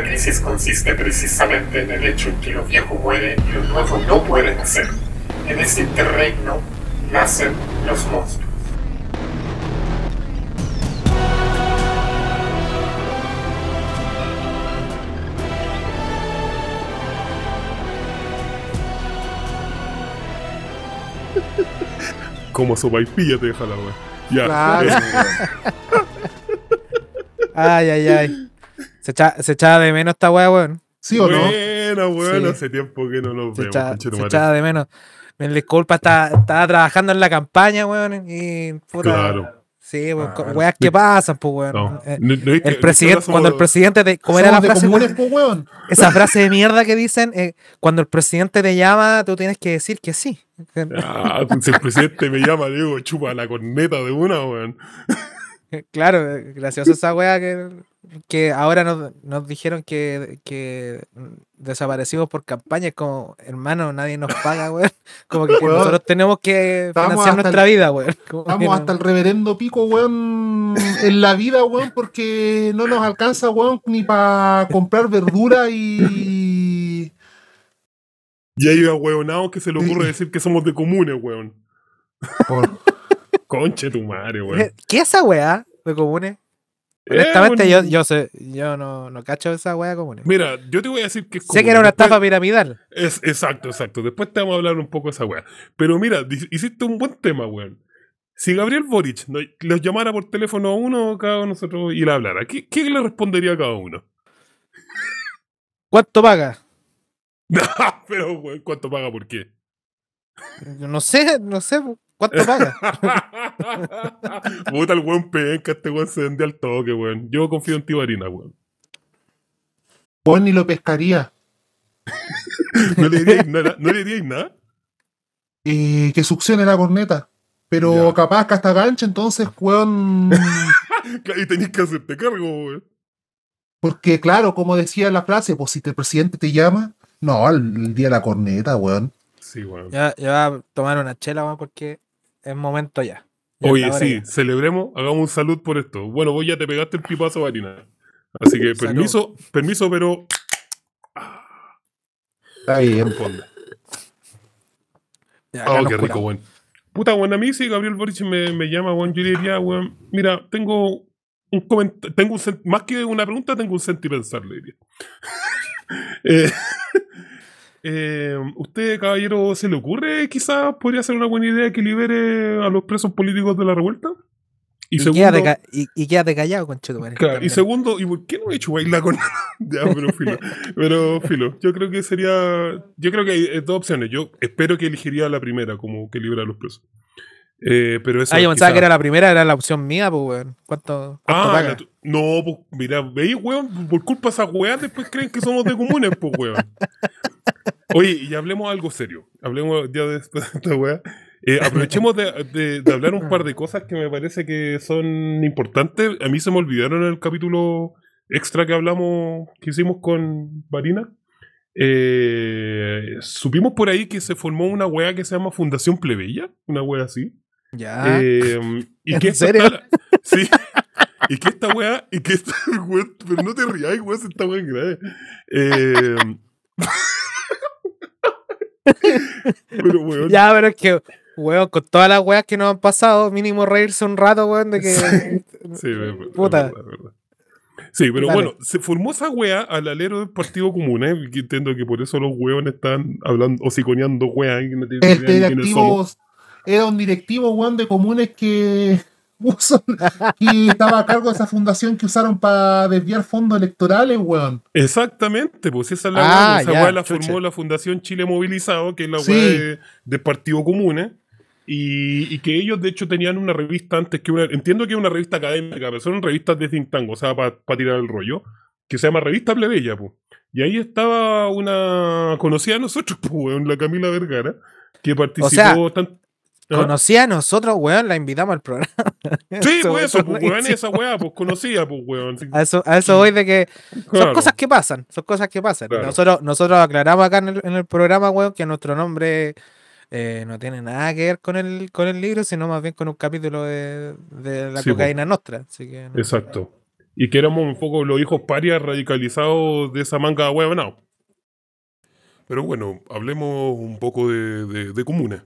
La crisis consiste precisamente en el hecho en que lo viejo muere y lo nuevo no puede nacer. En este interregno nacen los monstruos. Como sopaipilla te deja la wea. Ya. Claro. Eh, Ay, ay, ay. Se echa- se echaba de menos esta weá, weón. ¿Sí o no? Bueno, bueno, Sí. hace tiempo que no nos Se vemos. se echaba de menos. Me disculpa, estaba, estaba trabajando en la campaña, weón. Y puta. Claro. Sí, weón, Claro. weas que pasan, pues, weón. No, Eh, no- no es que- el en presidente, cuando el presidente te, ¿cómo era la frase? comunes, weón? weón. Esa frase de mierda que dicen, eh, cuando el presidente te llama, tú tienes que decir que sí. Ah, si el presidente me llama, digo, chupa la corneta de una, weón. Claro, eh, graciosa esa wea que, que ahora nos, nos dijeron que, que desaparecimos por campaña. Es como, hermano, nadie nos paga, weón. Como que Weón, nosotros tenemos que estamos financiar nuestra el- vida, weón. Como no- hasta el reverendo pico, weón, en la vida, weón, porque no nos alcanza, weón, ni para comprar verdura y... Y hay hueonados que se le ocurre decir que somos de comunes, weón. Conche tu madre, weón. ¿Qué es esa weá de comunes? Eh, Honestamente, bueno, yo, yo sé, yo no, no cacho esa weá comunes. Mira, yo te voy a decir que es Sé que común. era una estafa piramidal. Es, exacto, exacto. Después te vamos a hablar un poco de esa weá. Pero mira, hiciste un buen tema, weón. Si Gabriel Boric no- los llamara por teléfono a uno, cada uno de nosotros y le hablara, ¿qué, qué le respondería a cada uno? ¿Cuánto paga? Pero, weón, ¿cuánto paga por qué? No sé, no sé. ¿Cuánto paga? Puta el weón penca, este weón se vendía al toque, weón. Yo confío en ti, Varina, weón. Weón, ni lo pescaría. ¿No le diríais nada? ¿No le diríais nada? Eh, que succione la corneta. Pero Ya. capaz que hasta gancha, entonces, weón... Y tenéis que hacerte cargo, weón. Porque, claro, como decía la frase, pues si el presidente te llama... No, el, el día de la corneta, weón. Sí, weón. Ya, ya voy a tomar una chela, weón, porque es momento ya. Oye, sí, ya. celebremos, hagamos un salud por esto. Bueno, vos ya te pegaste el pipazo, Varina. Así que permiso, permiso, pero Está bien. acá Oh, qué rico, weón. Puta, weón, a mí si Gabriel Boric me, me llama, weón, yo diría, weón, mira, tengo un comentario, tengo un más que una pregunta, tengo un sentipensar, le diría. eh, eh, ¿Usted, caballero, se le ocurre quizás podría ser una buena idea que libere a los presos políticos de la revuelta? Y, Y, segundo, quédate, y, y quédate callado, claro, y segundo, ¿y por qué no he hecho bailar con ya, pero filo. Pero filo, yo creo que sería. Yo creo que hay eh, dos opciones. Yo espero que elegiría la primera, como que libera a los presos. Eh, pero eso Ah, yo pensaba quizá- que era la primera, era la opción mía, pues, weón. ¿Cuánto, cuánto Ah, paga? la tu- no, pues mira, veis, weón, por culpa de esas weas después creen que somos de comunes, pues, weón. Oye, y hablemos algo serio. Hablemos ya de esta, wea. Eh, aprovechemos de, de- de hablar un par de cosas que me parece que son importantes. A mí se me olvidaron en el capítulo extra que hablamos, que hicimos con Varina. Eh, supimos por ahí que se formó una wea que se llama Fundación Plebeya, una wea así. Ya. Eh, y ¿En que serio? sí. Y que esta weá, y que esta weá, pero no te rías, weá, si esta weá es grave. Eh, pero weón, Ya, pero es que, weón, con todas las weas que nos han pasado, mínimo reírse un rato, weón, de que. sí, Puta. es verdad, es verdad. Sí, pero Dale. bueno, se formó esa weá al alero del Partido Común, ¿eh? Que entiendo que por eso los weones están hablando o siconeando no El quiénes somos. directivo era un directivo, weón, de comunes que puso- y estaba a cargo de esa fundación que usaron para desviar fondos electorales, weón. Exactamente, pues esa es la Ah, weá, esa ya, la chucha. formó la Fundación Chile Movilizado, que es la Sí. de, Partido Común, ¿eh? y, y que ellos de hecho tenían una revista antes que una, entiendo que es una revista académica, pero son revistas de think tank, o sea, para tirar el rollo, que se llama Revista Plebeya, pues. Y ahí estaba una conocida de nosotros, pues, weón, la Camila Vergara, que participó sea, tan- ¿Ah? Conocía a nosotros, weón, la invitamos al programa. Sí, pues eso, pues, no- weón, esa weá, pues conocía, pues, weón. A eso, a eso voy de que son cosas que pasan, son cosas que pasan. Claro. Nosotros, nosotros aclaramos acá en el, en el programa, weón, que nuestro nombre eh, no tiene nada que ver con el, con el libro, sino más bien con un capítulo de, de la Sí, po. cocaína nostra. Así que no- Exacto. y que éramos un poco los hijos parias radicalizados de esa manga de huevonao. Pero bueno, hablemos un poco de, de, de Comuna.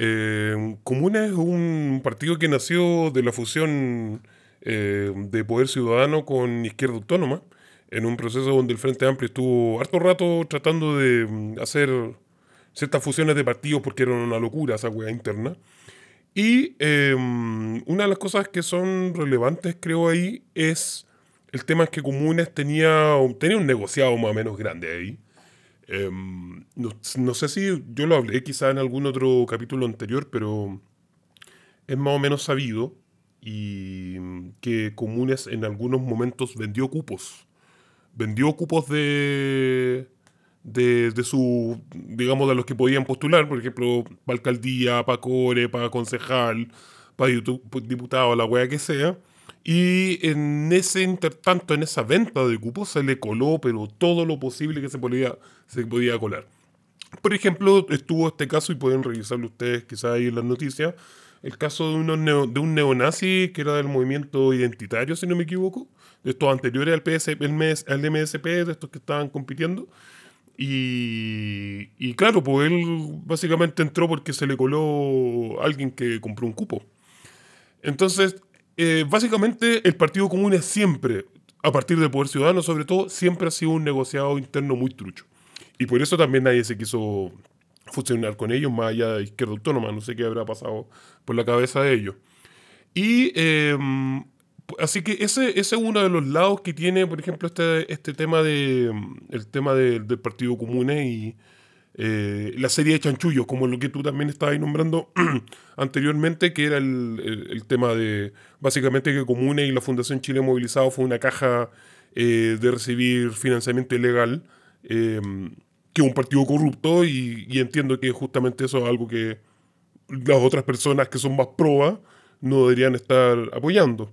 Eh, Comuna es un partido que nació de la fusión eh, de Poder Ciudadano con Izquierda Autónoma, en un proceso donde el Frente Amplio estuvo harto rato tratando de mm, hacer ciertas fusiones de partidos porque era una locura esa hueá interna. Y eh, una de las cosas que son relevantes, creo, ahí es el tema es que Comunes tenía, tenía un negociado más o menos grande ahí. Eh, no, no, sé si yo lo hablé quizá en algún otro capítulo anterior, pero es más o menos sabido y que Comunes en algunos momentos vendió cupos. Vendió cupos de, de, de su, digamos, de los que podían postular, por ejemplo, para alcaldía, para core, para concejal, para diputado, la wea que sea. Y en ese intertanto, en esa venta de cupos, se le coló, pero todo lo posible que se podía, se podía colar. Por ejemplo, estuvo este caso, y pueden revisarlo ustedes quizás ahí en las noticias, el caso de, unos neo, de un neonazi que era del movimiento identitario, si no me equivoco, de estos anteriores al, PS, el MS, al MSP, de estos que estaban compitiendo. Y, y, claro, pues él básicamente entró porque se le coló alguien que compró un cupo. Entonces, eh, básicamente el Partido Común siempre, a partir del Poder Ciudadano sobre todo, siempre ha sido un negociado interno muy trucho. Y por eso también nadie se quiso fusionar con ellos, más allá de Izquierda Autónoma, no sé qué habrá pasado por la cabeza de ellos. Y eh, así que ese, es uno de los lados que tiene, por ejemplo, este, este tema de el tema de, del Partido Común y eh, la serie de chanchullos, como lo que tú también estabas nombrando anteriormente, que era el, tema de básicamente que Comune y la Fundación Chile Movilizado fue una caja eh, de recibir financiamiento ilegal, eh, que un partido corrupto, y, y, entiendo que justamente eso es algo que las otras personas que son más probas no deberían estar apoyando.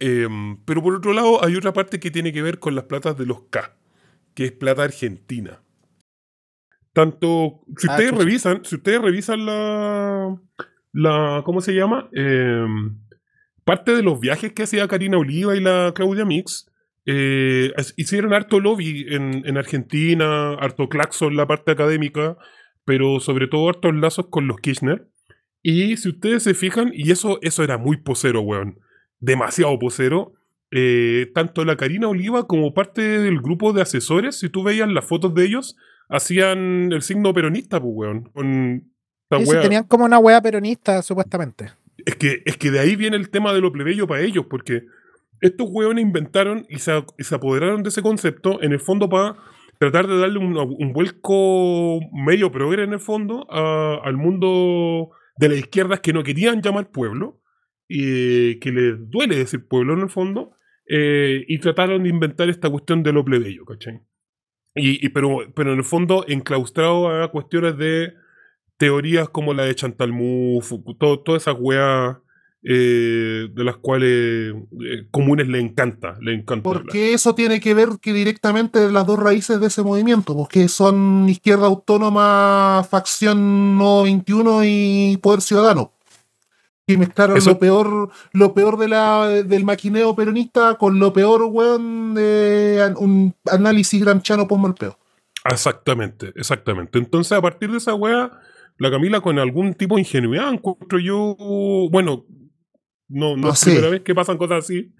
Pero por otro lado, hay otra parte que tiene que ver con las platas de los K, que es plata argentina. Tanto, si ustedes ah, revisan, si ustedes revisan la, la ¿cómo se llama? Eh, parte de los viajes que hacía Karina Oliva y la Claudia Mix, eh, hicieron harto lobby en, en, Argentina, harto claxon en la parte académica, pero sobre todo hartos lazos con los Kirchner. Y si ustedes se fijan, y eso, eso era muy posero, weón demasiado posero. Eh, tanto la Karina Oliva como parte del grupo de asesores, si tú veías las fotos de ellos, hacían el signo peronista, pues, weón. Con sí, sí, tenían como una wea peronista, supuestamente. Es que, es que de ahí viene el tema de lo plebeyo para ellos, porque estos weones inventaron y se, y se, apoderaron de ese concepto, en el fondo, para tratar de darle un, un vuelco medio progre en el fondo a, al mundo de las izquierdas que no querían llamar pueblo y que les duele decir pueblo en el fondo, eh, y trataron de inventar esta cuestión de lo plebeyo, ¿cachai? Y, y, pero, pero en el fondo enclaustrado a cuestiones de teorías como la de Chantal Mouffe, todas esas weas eh, de las cuales eh, comunes le encanta, le encanta. Porque eso tiene que ver que directamente las dos raíces de ese movimiento, porque son izquierda autónoma, facción no 21 y poder ciudadano que mezclaron Eso... lo peor, lo peor de la, del maquineo peronista con lo peor, weón, de un análisis gramchano post Malpeo. Exactamente, exactamente. Entonces, a partir de esa weá, la Camila con algún tipo de ingenuidad encuentro yo, bueno, no, no, es la primera vez que pasan cosas así.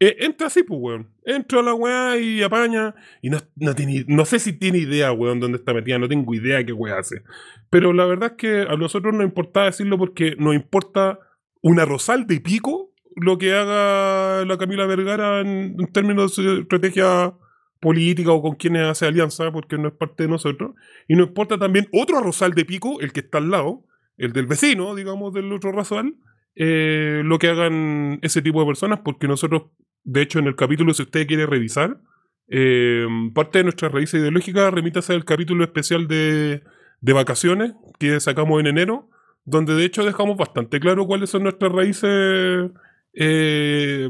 Eh, entra así, pues, weón. Entra a la weá y apaña. Y no, no, tiene, no sé si tiene idea, weón, dónde está metida. No tengo idea qué weá hace. Pero la verdad es que a nosotros no importa decirlo porque nos importa una rosal de pico lo que haga la Camila Vergara en, términos de estrategia política o con quienes hace alianza, porque no es parte de nosotros. Y nos importa también otro rosal de pico, el que está al lado, el del vecino, digamos, del otro rosal, eh, lo que hagan ese tipo de personas, porque nosotros, de hecho, en el capítulo, si usted quiere revisar, eh, parte de nuestra raíz ideológica remítase al capítulo especial de, de vacaciones que sacamos en enero, donde de hecho dejamos bastante claro cuáles son nuestras raíces eh,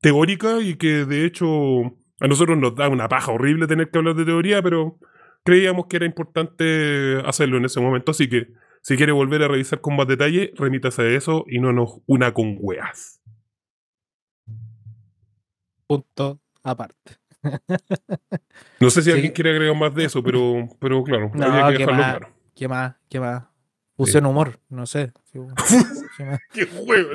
teóricas y que de hecho a nosotros nos da una paja horrible tener que hablar de teoría, pero creíamos que era importante hacerlo en ese momento, así que si quiere volver a revisar con más detalle, remítase a eso y no nos una con weas. Punto aparte. No sé si Sí. alguien quiere agregar más de eso, pero, pero claro, No, había que ¿qué dejarlo más? claro. ¿Qué más? ¿Qué más? Puse en humor, no sé. Sí, weón. ¿Qué más? ¡Qué huevo!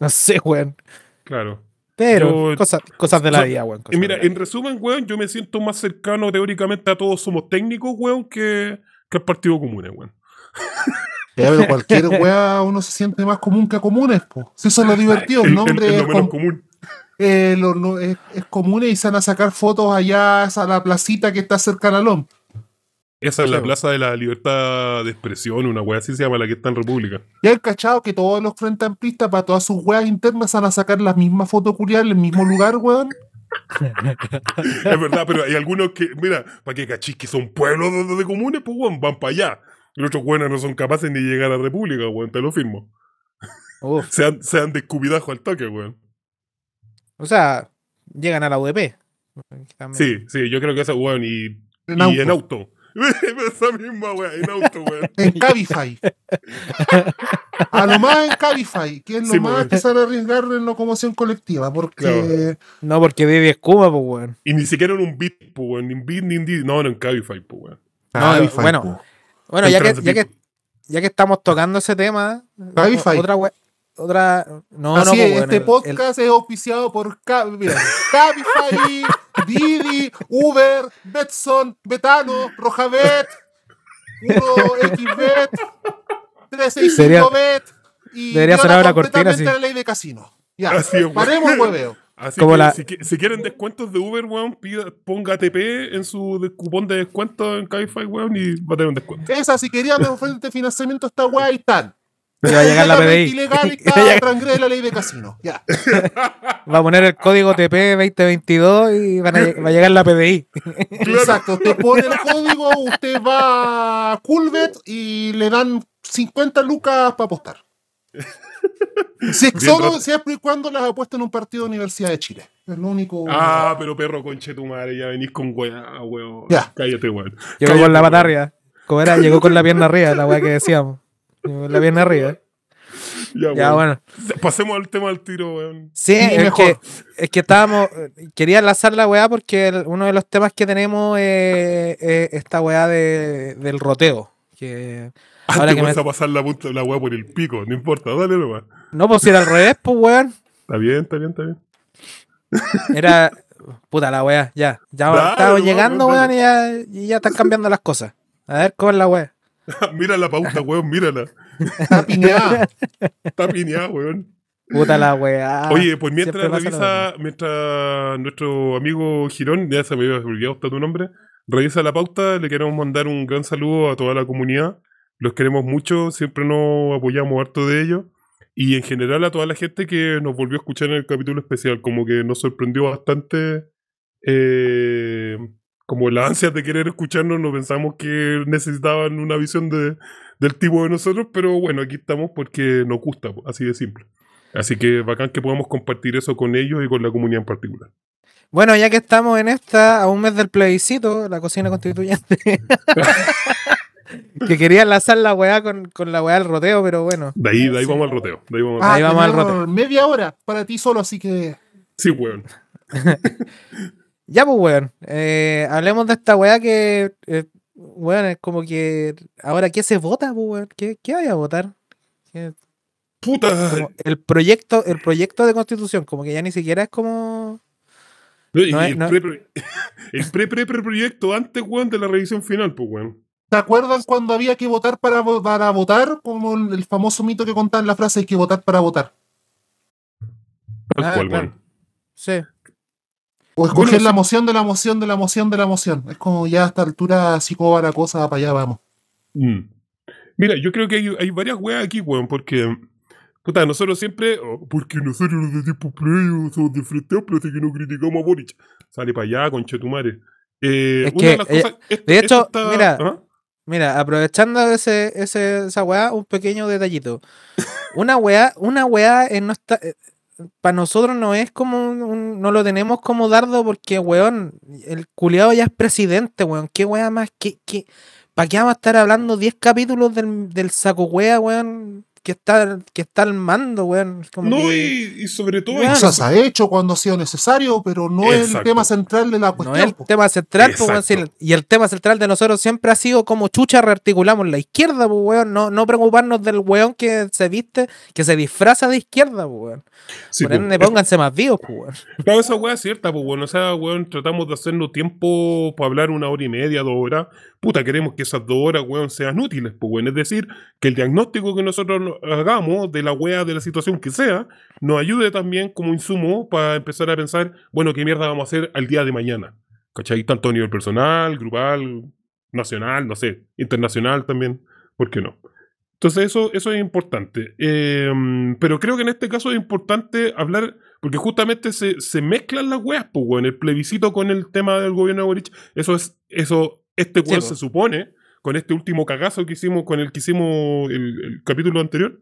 No sé, weón. Claro. Pero Yo- cosas, cosas de la vida, weón. Y mira, en resumen, weón, yo me siento más cercano teóricamente a todos somos técnicos, weón, que, que al Partido Común, weón. Ya, pero cualquier weá uno se siente más común que comunes, po. Si eso es lo divertido, el nombre es es, lo menos com- común. eh, lo- es, es común y se van a sacar fotos allá a la placita que está cerca de la LOM. Esa es la Plaza de la Libertad de Expresión, una weá así se llama la que está en República. Ya han cachado que todos los frentes amplistas para todas sus weas internas van a sacar las mismas fotos culiadas en el mismo lugar, weón. Es verdad, pero hay algunos que, mira, para que cachis que son pueblos de, de comunes, pues weón, van para allá. Los otros weones no son capaces ni de llegar a la República, weón, te lo firmo. Sean, sean descubidajo al toque, weón. o sea, llegan a la UDP. También. Sí, sí, yo creo que esa, weón, y, En y auto. en auto. Esa misma, weón, en auto, weón. En Cabify. A lo más en Cabify, que es lo Sí, más pues. que van a arriesgar en locomoción colectiva, porque Claro. No, porque vive Escuba, pues, weón. Y ni siquiera en un beat, pues, weón, ni en beat, ni en Didi. No, no, en Cabify, pues, weón. No, Cabify, bueno, po. Bueno, En ya que, ya, que, ya que estamos tocando ese tema, Cabify. otra we- otra no, Así no, pues, es, este el- podcast es auspiciado por Ca- mira, Cabify, Didi, Uber, Betson, Betano, Rojabet, 1xBet, 365bet y Debería sonar una cortina completamente así. la ley de casino. Ya, Así es, paremos hueveo. Así Como que la- si, qui- si quieren descuentos de Uber, weón, pida- ponga TP en su de- cupón de descuento en Cabify, weón, y va a tener un descuento. Esa, si querían ofrecer financiamiento a esta weá, ahí están. que va a llegar la PDI. transgrede la ley de casino. Ya. va a poner el código TP 2022 y van a lle- va a llegar la PDI. Exacto, usted pone el código, usted va a Coolbet y le dan 50 lucas para apostar. Si, Bien solo siempre y cuando las apuesta en un partido de Universidad de Chile. Es lo único. Ah, pero perro, conche tu madre, ya venís con weá, weón. Ya. Cállate, weón. Llegó Cállate, con la arriba. ¿Cómo era? Llegó con la pierna arriba, la weá que decíamos. Con la pierna arriba. Ya, Ya, bueno. Pasemos al tema del tiro, weón. Sí, es mejor. que, es que estábamos. Quería enlazar la weá porque el- uno de los temas que tenemos es, es esta weá de, del roteo. Que ahora Antes que me- vas a pasar la punta de la weá por el pico, no importa, dale nomás. No, pues si era al revés, pues weón. Está bien, está bien, está bien. Era. Puta la weá, ya. Ya estamos llegando, weón, y ya, y ya están cambiando las cosas. A ver, ¿cómo es la weá? Mira la pauta, weón, mírala. Está piñada. Está piñada, weón. Puta la weá. Oye, pues mientras revisa, mientras nuestro amigo Girón, ya se me había olvidado hasta tu nombre, revisa la pauta, le queremos mandar un gran saludo a toda la comunidad. Los queremos mucho, siempre nos apoyamos harto de ellos. Y en general a toda la gente que nos volvió a escuchar en el capítulo especial, como que nos sorprendió bastante. eh, como las ansias de querer escucharnos, no pensamos que necesitaban una visión de, del tipo de nosotros, pero bueno, aquí estamos porque nos gusta, así de simple. Así que bacán que podamos compartir eso con ellos y con la comunidad en particular. Bueno, ya que estamos en esta, a un mes del plebiscito, la cocina constituyente. que quería enlazar la weá con, con la weá del roteo, pero bueno. De ahí, de ahí vamos al roteo. De ahí vamos al- Ah, Ahí vamos al tenemos rote. Media hora para ti solo, así que. Sí, weón. Ya, pues, weón. eh, hablemos de esta weá que, eh, weón, es como que. Ahora, ¿qué se vota, pues, weón? ¿Qué, qué hay a votar? ¿Qué- Puta. como el proyecto el proyecto de constitución, como que ya ni siquiera es como. No, y no es- el no- pre- pre- el pre pre pre proyecto antes, weón, de la revisión final, pues, weón. ¿Te acuerdan cuando había que votar para, para votar? Como el, famoso mito que contaban la frase hay que votar para votar. Tal Ah, cual, claro. weón. Sí. O escoger Bueno, la sí. moción de la moción de la moción de la moción. Es como ya a esta altura, si la cosa, para allá vamos. Mm. Mira, yo creo que hay, hay varias weas aquí, weón, porque. Puta, nosotros siempre. oh, porque nosotros los de tipo play somos de frente amplio, así que no criticamos a Boric. Sale para allá, conchetumare. Eh, Es una que, de las eh, de hecho, está- mira, ¿Ah? Mira, aprovechando ese, ese, esa weá, un pequeño detallito. Una weá, una weá en no está. Para nosotros no es como un- no lo tenemos como dardo porque, weón, el culiado ya es presidente, weón. ¿Qué weá más? ¿Qué, qué, ¿Para qué vamos a estar hablando 10 capítulos del, del saco weá, weón? Que está, que está al mando, weón. Como No, que y, y sobre todo. Weón. O sea, se ha hecho cuando ha sido necesario, pero no es el tema central de la no cuestión. es el po. tema central, po, weón, si Exacto. el- y el tema central de nosotros siempre ha sido como chucha rearticulamos la izquierda, pues, weón. No, no preocuparnos del weón que se viste, que se disfraza de izquierda, pues, weón. Sí, Por po. ende, pónganse más vivos, pues, weón. Claro, esa weá es cierta, pues bueno, o sea, weón, tratamos de hacernos tiempo para hablar una hora y media, dos horas. Puta, queremos que esas dos horas, weón, sean útiles, pues bueno, es decir, que el diagnóstico que nosotros no- hagamos de la weá, de la situación que sea, nos ayude también como insumo para empezar a pensar, bueno, qué mierda vamos a hacer al día de mañana. ¿Cachai? Tanto a nivel personal, grupal, nacional, no sé, internacional también, ¿por qué no? Entonces eso, eso es importante. Eh, pero creo que en este caso es importante hablar, porque justamente se, se mezclan las weas, pues, weón. El plebiscito con el tema del gobierno de Boric. Eso es, eso, este Sí, weón po. se supone, con este último cagazo que hicimos, con el que hicimos el, el capítulo anterior,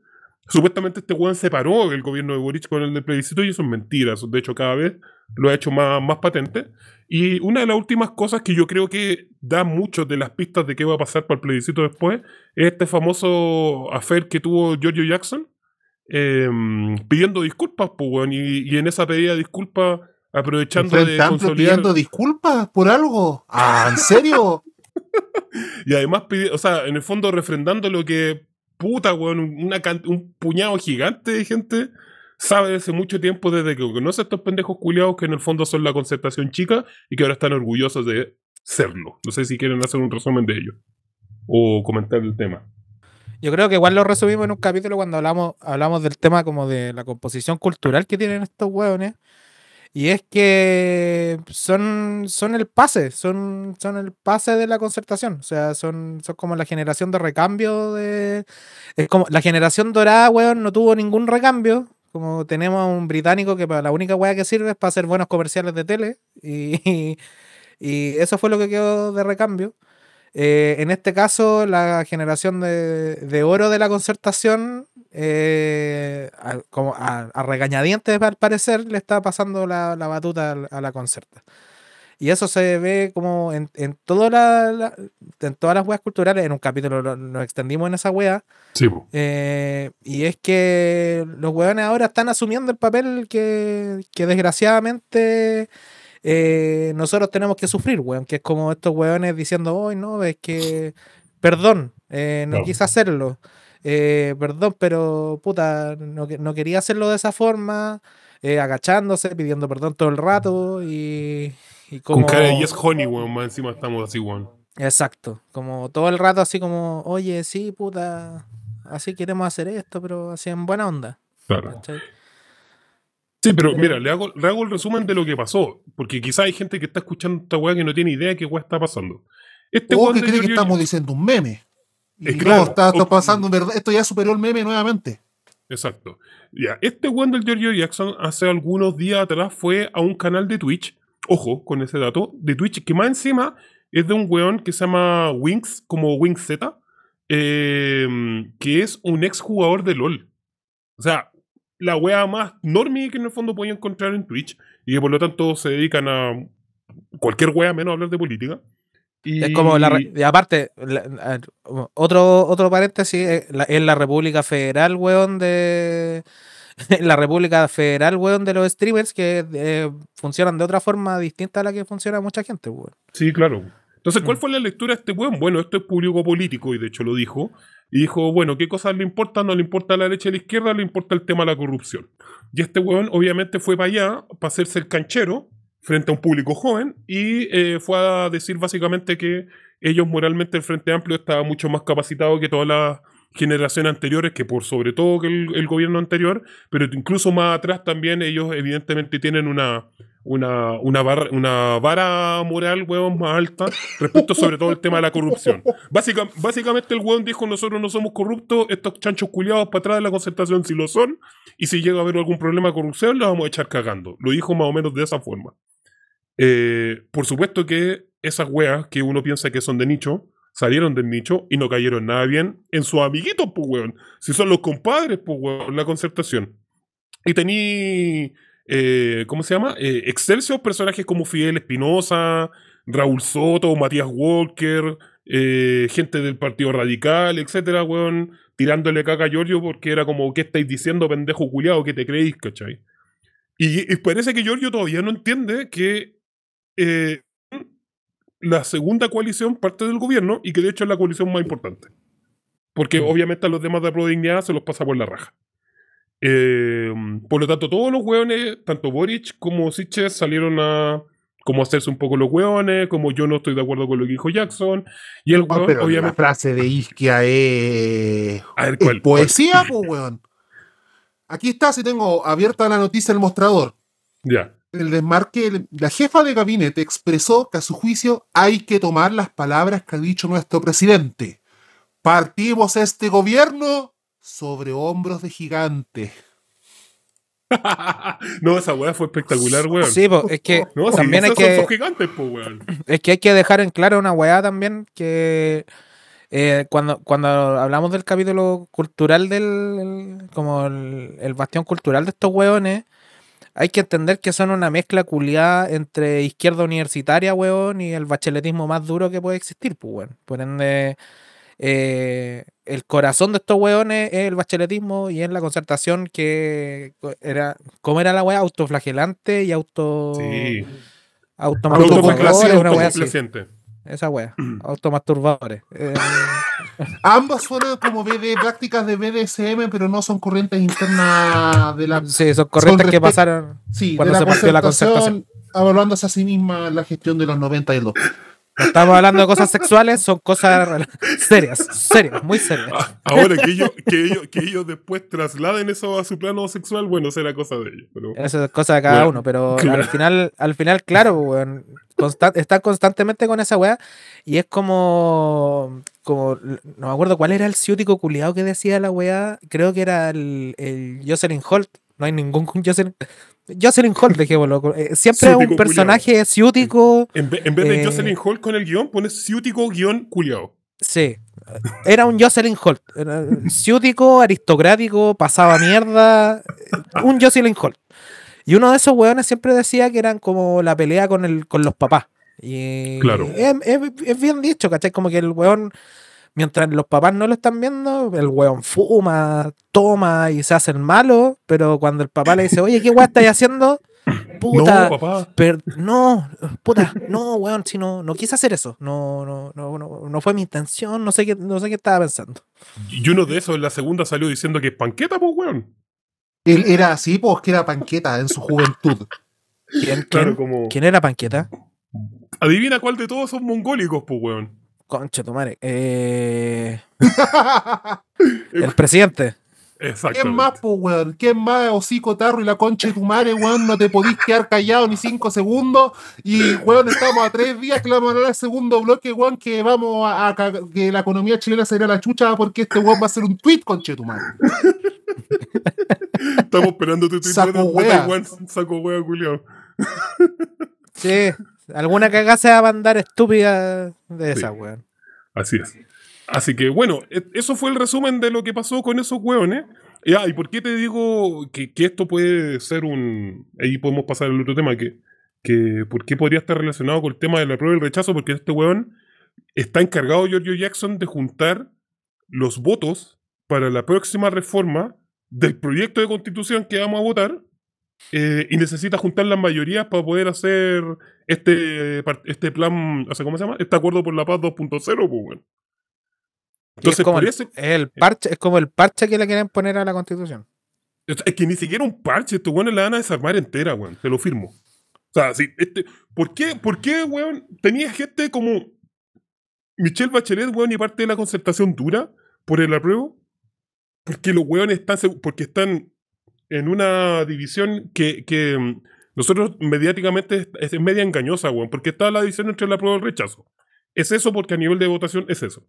supuestamente este weón separó el gobierno de Boric con el del plebiscito y eso es mentira. De hecho, cada vez lo ha hecho más, más patente. Y una de las últimas cosas que yo creo que da mucho de las pistas de qué va a pasar para el plebiscito después es este famoso affair que tuvo Giorgio Jackson eh, pidiendo disculpas, pues, weón, y, y en esa pedida de disculpas aprovechando de Amplio consolidar pidiendo disculpas por algo. Ah, ¿en serio? y además o sea, en el fondo refrendando lo que puta, weón, una un puñado gigante de gente sabe hace mucho tiempo desde que conoce a estos pendejos culiados que en el fondo son la concertación chica y que ahora están orgullosos de serlo. No sé si quieren hacer un resumen de ello o comentar el tema. Yo creo que igual lo resumimos en un capítulo cuando hablamos, hablamos del tema como de la composición cultural que tienen estos hueones. Y es que son, son el pase, son, son el pase de la concertación. O sea, son, son como la generación de recambio de. Es como la generación dorada, weón, no tuvo ningún recambio. Como tenemos a un británico que para la única weá que sirve es para hacer buenos comerciales de tele. Y, y eso fue lo que quedó de recambio. Eh, en este caso, la generación de, de oro de la concertación, eh, a, como a, a regañadientes al parecer, le está pasando la, la batuta a, la concerta. Y eso se ve como en, en, toda la- la- en todas las weas culturales, en un capítulo lo- nos extendimos en esa wea, Sí, eh, y es que los weones ahora están asumiendo el papel que, que desgraciadamente eh, nosotros tenemos que sufrir, weón. Que es como estos weones diciendo, hoy no, es que, perdón, eh, no quise hacerlo. eh, perdón, pero puta, no, no quería hacerlo de esa forma, agachándose, pidiendo perdón todo el rato y, y como... Con cara de Yes Honey, weón, más encima estamos así, weón. Exacto, como todo el rato así como, oye, sí, puta, así queremos hacer esto, pero así en buena onda. Claro. ¿cachai? Sí, pero mira, le hago, le hago el resumen de lo que pasó. Porque quizá hay gente que está escuchando esta weá que no tiene idea de qué weá está pasando. Este O que cree que Giorgio- estamos diciendo un meme. Claro, está, está o- pasando, en verdad, esto ya superó el meme nuevamente. Exacto. Ya, este weón del Giorgio Jackson hace algunos días atrás fue a un canal de Twitch, ojo con ese dato, de Twitch, que más encima es de un weón que se llama Wings, como Wings Z, eh, que es un ex jugador de LOL. O sea, la wea más normie que en el fondo podía encontrar en Twitch, y que por lo tanto se dedican a cualquier wea menos hablar de política. Y... Es como la. Y aparte, la- otro, otro paréntesis, eh, la- es la República Federal, weón, de. La República Federal, weón, de los streamers que eh, funcionan de otra forma distinta a la que funciona mucha gente, weón. Sí, claro. Entonces, ¿cuál Mm. fue la lectura de este weón? Bueno, esto es público político y de hecho lo dijo. Y dijo, bueno, ¿qué cosas le importan? No le importa la derecha y la izquierda, le importa el tema de la corrupción. Y este weón obviamente fue para allá para hacerse el canchero frente a un público joven y eh, fue a decir básicamente que ellos moralmente el Frente Amplio estaba mucho más capacitado que todas las generaciones anteriores, que por sobre todo que el, gobierno anterior, pero incluso más atrás también ellos evidentemente tienen una, una, una, barra- una vara moral, weón, más alta respecto sobre todo el tema de la corrupción. Básica- básicamente el weón dijo, nosotros no somos corruptos, estos chanchos culiados para atrás de la concertación sí lo son, y si llega a haber algún problema de corrupción, lo vamos a echar cagando. Lo dijo más o menos de esa forma. Eh, por supuesto que esas weas que uno piensa que son de nicho, salieron del nicho y no cayeron nada bien en sus amiguitos, pues weón. Si son los compadres, pues weón, la concertación. Y tení, eh, ¿cómo se llama? Eh, Excelsior, personajes como Fidel Espinosa, Raúl Soto, Matías Walker, eh, gente del Partido Radical, etcétera, weón. tirándole caca a Giorgio porque era como, ¿qué estáis diciendo, pendejo culiado? ¿Qué te creéis, cachai? Y, y parece que Giorgio todavía no entiende que eh, la segunda coalición parte del gobierno y que de hecho es la coalición más importante. Porque obviamente a los demás de Prodignidad se los pasa por la raja. Eh, por lo tanto, todos los hueones, tanto Boric como Siches, salieron a como hacerse un poco los hueones, como yo no estoy de acuerdo con lo que dijo Jackson. Y el hueón, pero la obviamente. frase de Isquia es, A ver, es ¿cuál? poesía, pues, weón. Aquí está, si tengo abierta la noticia del mostrador. Ya. El desmarque, la jefa de gabinete expresó que a su juicio hay que tomar las palabras que ha dicho nuestro presidente. Partimos este gobierno sobre hombros de gigantes. no, esa weá fue espectacular, weón. Sí, po, es que No, sí, también hay que, son gigantes, weón. es que hay que dejar en claro una weá también que eh, cuando, cuando hablamos del capítulo cultural del el- como el, el bastión cultural de estos weones, hay que entender que son una mezcla culiada entre izquierda universitaria, weón, y el bacheletismo más duro que puede existir, pues, weón. Por ende, eh, el corazón de estos weones es el bacheletismo y es la concertación que era, ¿cómo era la weá? Autoflagelante y auto... Sí. Autocomplaciente, Esa wea. Automasturbadores. Eh, Ambas suenan como BD, prácticas de BDSM, pero no son corrientes internas de la sí, son corrientes que respe- pasaron. Sí, Cuando se partió la concertación, evaluándose a sí misma la gestión de los 90 y el 2. No estamos hablando de cosas sexuales, son cosas serias, serias, muy serias. Ah, Ahora que ellos, que, ellos, que ellos después trasladen eso a su plano sexual, bueno, será cosa de ellos. Pero... Eso es cosa de cada Bueno, uno, pero claro. al final, al final, claro, weón, constan- está constantemente con esa weá y es como, como, no me acuerdo cuál era el ciútico culiado que decía la weá, creo que era el, el Jocelyn Holt, no hay ningún Jocelyn, Jocelyn Holt, dejémoslo, eh, siempre es un personaje ciútico, En, ve- en vez de Eh, Jocelyn Hall con el guion, pones ciútico guion culiao. Sí. Era un Jocelyn Holt. Ciútico, aristocrático, pasaba mierda. Un Jocelyn Holt. Y uno de esos weones siempre decía que eran como la pelea con, el, con los papás. Y Claro. Es, es- es bien dicho, ¿cachai? Como que el weón, mientras los papás no lo están viendo, el weón fuma, toma y se hace el malo. Pero cuando el papá le dice, oye, ¿qué weón estáis haciendo? Puta. No, papá. Per- no, puta, no, weón, si no, no quise hacer eso. No, no, no, no, no fue mi intención, no sé qué, no sé qué estaba pensando. Y uno de esos en la segunda salió diciendo que es panqueta, pues, weón. Él era así, pues que era panqueta en su juventud. ¿Quién, Claro, quién- como. quién era Panqueta? Adivina cuál de todos son mongólicos, pues, weón. Concha tu madre. Eh, el presidente. Exacto. ¿Quién más, pues, weón? ¿Quién más, hocico, tarro y la concha de tu madre, weón? No te podís quedar callado ni cinco segundos. Y, weón, estamos a tres días que le vamos a dar el segundo bloque, weón, que vamos a, que la economía chilena se irá a la chucha porque este weón va a hacer un tweet, concha de tu madre. Estamos esperando tu tweet Saco de- de. Taiwán, Saco wea, culiao. Sí, alguna cagada se va a mandar estúpida de Sí. esa, weón. Así es. Así que bueno, e- eso fue el resumen de lo que pasó con esos hueones. Ya, ¿y por qué te digo que, que esto puede ser un... Ahí podemos pasar al otro tema, que, que ¿por qué podría estar relacionado con el tema de la prueba y el rechazo? Porque este hueón está encargado, Giorgio Jackson, de juntar los votos para la próxima reforma del proyecto de constitución que vamos a votar eh, y necesita juntar las mayorías para poder hacer este, par- este plan, o sea, ¿cómo se llama? Este acuerdo por la paz 2.0, pues. Y es, Entonces, como el, eso, es el parche, es como el parche que le quieren poner a la constitución. es que ni siquiera un parche, estos weones la van a desarmar entera, weón. Te lo firmo. O sea, sí, este, ¿por qué, por qué, weón, tenía gente como Michelle Bachelet, weón, y parte de la concertación dura por el apruebo? Porque los weones están, porque están en una división que, que mm, nosotros mediáticamente es, media engañosa, weón, porque está la división entre el apruebo y el rechazo. Es eso porque a nivel de votación es eso.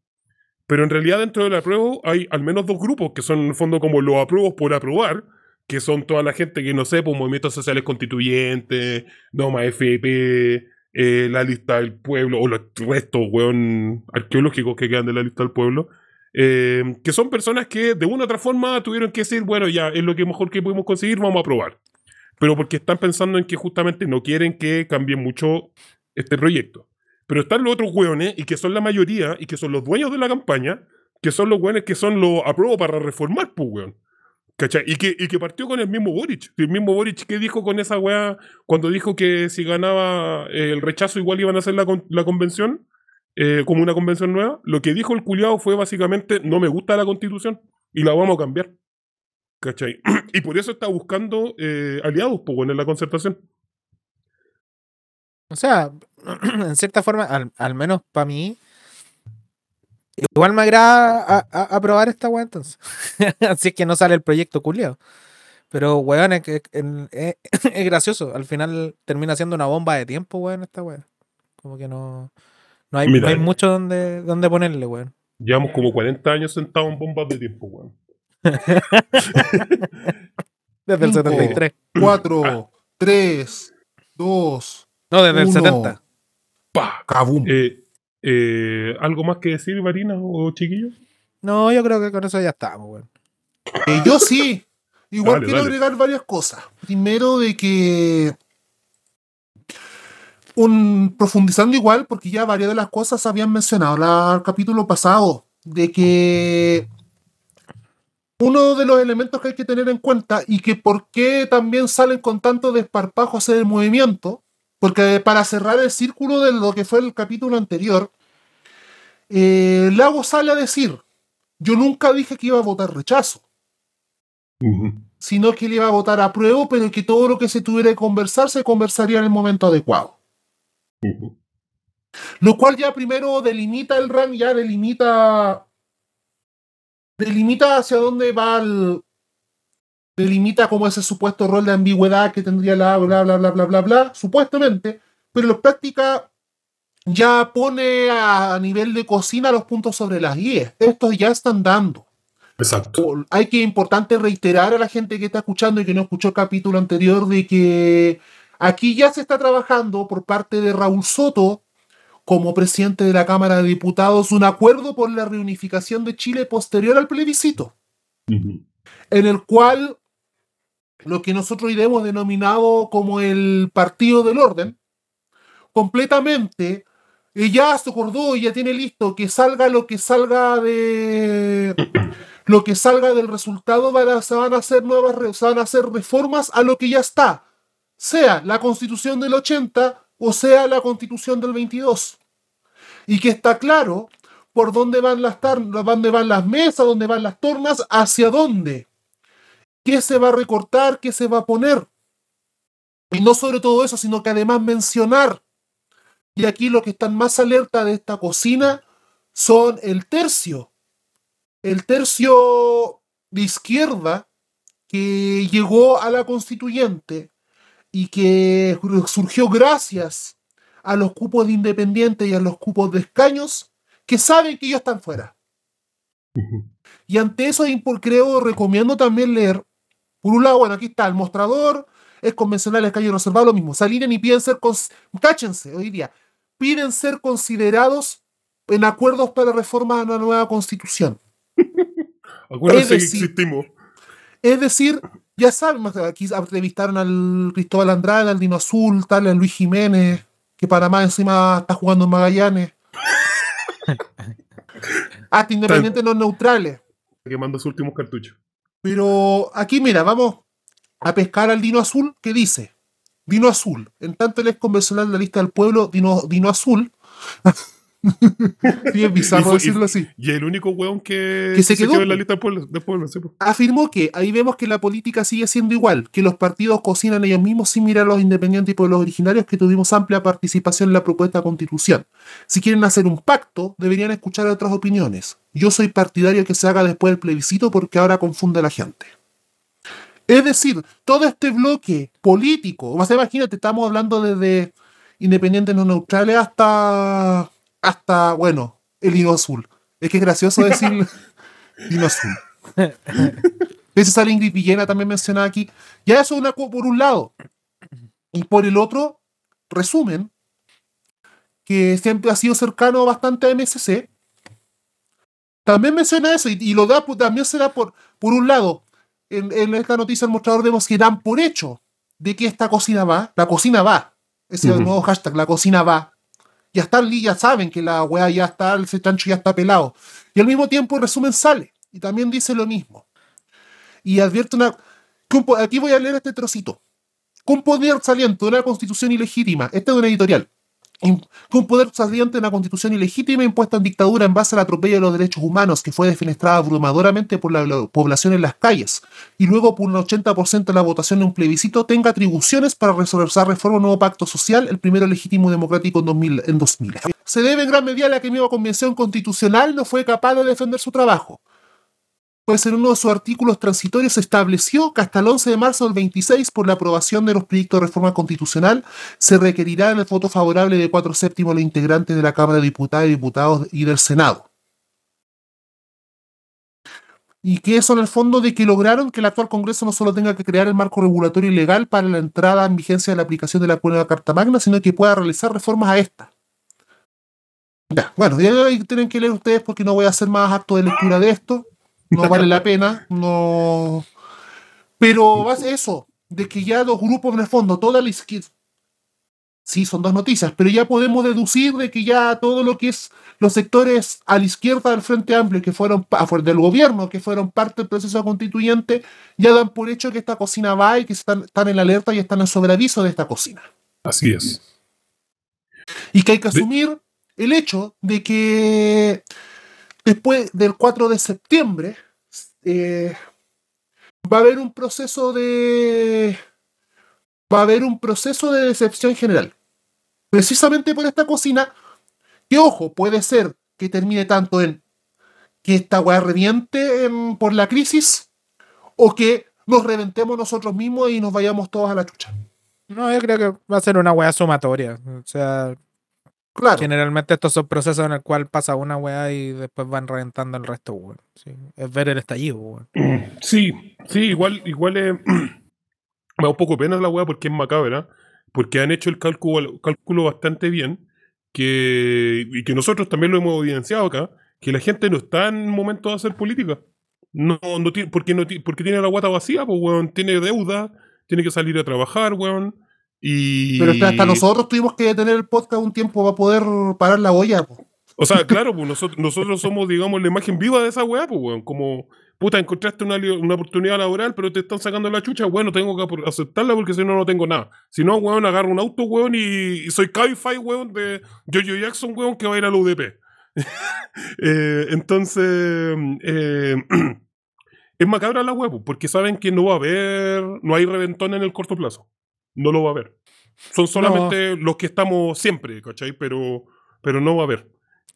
Pero en realidad dentro del apruebo hay al menos dos grupos que son en el fondo como los apruebos por aprobar, que son toda la gente que no sé, pues movimientos sociales constituyentes, Doma FP, eh, la lista del pueblo, o los restos, weón, arqueológicos que quedan de la lista del pueblo, eh, que son personas que de una u otra forma tuvieron que decir, bueno, ya es lo que mejor que pudimos conseguir, vamos a aprobar. Pero porque están pensando en que justamente no quieren que cambie mucho este proyecto. Pero están los otros hueones, y que son la mayoría, y que son los dueños de la campaña, que son los weones que son los apruebo para reformar, pues, weón. ¿Cachai? Y que, y que partió con el mismo Boric. El mismo Boric que dijo con esa weá cuando dijo que si ganaba el rechazo igual iban a hacer la, la convención, eh, como una convención nueva. Lo que dijo el culiado fue básicamente, no me gusta la constitución y la vamos a cambiar. ¿Cachai? y por eso está buscando eh, aliados, pues, en la concertación. O sea, en cierta forma, al, al menos para mí, igual me agrada aprobar esta weá entonces. Así es que no sale el proyecto culiado. Pero, weón, es, en- es- es gracioso. Al final termina siendo una bomba de tiempo, weón, esta weá. Como que no, no, hay, Mira, no hay mucho donde, donde ponerle, weón. Llevamos como 40 años sentados en bombas de tiempo, weón. Desde el Cinco. 73. 4, 3, 2, No, desde el Uno. 70. ¡Pah! kabum. Eh, eh, ¿Algo más que decir, Marina o chiquillos? No, yo creo que con eso ya estamos, weón. Eh, yo sí. Igual Dale, quiero dale. agregar varias cosas. Primero de que un profundizando igual, porque ya varias de las cosas habían mencionado en el capítulo pasado, de que uno de los elementos que hay que tener en cuenta y que por qué también salen con tanto desparpajo hacer el movimiento, porque para cerrar el círculo de lo que fue el capítulo anterior, eh, Lago sale a decir, yo nunca dije que iba a votar rechazo sino que le iba a votar a prueba, pero que todo lo que se tuviera que conversar se conversaría en el momento adecuado. Lo cual ya primero delimita el rank, ya delimita. Delimita hacia dónde va el. Delimita como ese supuesto rol de ambigüedad que tendría la bla bla bla bla bla bla, supuestamente, pero en práctica ya pone a, nivel de cocina los puntos sobre las guías. Estos ya están dando. Exacto. Hay que importante reiterar a la gente que está escuchando y que no escuchó el capítulo anterior de que aquí ya se está trabajando por parte de Raúl Soto como presidente de la Cámara de Diputados un acuerdo por la reunificación de Chile posterior al plebiscito, en el cual lo que nosotros hemos denominado como el Partido del Orden, completamente ya se acordó y ya tiene listo que salga lo que salga de lo que salga del resultado van a- se van a hacer nuevas se van a hacer reformas a lo que ya está sea la constitución del 80 o sea la constitución del 22 y que está claro por dónde van las dónde van las mesas dónde van las tornas hacia dónde. Qué se va a recortar qué se va a poner y no sobre todo eso sino que además mencionar. Y aquí los que están más alerta de esta cocina son el tercio. El tercio de izquierda que llegó a la constituyente y que surgió gracias a los cupos de independientes y a los cupos de escaños que saben que ellos están fuera. Y ante eso, creo, recomiendo también leer. Por un lado, bueno, aquí está el mostrador, es convencional, el calle reservado, lo mismo. Salinan y piden ser, cáchense, hoy día, piden ser considerados en acuerdos para reforma a una nueva constitución. Acuérdense Es que existimos. Es decir, ya saben, aquí entrevistaron al Cristóbal Andrade, al Dino Azul, tal, al Luis Jiménez, que para más encima está jugando en Magallanes. Hasta independientes no neutrales. Quemando sus últimos cartuchos. Pero aquí, mira, vamos a pescar al Dino Azul que dice: Dino Azul, en tanto él es convencional de la lista del pueblo, Dino, Dino Azul. Y bizarro y- decirlo así. Y el único weón que, Que se quedó, en la lista del pueblo. sí. Afirmó que ahí vemos que la política sigue siendo igual, que los partidos cocinan ellos mismos sin mirar a los independientes y pueblos originarios, que tuvimos amplia participación en la propuesta de constitución. Si quieren hacer un pacto, deberían escuchar otras opiniones. Yo soy partidario que se haga después del plebiscito porque ahora confunde a la gente. Es decir, todo este bloque político, o sea, imagínate, estamos hablando desde independientes no neutrales hasta, hasta bueno, el hino azul. Es que es gracioso decir hino azul. Ese sale Ingrid Villena también mencionada aquí. Ya eso es una, por un lado. Y por el otro, resumen, que siempre ha sido cercano bastante a MSC. También menciona eso y, y lo da, pues, también será por, por un lado, en, en esta noticia el mostrador vemos que dan por hecho de que esta cocina va, la cocina va, ese es el nuevo hashtag, la cocina va, Ya están ya saben que la weá ya está, ese chancho ya está pelado. Y al mismo tiempo el resumen sale. Y también dice lo mismo. Y advierte una. Aquí voy a leer este trocito. Con poder saliente de una constitución ilegítima. Este es un editorial. Im- Con poder saliente de una constitución ilegítima impuesta en dictadura en base al atropello de los derechos humanos, que fue defenestrada abrumadoramente por la, la población en las calles, y luego por un 80% de la votación en un plebiscito, tenga atribuciones para resolver reforma un nuevo pacto social, el primero legítimo democrático en 2000. En 2000. Se debe en gran medida a la que misma convención constitucional no fue capaz de defender su trabajo pues en uno de sus artículos transitorios estableció que hasta el 11 de marzo del 26, por la aprobación de los proyectos de reforma constitucional, se requerirá el voto favorable de cuatro séptimos los integrantes de la Cámara de Diputados y Diputados y del Senado. Y que eso en el fondo de que lograron que el actual Congreso no solo tenga que crear el marco regulatorio y legal para la entrada en vigencia de la aplicación de la nueva Carta Magna, sino que pueda realizar reformas a esta. Ya, bueno, ya tienen que leer ustedes porque no voy a hacer más acto de lectura de esto no vale la pena, no. Pero va a ser eso, de que ya los grupos en el fondo, toda la izquierda. Sí, son dos noticias, pero ya podemos deducir de que ya todo lo que es los sectores a la izquierda del Frente Amplio, que fueron del gobierno, que fueron parte del proceso constituyente, ya dan por hecho que esta cocina va y que están, están en alerta y están en sobreaviso de esta cocina. Así es. Y que hay que De- asumir el hecho de que después del 4 de septiembre eh, va a haber un proceso de va a haber un proceso de decepción general precisamente por esta cocina que ojo puede ser que termine tanto en que esta weá reviente en- por la crisis o que nos reventemos nosotros mismos y nos vayamos todos a la chucha No, yo creo que va a ser una weá sumatoria. O sea, claro generalmente estos son procesos en el cual pasa una weá y después van reventando el resto, weón. Sí, Es ver el estallido, weón. Sí, sí, igual, igual es. me da un poco pena la weá porque es macabra. Porque han hecho el cálculo, cálculo bastante bien. Que, y que nosotros también lo hemos evidenciado acá. Que la gente no está en momento de hacer política. No, no tiene, porque, no, porque tiene la guata vacía, pues, weón. Tiene deuda, tiene que salir a trabajar, weón. Y. pero hasta- nosotros tuvimos que detener el podcast un tiempo para poder parar la olla po. O sea, claro, pues nosotros, nosotros somos, digamos, la imagen viva de esa weá, pues, weón. Como, puta, encontraste una, una oportunidad laboral, pero te están sacando la chucha, bueno, tengo que aceptarla porque si no, no tengo nada. Si no, weón, agarro un auto, weón, y, y soy Cabify, weón, de Jojo Jackson, weón, que va a ir a la UDP. Eh, entonces, eh, es macabra la weá, pues, porque saben que no va a haber, no hay reventón en el corto plazo. No lo va a haber. Son solamente los que estamos siempre, ¿cachai? Pero, pero no va a haber.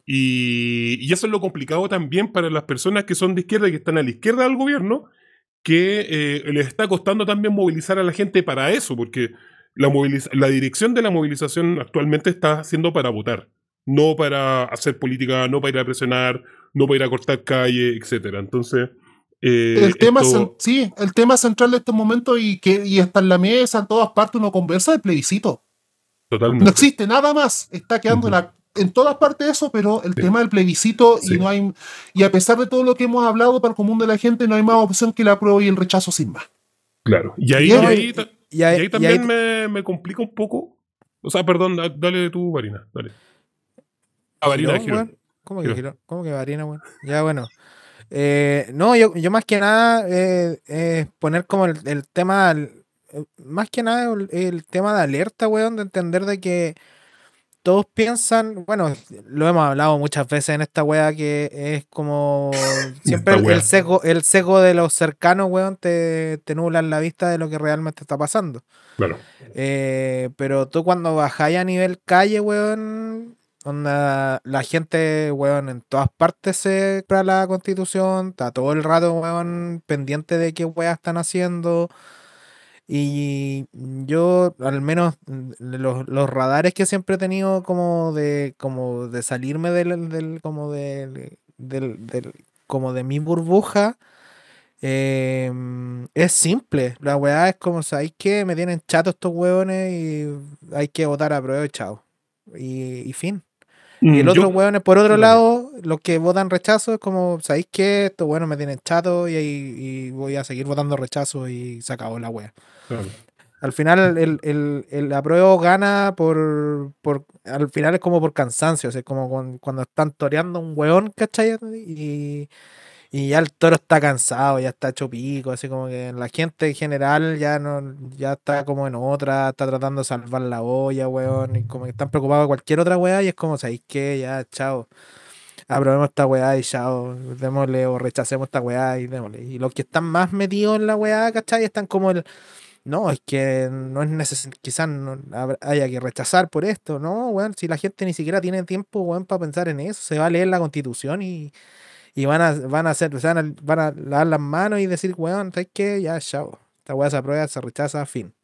Y, y eso es lo complicado también para las personas que son de izquierda y que están a la izquierda del gobierno, que eh, les está costando también movilizar a la gente para eso, porque la, la dirección de la movilización actualmente está siendo para votar, no para hacer política, no para ir a presionar, no para ir a cortar calle, etcétera. Entonces, eh, el tema esto- sí, el tema central de este momento y que y está en la mesa, en todas partes uno conversa del plebiscito. totalmente. No existe nada más, está quedando en, la- en todas partes eso, pero el tema del plebiscito Sí. y no hay y a pesar de todo lo que hemos hablado para el común de la gente, no hay más opción que la apruebo y el rechazo sin más. Claro. Y ahí, Y y ahí- ahí ta- Y ahí, y ahí y también ahí- me, me complica un poco. O sea, perdón, da- dale tú, Varina. Dale. Ah, Varina. ¿Cómo que? ¿Cómo que varina, weón? Ya, bueno. Eh, no, yo, yo más que nada eh, eh, poner como el, el tema, eh, más que nada el, el tema de alerta, weón, de entender de que todos piensan, bueno, lo hemos hablado muchas veces en esta wea que es como siempre el, el sesgo, el sesgo de los cercanos, weón, te, te nublan la vista de lo que realmente está pasando. Claro. Pero tú cuando bajáis a nivel calle, weón, onda, la gente, weón, en todas partes se compra la constitución, está todo el rato, weón, pendiente de qué weas están haciendo. Y yo, al menos, mm, los, los radares que siempre he tenido como de, como de salirme del, del- como del, del, del- como de mi burbuja, em, es simple. La weá es como, ¿sabéis qué? Me tienen chato estos hueones y hay que votar a prueba y chao. Y, y fin. Y el Mm, otro yo- hueones, por otro lado, los que votan rechazo es como, ¿sabéis qué? Estos hueones me tienen chato y, y voy a seguir votando rechazo y se acabó la wea. claro. Al final el, el, el apruebo gana por, por. Al final es como por cansancio. O sea, como cuando, cuando están toreando un weón, ¿cachai? Y, y ya el toro está cansado, ya está hecho así como que la gente en general ya no, ya está como en otra, está tratando de salvar la olla, weón, y como que están preocupados de cualquier otra weá, y es como, ¿sabéis qué? Ya, chao. Aprobemos esta weá y chao, démosle o rechacemos esta weá y démosle. Y los que están más metidos en la weá, ¿cachai? Están como el. No, es que no es necesario, quizás no haya que rechazar por esto, no, weón, si la gente ni siquiera tiene tiempo, weón, para pensar en eso, se va a leer la constitución y, y van a, van a hacer, van a, van a lavar las manos y decir, weón, ¿sabes qué? Ya, chao. Esta weá se aprueba, se rechaza, fin.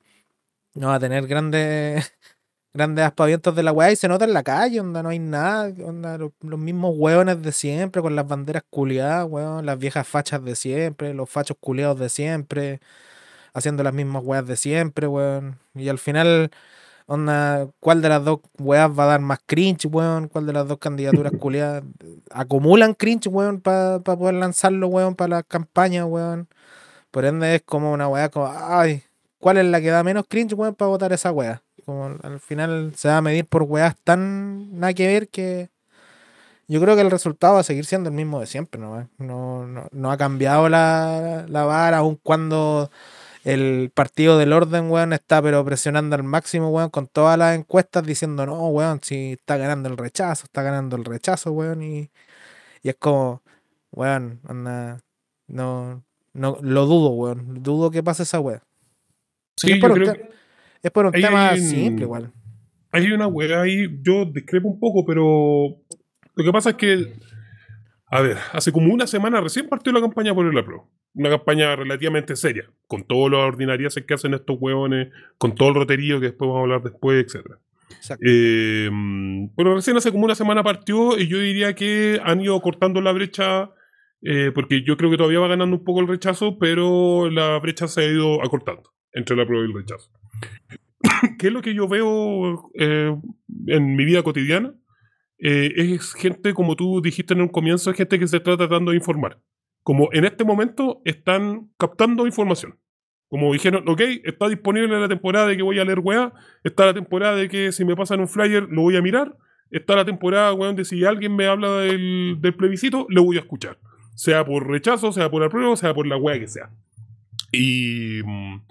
No va a tener grandes grandes aspavientos de la weá y se nota en la calle, onda no hay nada, onda los, mismos weones de siempre, con las banderas culiadas, weón, las viejas fachas de siempre, los fachos culiados de siempre, haciendo las mismas weas de siempre, weón. Y al final Onda, ¿cuál de las dos weas va a dar más cringe, weón? ¿Cuál de las dos candidaturas culiadas acumulan cringe, weón, para poder lanzarlo, weón, para las campañas, weón? Por ende es como una wea como, ay, ¿cuál es la que da menos cringe, weón, para votar esa wea? Como al final se va a medir por weas tan nada que ver que yo creo que el resultado va a seguir siendo el mismo de siempre, ¿no? No, no, no ha cambiado la, la vara, aun cuando el partido del orden, weón, está pero presionando al máximo, weón, con todas las encuestas diciendo, no, weón, si está ganando el rechazo, está ganando el rechazo, weón, y, y es como, weón, anda, no, no, lo dudo, weón, dudo que pase esa weón. Sí, es, por un, creo es por un hay tema simple, igual. Hay una weá ahí, yo discrepo un poco, pero lo que pasa es que, a ver, hace como una semana recién partió la campaña por el apruebo. Una campaña relativamente seria, con todas las ordinarias que hacen estos hueones, con todo el roterío que después vamos a hablar después, etc. Exacto. Eh, pero recién hace como una semana partió y yo diría que han ido cortando la brecha, eh, porque yo creo que todavía va ganando un poco el rechazo, pero la brecha se ha ido acortando entre la prueba y el rechazo. ¿Qué es lo que yo veo eh, en mi vida cotidiana? Eh, es gente, como tú dijiste en un comienzo, es gente que se está tratando de informar. Como en este momento están captando información. Como dijeron, ok, está disponible la temporada de que voy a leer weá, está la temporada de que si me pasan un flyer lo voy a mirar, está la temporada, weón, de si alguien me habla del, del plebiscito, lo voy a escuchar. Sea por rechazo, sea por apruebo, sea por la weá que sea. Y, mm,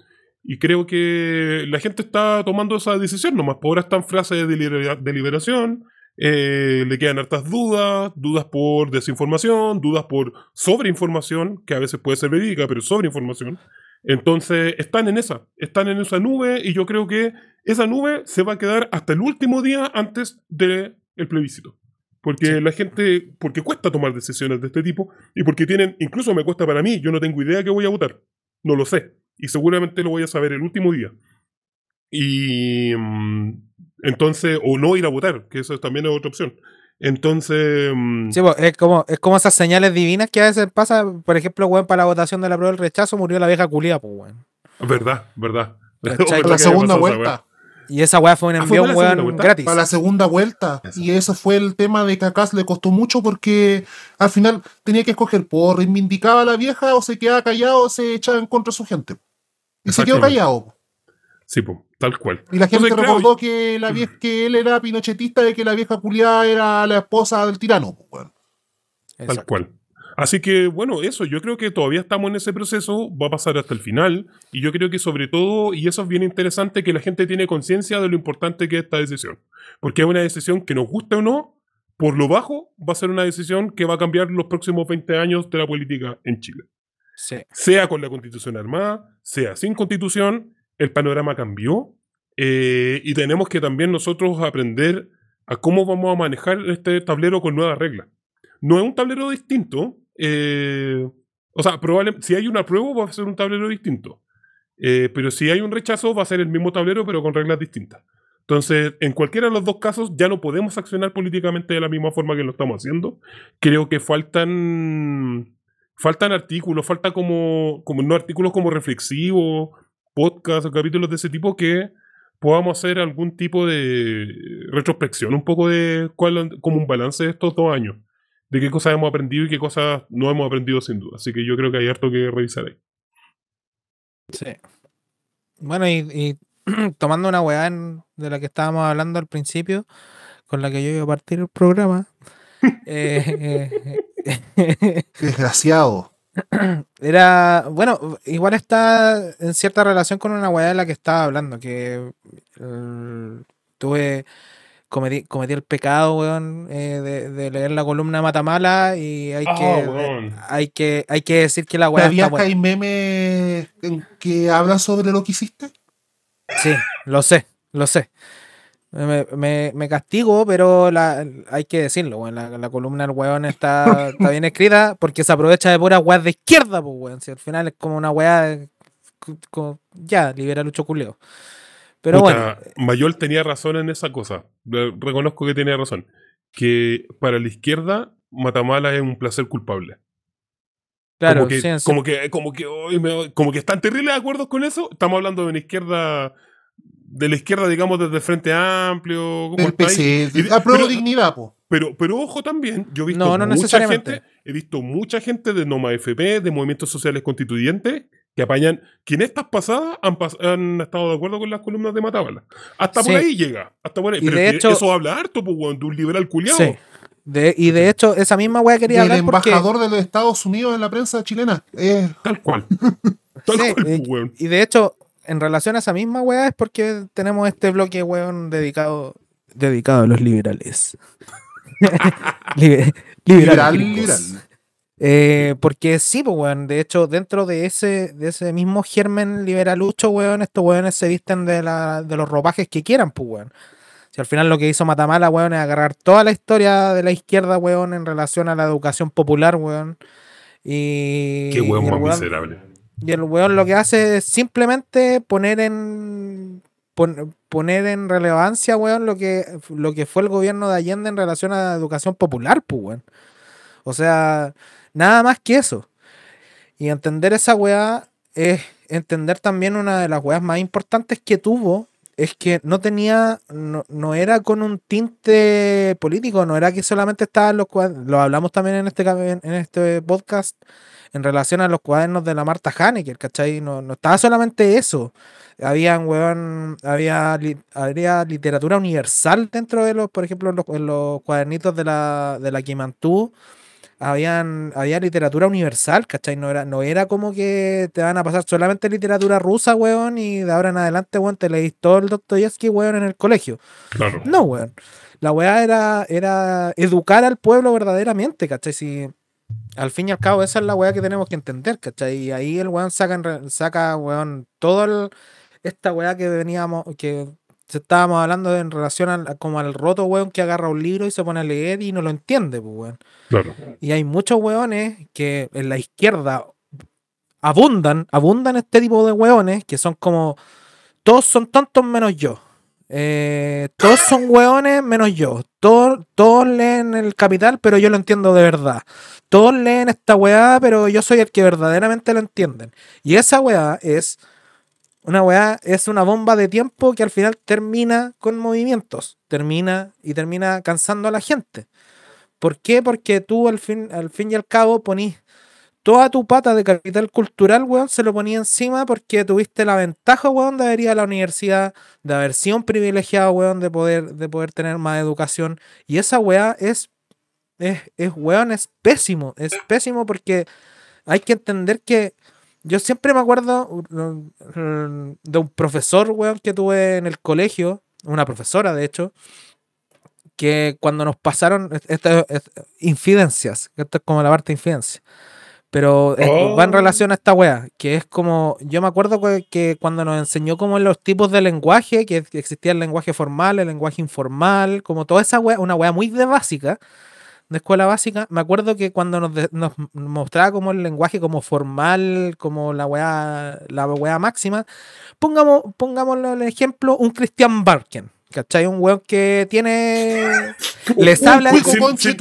y creo que la gente está tomando esa decisión nomás. Por ahora están frases de deliberación, eh, le quedan hartas dudas, dudas por desinformación, dudas por sobreinformación, que a veces puede ser verídica, pero sobreinformación. Entonces están en esa, están en esa nube y yo creo que esa nube se va a quedar hasta el último día antes del plebiscito. Porque Sí. la gente, porque cuesta tomar decisiones de este tipo y porque tienen, incluso me cuesta para mí, yo no tengo idea que voy a votar, no lo sé y seguramente lo voy a saber el último día. Y mm, entonces, o no ir a votar, que eso también es otra opción. Entonces, mm, Sí, po, es como, es como esas señales divinas que a veces pasa, por ejemplo, weón, para la votación de la prueba del rechazo murió la vieja culia, pues, weón. verdad, verdad. Para la segunda vuelta. Y esa weá fue un Ah, ¿fue envío, segunda weón, gratis. Para la segunda vuelta. Y eso fue el tema de que acá le costó mucho porque al final tenía que escoger por reivindicaba a la vieja o se quedaba callado o se echaba en contra de su gente. Y se quedó callado. Sí, po, tal cual. Y la gente Entonces, claro, recordó que, la vie- que él era pinochetista y que la vieja culiada era la esposa del tirano. pues, weón. Tal cual. Así que, bueno, eso, yo creo que todavía estamos en ese proceso, va a pasar hasta el final, y yo creo que sobre todo, y eso es bien interesante, que la gente tiene conciencia de lo importante que es esta decisión. Porque es una decisión que nos guste o no, por lo bajo, va a ser una decisión que va a cambiar los próximos 20 años de la política en Chile. Sí. Sea con la constitución armada, sea sin constitución, el panorama cambió, eh, y tenemos que también nosotros aprender a cómo vamos a manejar este tablero con nuevas reglas no es un tablero distinto. eh, o sea, si hay una prueba va a ser un tablero distinto. Eh, pero si hay un rechazo va a ser el mismo tablero pero con reglas distintas. Entonces, en cualquiera de los dos casos ya no podemos accionar políticamente de la misma forma que lo estamos haciendo. Creo que faltan faltan artículos, falta como, como no artículos como reflexivos, podcasts o capítulos de ese tipo que podamos hacer algún tipo de retrospección, un poco de cuál, como un balance de estos dos años de qué cosas hemos aprendido y qué cosas no hemos aprendido sin duda. Así que yo creo que hay harto que revisar ahí. Sí. Bueno, y, y tomando una weá en- de la que estábamos hablando al principio, con la que yo iba a partir el programa. eh, eh, Desgraciado. Era, bueno, igual está en cierta relación con una weá de la que estaba hablando, que eh, tuve, cometí, cometí el pecado, weón, eh, de, de leer la columna Matamala y hay Ah, que, weón. hay que, hay que decir que la weá ¿Todavía está buena. hay memes que hablan sobre lo que hiciste? Sí, lo sé, lo sé. Me, me- me castigo, pero la, hay que decirlo, weón. La, la columna del weón está, está bien escrita porque se aprovecha de puras weas de izquierda, pues, weón. Si al final es como una de- co- ya, libera Lucho Culeo. Pero Puta, bueno, Mayol tenía razón en esa cosa. Re- Reconozco que tenía razón. Que para la izquierda, Matamala es un placer culpable. claro, como que, sí, sí. como que, como que, me- como que están terribles de acuerdo con eso. Estamos hablando de una izquierda, de la izquierda, digamos, desde el Frente Amplio. ¿cómo ahí? PC. Y- Apruebo pero- dignidad, po. Pero, pero ojo también, yo he visto No, no mucha necesariamente. gente, he visto mucha gente de Noma FP, de movimientos sociales constituyentes, que apañan, que en estas pasadas han, pas- han estado de acuerdo con las columnas de Matábala. Hasta Sí. por ahí llega, hasta por ahí. Y Pero de hecho- eso habla harto, pues, weón, de un liberal culiado. Sí. De- y de hecho, esa misma wea quería hablar porque. embajador de los Estados Unidos en la prensa chilena. Eh, Tal cual. Tal Sí, cual, eh, pues, weón. Y de hecho, en relación a esa misma weá, es porque tenemos este bloque, weón, dedicado, dedicado a los liberales. Libe- liberal, liberal. Eh, porque sí, pues, weón. De hecho, dentro de ese, de ese mismo germen liberalucho, weón, estos weones se visten de, la, de los ropajes que quieran, pues, weón. Si al final lo que hizo Matamala, weón, es agarrar toda la historia de la izquierda, weón, en relación a la educación popular, weón. Y. Qué weón y más weón- miserable. Y el weón lo que hace es simplemente poner en pon- poner en relevancia, weón, lo que, lo que fue el gobierno de Allende en relación a educación popular, pues, weón. O sea, nada más que eso. Y entender esa weá es entender también una de las weas más importantes que tuvo. Es que no tenía, no, no era con un tinte político, no era que solamente estaban los cuadernos, lo hablamos también en este, en este podcast, en relación a los cuadernos de la Marta Hanecker, ¿cachai? No, no estaba solamente eso. Habían, weón, había, había literatura universal dentro de los, por ejemplo, en los, en los cuadernitos de la, de la Kimantú. Habían, había literatura universal, ¿cachai? No era, no era como que te van a pasar solamente literatura rusa, weón, y de ahora en adelante, weón, te leís todo el Dostoyevsky, weón, en el colegio. Claro. No, weón. La weá era, era educar al pueblo verdaderamente, ¿cachai? Si, al fin y al cabo, esa es la weá que tenemos que entender, ¿cachai? Y ahí el weón saca, saca weón, todo el, esta weá que veníamos, que estábamos hablando en relación al, como al roto weón que agarra un libro y se pone a leer y no lo entiende, pues, weón. Claro. Y hay muchos weones que en la izquierda abundan, abundan este tipo de weones que son como, todos son tontos menos yo. Eh, todos son weones menos yo. Todos, todos leen el capital, pero yo lo entiendo de verdad. Todos leen esta weá, pero yo soy el que verdaderamente lo entienden. Y esa weá es una weá, es una bomba de tiempo que al final termina con movimientos. Termina y termina cansando a la gente. ¿Por qué? Porque tú al fin, al fin y al cabo ponís toda tu pata de capital cultural, weón, se lo ponía encima porque tuviste la ventaja, weón, de haber ido a la universidad, de haber sido un privilegiado, weón, de poder, de poder tener más educación. Y esa weá es, es, es, weón, es pésimo, es pésimo porque hay que entender que yo siempre me acuerdo uh, de un profesor, weón, que tuve en el colegio, una profesora, de hecho, que cuando nos pasaron estas infidencias, esto es como la parte de infidencia, pero es- Oh. va en relación a esta wea, que es como, yo me acuerdo que, que cuando nos enseñó como los tipos de lenguaje, que existía el lenguaje formal, el lenguaje informal, como toda esa wea, una wea muy de básica, de escuela básica, me acuerdo que cuando nos, de- nos mostraba como el lenguaje como formal, como la weá, la weá máxima, pongamos, pongámoslo el ejemplo, un Christian Barken, ¿cachai? Un weón que tiene... le sabe, un cuico sin-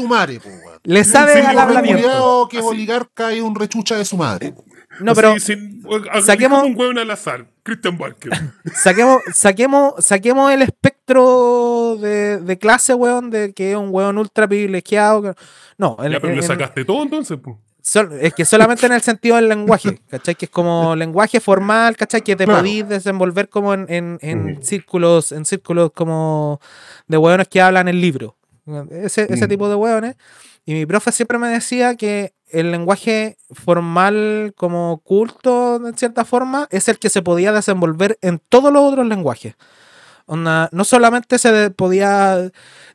le sabe sin al hablamiento. Cuidado que es oligarca y un rechucha de su madre. No, Así, pero sin- saquemos- un hueón al azar. Christian Barker. saquemos, saquemos, saquemos el espectro de, de clase, weón, de que es un weón ultra privilegiado. que- No, el- ya, pero le en- sacaste todo entonces, pues. Sol- es que solamente en el sentido del lenguaje, ¿cachai? Que es como lenguaje formal, ¿cachai? Que te Claro. podís desenvolver como en, en- en Mm. círculos, en círculos como de hueones que hablan el libro. Ese, ese Mm. tipo de hueones. Y mi profe siempre me decía que el lenguaje formal como culto, en cierta forma, es el que se podía desenvolver en todos los otros lenguajes. Onda, no solamente se podía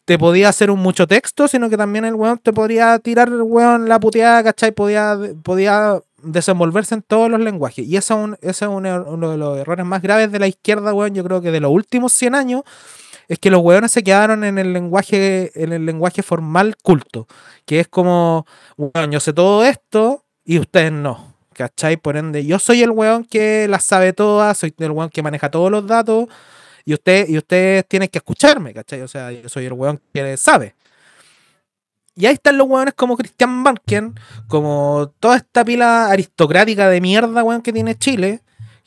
te podía hacer un mucho texto, sino que también el weón te podría tirar weón la puteada, ¿cachai? Podía, podía desenvolverse en todos los lenguajes. Y eso es, un- ese es er- uno de los errores más graves de la izquierda, weón. Yo creo que de los últimos 100 años es que los weones se quedaron en el lenguaje, en el lenguaje formal culto, que es como, weón, yo sé todo esto y ustedes no. ¿Cachai? Por ende, yo soy el weón que las sabe todas, soy el weón que maneja todos los datos y, usted, y ustedes tienen que escucharme, ¿cachai? O sea, yo soy el weón que sabe. Y ahí están los weones como Christian Barken, como toda esta pila aristocrática de mierda, weón, que tiene Chile,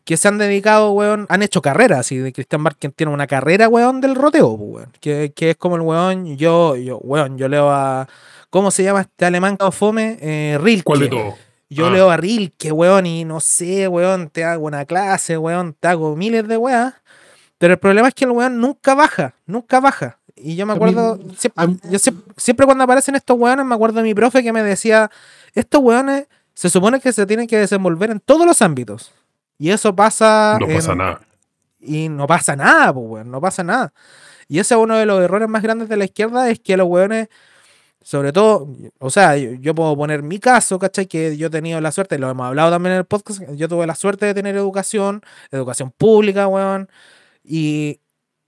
que se han dedicado, weón, han hecho carreras, así de Christian Barken tiene una carrera, weón, del roteo, weón, que, que es como el weón, yo, yo, weón, yo leo a, ¿cómo se llama este alemán que fome? Eh, Rilke. ¿Cuál de todo? Yo Ah. leo a Rilke, weón, y no sé, weón, te hago una clase, weón, te hago miles de weas. Pero el problema es que el weón nunca baja, nunca baja. Y yo me A mí- acuerdo, siempre, mí- yo siep- siempre cuando aparecen estos weones, me acuerdo de mi profe que me decía, estos weones se supone que se tienen que desenvolver en todos los ámbitos. Y eso pasa... No pasa en- nada. y no pasa nada, pues, weón, no pasa nada. Y ese es uno de los errores más grandes de la izquierda, es que los weones, sobre todo, o sea, yo, yo puedo poner mi caso, ¿cachai? Que yo he tenido la suerte, lo hemos hablado también en el podcast, yo tuve la suerte de tener educación, educación pública, weón, y,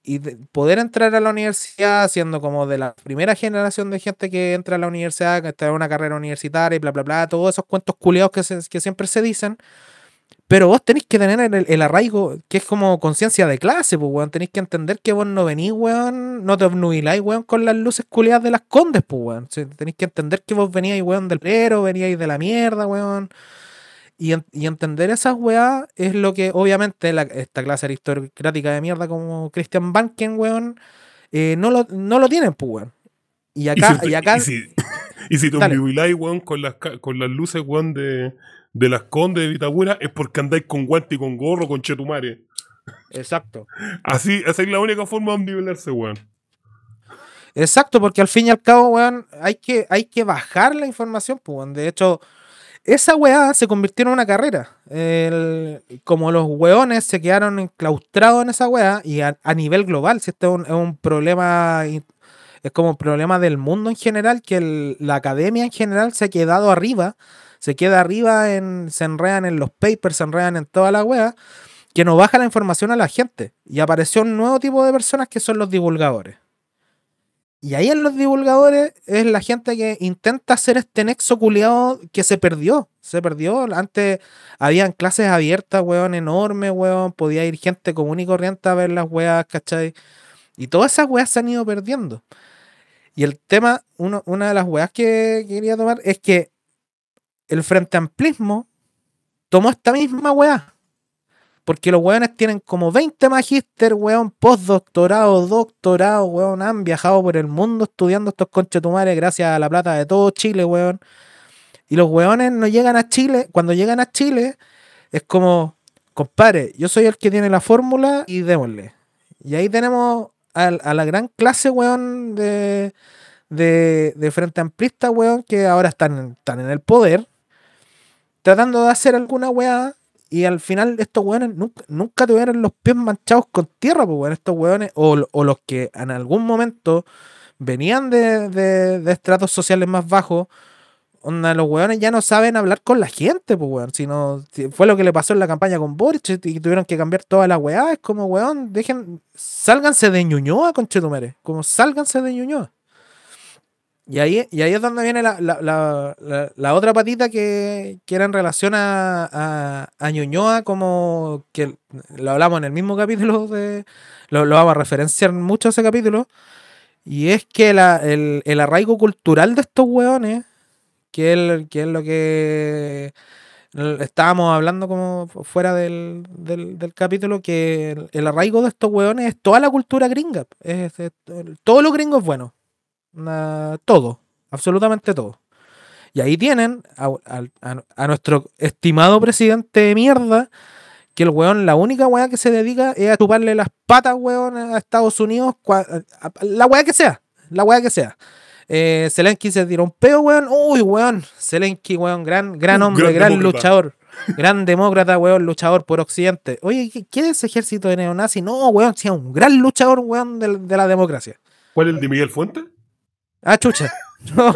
y de poder entrar a la universidad siendo como de la primera generación de gente que entra a la universidad, que está en una carrera universitaria y bla, bla, bla, todos esos cuentos culiados que, se- que siempre se dicen. Pero vos tenéis que tener el, el arraigo, que es como conciencia de clase, pues, weón. Tenéis que entender que vos no venís, weón, no te obnubiláis, weón, con las luces culiadas de las condes, pues, weón. Sí, tenéis que entender que vos veníais, weón, del pero, veníais de la mierda, weón. Y, en- y entender esas weas es lo que, obviamente, la- esta clase aristocrática de mierda como Christian Banken, weón, eh, no, lo, no lo tienen, pues, weón. Y acá, y y, si, acá, y si, y si te omnibuláis, weón, con las, con las luces, weón, de, de las condes de Vitagura, es porque andáis con guante y con gorro, con chetumare. exacto. Así, esa es la única forma de omnibularse, weón. Exacto, porque al fin y al cabo, weón, hay que, hay que bajar la información, pues, weón. De hecho, esa weá se convirtió en una carrera. El- como los weones se quedaron enclaustrados en esa weá, y a, nivel global, si esto es un, problema, es como un problema del mundo en general, que la academia en general se ha quedado arriba, se queda arriba, en, se enredan en los papers, se enredan en toda la weá, que no baja la información a la gente. Y apareció un nuevo tipo de personas que son los divulgadores. Y ahí en los divulgadores es la gente que intenta hacer este nexo culiado que se perdió. Se perdió. Antes habían clases abiertas, weón, enormes, weón. Podía ir gente común y corriente a ver las weas, ¿cachai? Y todas esas weas se han ido perdiendo. Y el tema, uno- una de las weas que quería tomar es que el Frente Amplismo tomó esta misma wea. Porque los weones tienen como 20 magíster, weón, postdoctorado, doctorado, weón, han viajado por el mundo estudiando estos conchetumares gracias a la plata de todo Chile, weón. Y los weones no llegan a Chile, cuando llegan a Chile, es como, compadre, yo soy el que tiene la fórmula y démosle. Y ahí tenemos a, la gran clase, weón, de, de, de Frente Amplista, weón, que ahora están, están en el poder, tratando de hacer alguna weá y al final estos weones nunca, nunca tuvieron los pies manchados con tierra, pues weón, estos weones, o, o los que en algún momento venían de, de- de estratos sociales más bajos, onda, los weones ya no saben hablar con la gente, pues weón, sino si fue lo que le pasó en la campaña con Boric y tuvieron que cambiar toda la weá, es como weón, dejen, sálganse de Ñuñoa, conchetumare, como sálganse de Ñuñoa. Y ahí, y ahí es donde viene la, la- la- la- otra patita que, que era en relación a, a, a Ñuñoa, como que lo hablamos en el mismo capítulo, de, lo, lo vamos a referenciar mucho ese capítulo, y es que la- el, el arraigo cultural de estos hueones, que es, que es lo que estábamos hablando como fu- fuera del, del- del capítulo, que el, el arraigo de estos hueones es toda la cultura gringa, es, es- todo lo gringo es bueno. Una- todo, absolutamente todo. Y ahí tienen a, a- a- a nuestro estimado presidente de mierda, que el weón, la única weá que se dedica es a chuparle las patas, weón, a Estados Unidos, a- la weá que sea, la weá que sea. Eh, Zelensky se tiró un peo, weón. Uy, weón. Zelensky, weón, gran, gran hombre, gran luchador. Gran demócrata, weón, luchador por Occidente. Oye, ¿qué, qué es ese ejército de neonazi? No, weón, sí, un gran luchador, weón, de, de la democracia. ¿Cuál es el de Miguel Fuente? Ah, chucha. No.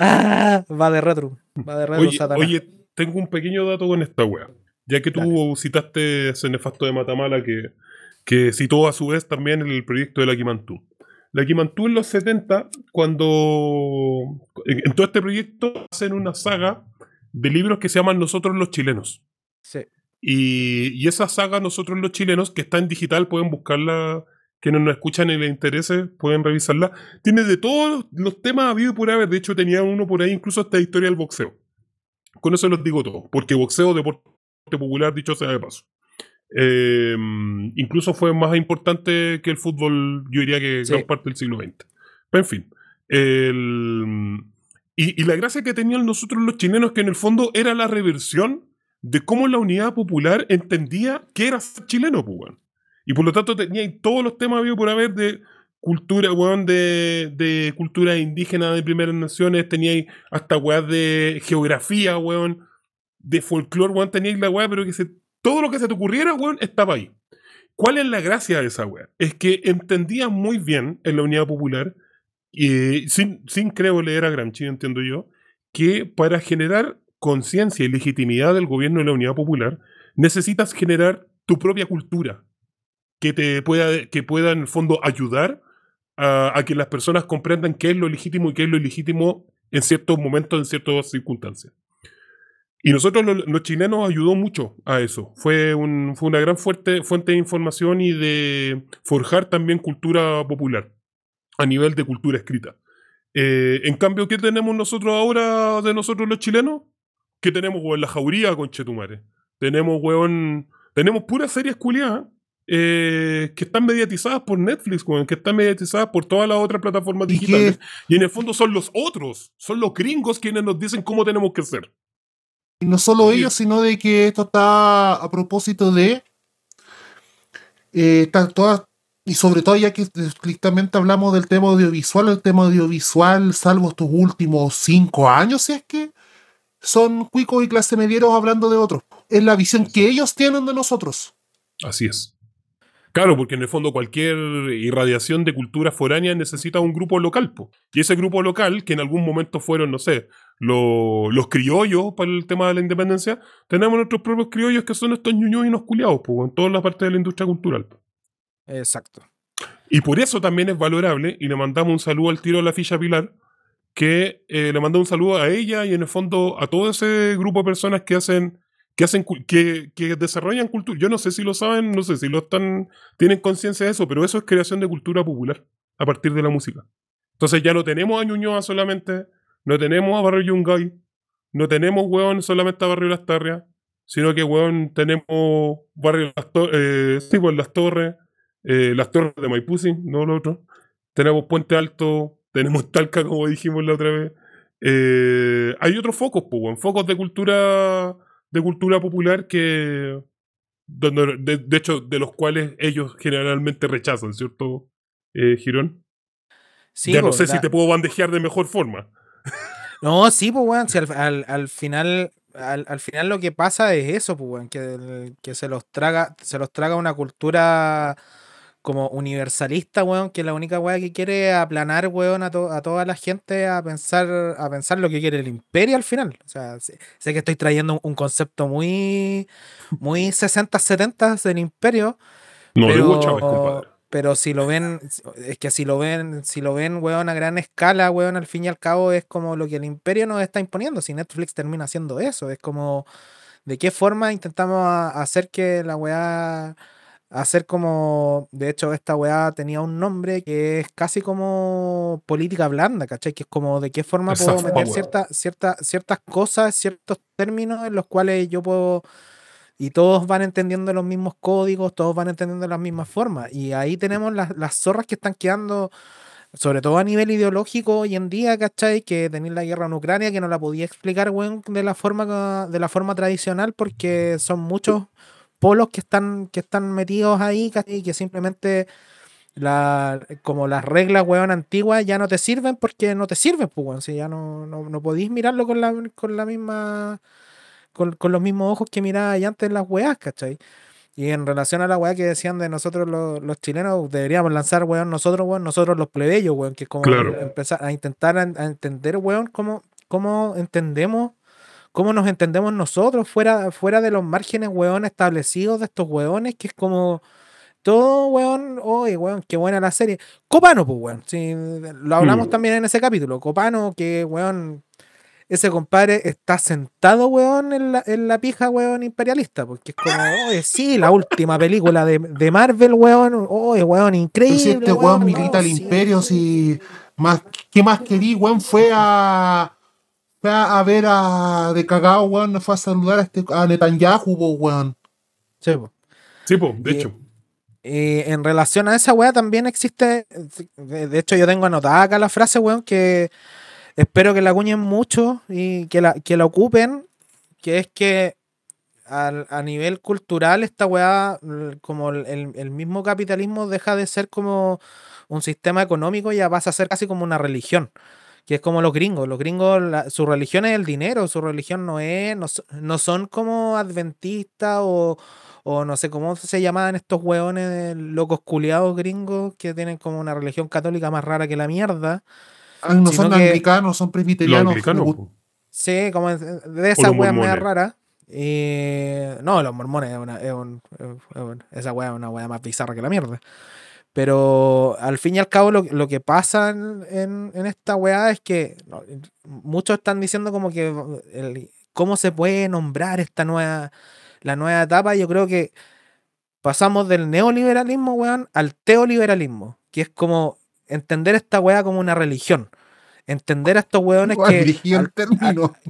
Ah, va de retro. Va de retro, Oye, Satanás. oye, tengo un pequeño dato con esta wea. Ya que tú citaste ese nefasto de Matamala que, que citó a su vez también el proyecto de la Quimantú. La Quimantú en los 70, cuando en, en todo este proyecto hacen una saga de libros que se llaman Nosotros los chilenos. Sí. Y, y esa saga Nosotros los chilenos, que está en digital, pueden buscarla, quienes nos escuchan y les interese, pueden revisarla. Tiene de todos los temas habido y por haber. De hecho, tenía uno por ahí, incluso esta historia del boxeo. Con eso los digo todo, porque boxeo, deporte popular, dicho sea de paso. Eh, incluso fue más importante que el fútbol, yo diría que Sí. gran parte del siglo XX. Pero en fin. el- y, y la gracia que tenían nosotros los chilenos, que en el fondo era la reversión de cómo la unidad popular entendía que era ser chileno, pues, weón. Y por lo tanto tenía todos los temas habido por haber de cultura, weón, de, de cultura indígena de primeras naciones, tenía hasta weas de geografía, weón, de folclore, weón, tenía la wea, pero que se, todo lo que se te ocurriera, weón, estaba ahí. ¿Cuál es la gracia de esa wea? Es que entendía muy bien en la unidad popular, y sin, sin creo leer a Gramsci, entiendo yo, que para generar conciencia y legitimidad del gobierno de la unidad popular, necesitas generar tu propia cultura que te pueda, que pueda en el fondo ayudar a, que las personas comprendan qué es lo legítimo y qué es lo ilegítimo en ciertos momentos, en ciertas circunstancias. Y nosotros lo- los, chilenos ayudó mucho a eso. Fue, fue una gran fuerte, fuente de información y de forjar también cultura popular a nivel de cultura escrita. Eh, en cambio, ¿qué tenemos nosotros ahora de nosotros los chilenos? ¿Qué tenemos, weón? La jauría, con Chetumare. Tenemos, weón, tenemos puras series culiadas eh, que están mediatizadas por Netflix, weón, que están mediatizadas por todas las otras plataformas ¿Y digitales. Y en el fondo son los otros, son los gringos quienes nos dicen cómo tenemos que ser. Y no solo Sí. ellos, sino de que esto está a propósito de. eh, está toda- y sobre todo, ya que estrictamente hablamos del tema audiovisual, el tema audiovisual, salvo estos últimos cinco años, si es que son cuicos y clase medieros hablando de otros. Es la visión que ellos tienen de nosotros. Así es. Claro, porque en el fondo cualquier irradiación de cultura foránea necesita un grupo local. po. Y ese grupo local, que en algún momento fueron, no sé, lo- los criollos para el tema de la independencia, tenemos nuestros propios criollos que son estos ñuños y culiados, po, en todas las partes de la industria cultural. po. Exacto. Y por eso también es valorable, y le mandamos un saludo al tiro a la ficha Pilar, que eh, le mandó un saludo a ella y en el fondo a todo ese grupo de personas que hacen, que hacen, que, que desarrollan cultura. Yo no sé si lo saben, no sé si lo están, tienen conciencia de eso, pero eso es creación de cultura popular a partir de la música. Entonces ya no tenemos a Ñuñoa solamente, no tenemos a Barrio Yungay, no tenemos, weón, solamente a Barrio Las Tarrias, sino que, weón, tenemos Barrio Las Torres, sí, pues, Las Torres, eh, Las Torres de Maipú, sí, no lo otro. Tenemos Puente Alto, tenemos Talca, como dijimos la otra vez. Eh, hay otros focos, pues, focos de cultura, de cultura popular que, donde- de, de hecho, de los cuales ellos generalmente rechazan, ¿cierto, eh, Girón? Sí, ya no sé la- si te puedo bandejear de mejor forma. No, sí, pues, weón. Si al, al- al final, al, al final lo que pasa es eso, pues, weón, que, que se los traga, se los traga una cultura como universalista, weón, que la única weá que quiere es aplanar, weón, a, to- a toda la gente a pensar, a pensar lo que quiere el imperio al final. O sea, sé, sé que estoy trayendo un, concepto muy, muy 60, 70 del imperio, No, pero, Hugo Chávez, compadre. pero si lo ven, es que si lo ven, si lo ven, weón, a gran escala, weón, al fin y al cabo es como lo que el imperio nos está imponiendo. Si Netflix termina haciendo eso, es como de qué forma intentamos hacer que la weá, hacer como, de hecho, esta weá tenía un nombre que es casi como política blanda, ¿cachai? Que es como de qué forma puedo meter power. cierta, cierta, ciertas cosas, ciertos términos en los cuales yo puedo y todos van entendiendo los mismos códigos, todos van entendiendo las mismas formas. Y ahí tenemos las, las zorras que están quedando, sobre todo a nivel ideológico hoy en día, ¿cachai? Que tenéis la guerra en Ucrania, que no la podía explicar, weón, de la forma, de la forma tradicional, porque son muchos polos que están, que están metidos ahí, ¿cachai? Que simplemente la, como las reglas, weón, antiguas ya no te sirven porque no te sirven, pues, weón. Si ya no, no, no podéis mirarlo con la, con la misma. Con, con los mismos ojos que mirabas antes las weas, ¿cachai? Y en relación a la weá que decían de nosotros los, los chilenos, deberíamos lanzar, weón, nosotros, weón, nosotros los plebeyos, weón, que es como Claro. empezar a intentar a, a entender, weón, cómo, cómo entendemos, cómo nos entendemos nosotros fuera, fuera de los márgenes, weón, establecidos de estos weones, que es como todo, weón, oye, weón, qué buena la serie. Copano, pues, weón, sí, lo hablamos Mm. también en ese capítulo. Copano, que, weón, ese compadre está sentado, weón, en la, en la pija, weón, imperialista, porque es como, oye, sí, la última película de, de Marvel, weón, oye, weón, increíble. si este weón milita no, el sí. imperio, si más, ¿qué más querí, weón? Fue a, fue a ver a de cagado, weón, no fue a saludar a, este, a Netanyahu, weón. Sí, po. Sí, po, de Y- hecho. Eh, en relación a esa weá también existe, de hecho yo tengo anotada acá la frase, weón, que espero que la acuñen mucho y que la, que la ocupen, que es que al- a nivel cultural esta weá, como el, el- el mismo capitalismo deja de ser como un sistema económico, ya pasa a ser casi como una religión. Que es como los gringos. Los gringos, la- su religión es el dinero, su religión no es, no, no son como adventistas o, o no sé cómo se llamaban estos hueones de locos culiados gringos que tienen como una religión católica más rara que la mierda. Ah, no son anglicanos, son presbiterianos. Sí, como de esas los weas medio mormones. raras. Y no, los mormones es una, es un- es un- esa wea es una wea más bizarra que la mierda. Pero al fin y al cabo lo, lo que pasa en, en- en esta weá es que muchos están diciendo como que el- cómo se puede nombrar esta nueva, la nueva etapa. Yo creo que pasamos del neoliberalismo, weón, al teoliberalismo, que es como entender esta weá como una religión. Entender a estos weones al-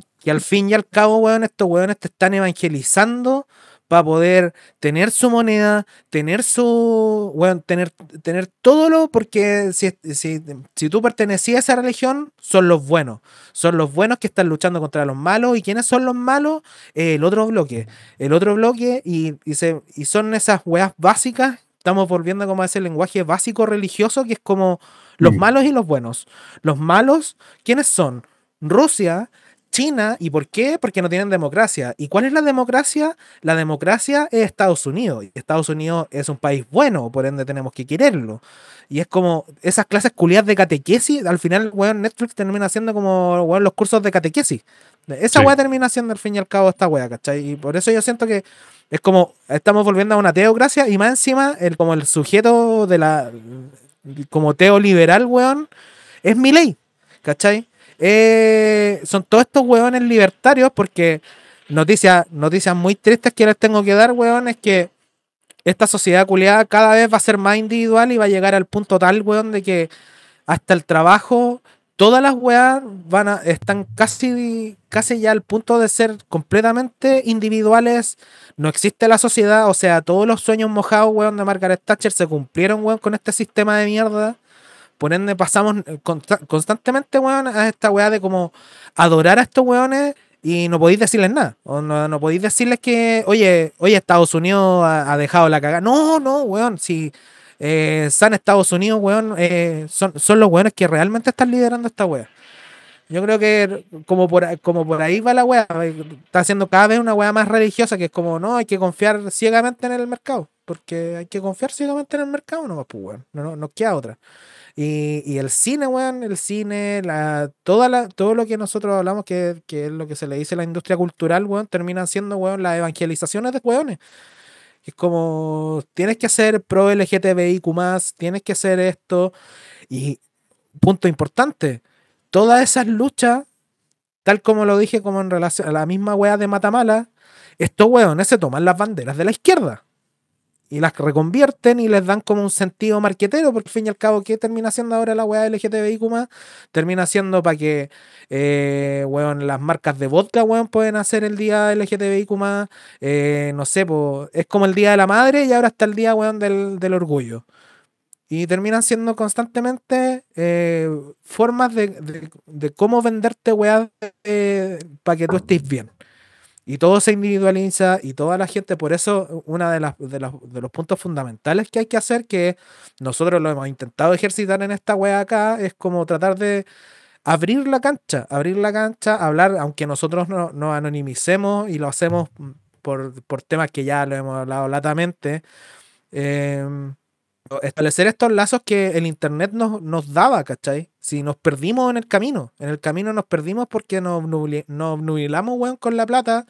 que al fin y al cabo, weón, estos weones te están evangelizando para poder tener su moneda, tener su. weón, tener, tener todo lo. Porque si, si, si tú pertenecías a esa religión, son los buenos. Son los buenos que están luchando contra los malos. ¿Y quiénes son los malos? Eh, el otro bloque. El otro bloque, y, y, se, y son esas weas básicas. Estamos volviendo como a ese lenguaje básico religioso que es como los Mm. malos y los buenos. Los malos, ¿quiénes son? Rusia, China, ¿y por qué? Porque no tienen democracia. ¿Y cuál es la democracia? La democracia es Estados Unidos. Y Estados Unidos es un país bueno, por ende tenemos que quererlo. Y es como esas clases culiadas de catequesis, al final, weón, Netflix termina siendo como, weón, los cursos de catequesis. Esa Sí. weá termina siendo al fin y al cabo esta weá, ¿cachai? Y por eso yo siento que es como, estamos volviendo a una teocracia y más encima, el, como el sujeto de la, como teo liberal, weón, es mi ley, ¿cachai? Eh, son todos estos weones libertarios porque noticias, noticias muy tristes que les tengo que dar, weón, es que esta sociedad culiada cada vez va a ser más individual y va a llegar al punto tal, weón, de que hasta el trabajo, todas las weas van a, están casi, casi ya al punto de ser completamente individuales. No existe la sociedad, o sea, todos los sueños mojados, weón, de Margaret Thatcher se cumplieron, weón, con este sistema de mierda. Por ende, pasamos eh, consta- constantemente, weón, a esta weá de como adorar a estos weones y no podéis decirles nada. O no, no podéis decirles que, oye, oye, Estados Unidos ha, dejado la cagada. No, no, weón, si eh, San Estados Unidos, weón, eh, son, son los weones que realmente están liderando esta weá. Yo creo que como por, como por ahí va la weá, está haciendo cada vez una weá más religiosa, que es como, no, hay que confiar ciegamente en el mercado, porque hay que confiar ciegamente en el mercado, no, pues, weón, no, no, nos queda otra. Y, el cine, weón, el cine, la, toda la, todo lo que nosotros hablamos, que, que es lo que se le dice a la industria cultural, weón, termina siendo, weón, las evangelizaciones de weones. Es como, tienes que hacer pro LGTBIQ, tienes que hacer esto. Y punto importante, todas esas luchas, tal como lo dije, como en relación a la misma weá de Matamala, estos weones se toman las banderas de la izquierda y las reconvierten y les dan como un sentido marquetero, porque al fin y al cabo, ¿qué termina siendo ahora la weá LGTBIQ? Termina siendo para que, eh, las marcas de vodka, weón, pueden hacer el día LGTBIQ, eh, no sé, po, es como el día de la madre y ahora está el día, weón, del, del orgullo. y terminan siendo constantemente eh, formas de, de- de cómo venderte weá para que tú estés bien. Y todo se individualiza y toda la gente, por eso una de, las, de, de los puntos fundamentales que hay que hacer, que nosotros lo hemos intentado ejercitar en esta wea acá, es como tratar de abrir la cancha, abrir la cancha, hablar, aunque nosotros no- nos anonimicemos y lo hacemos por, por temas que ya lo hemos hablado latamente, em, establecer estos lazos que el internet nos, nos daba, ¿cachai? Si nos perdimos en el camino, en el camino nos perdimos porque nos, nubli- nos nubilamos, weón, con la plata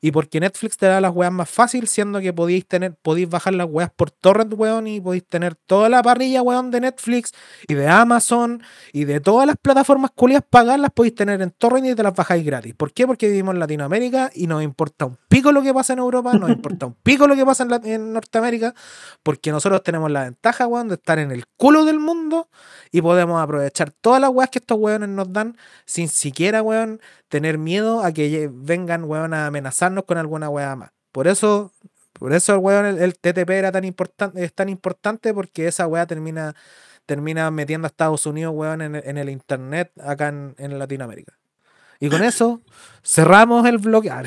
y porque Netflix te da las weas más fácil, siendo que podéis tener, podéis bajar las weas por torrent, weón, y podéis tener toda la parrilla, weón, de Netflix y de Amazon y de todas las plataformas culias pagarlas podéis tener en torrent y te las bajáis gratis. ¿Por qué? Porque vivimos en Latinoamérica y nos importa un pico lo que pasa en Europa, nos importa un pico lo que pasa en, en Norteamérica, porque nosotros tenemos la ventaja, weón, de estar en el culo del mundo y podemos aprovechar todas las weas que estos weones nos dan sin siquiera, weón, tener miedo a que vengan, weón, a amenazarnos con alguna wea más. Por eso, por eso, weón, el, el TTP era tan importante, es tan importante porque esa wea termina, termina metiendo a Estados Unidos, weón, en, el- en el internet acá en, en Latinoamérica. Y con eso cerramos el bloquear.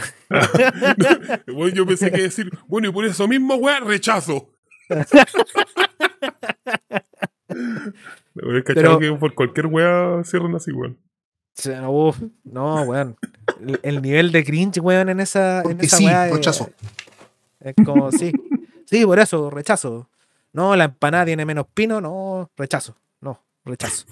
Bueno, yo pensé que decir, bueno, y por eso mismo, weá, rechazo. Me hubiera cachado Pero- que por cualquier weá cierran así, weón. Uf, no, weón. El, el nivel de cringe, weón, en esa, en Y esa sí, weá es- rechazo. Es, como, sí. Sí, por eso, rechazo. No, la empanada tiene menos pino, no, rechazo. No, rechazo.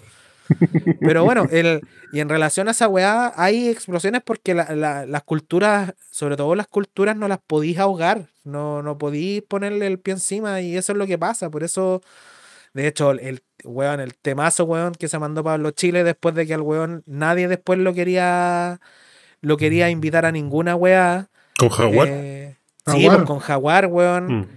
Pero bueno, el, y en relación a esa weá, hay explosiones porque la- la- las culturas, sobre todo las culturas, no las podís ahogar. No, no podís ponerle el pie encima y eso es lo que pasa. Por eso, de hecho, el weón, el temazo, weón, que se mandó Pablo Chile después de que al weón nadie después lo quería lo quería invitar a ninguna weá. Con Jaguar. Eh, sí, Jaguar. pues, con Jaguar, weón. Mm.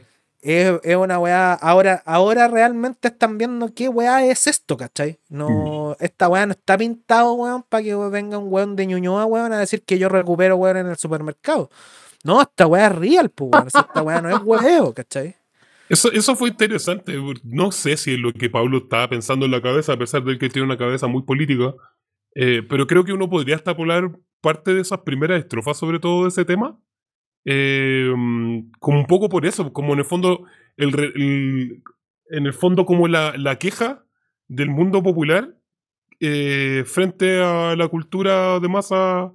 Es, es una weá. Ahora, ahora realmente están viendo qué weá es esto, ¿cachai? No, esta weá no está pintado, weón, para que venga un weón de Ñuñoa, weón, a decir que yo recupero, weón, en el supermercado. No, esta weá es real, pues, weón. Esta weá no es weón, ¿cachai? Eso, eso fue interesante. No sé si es lo que Pablo estaba pensando en la cabeza, a pesar de que tiene una cabeza muy política. Eh, pero creo que uno podría extrapolar parte de esas primeras estrofas, sobre todo de ese tema. eh, como un poco por eso, como en el fondo, el, en el fondo como la, la queja del mundo popular eh, frente a la cultura de masa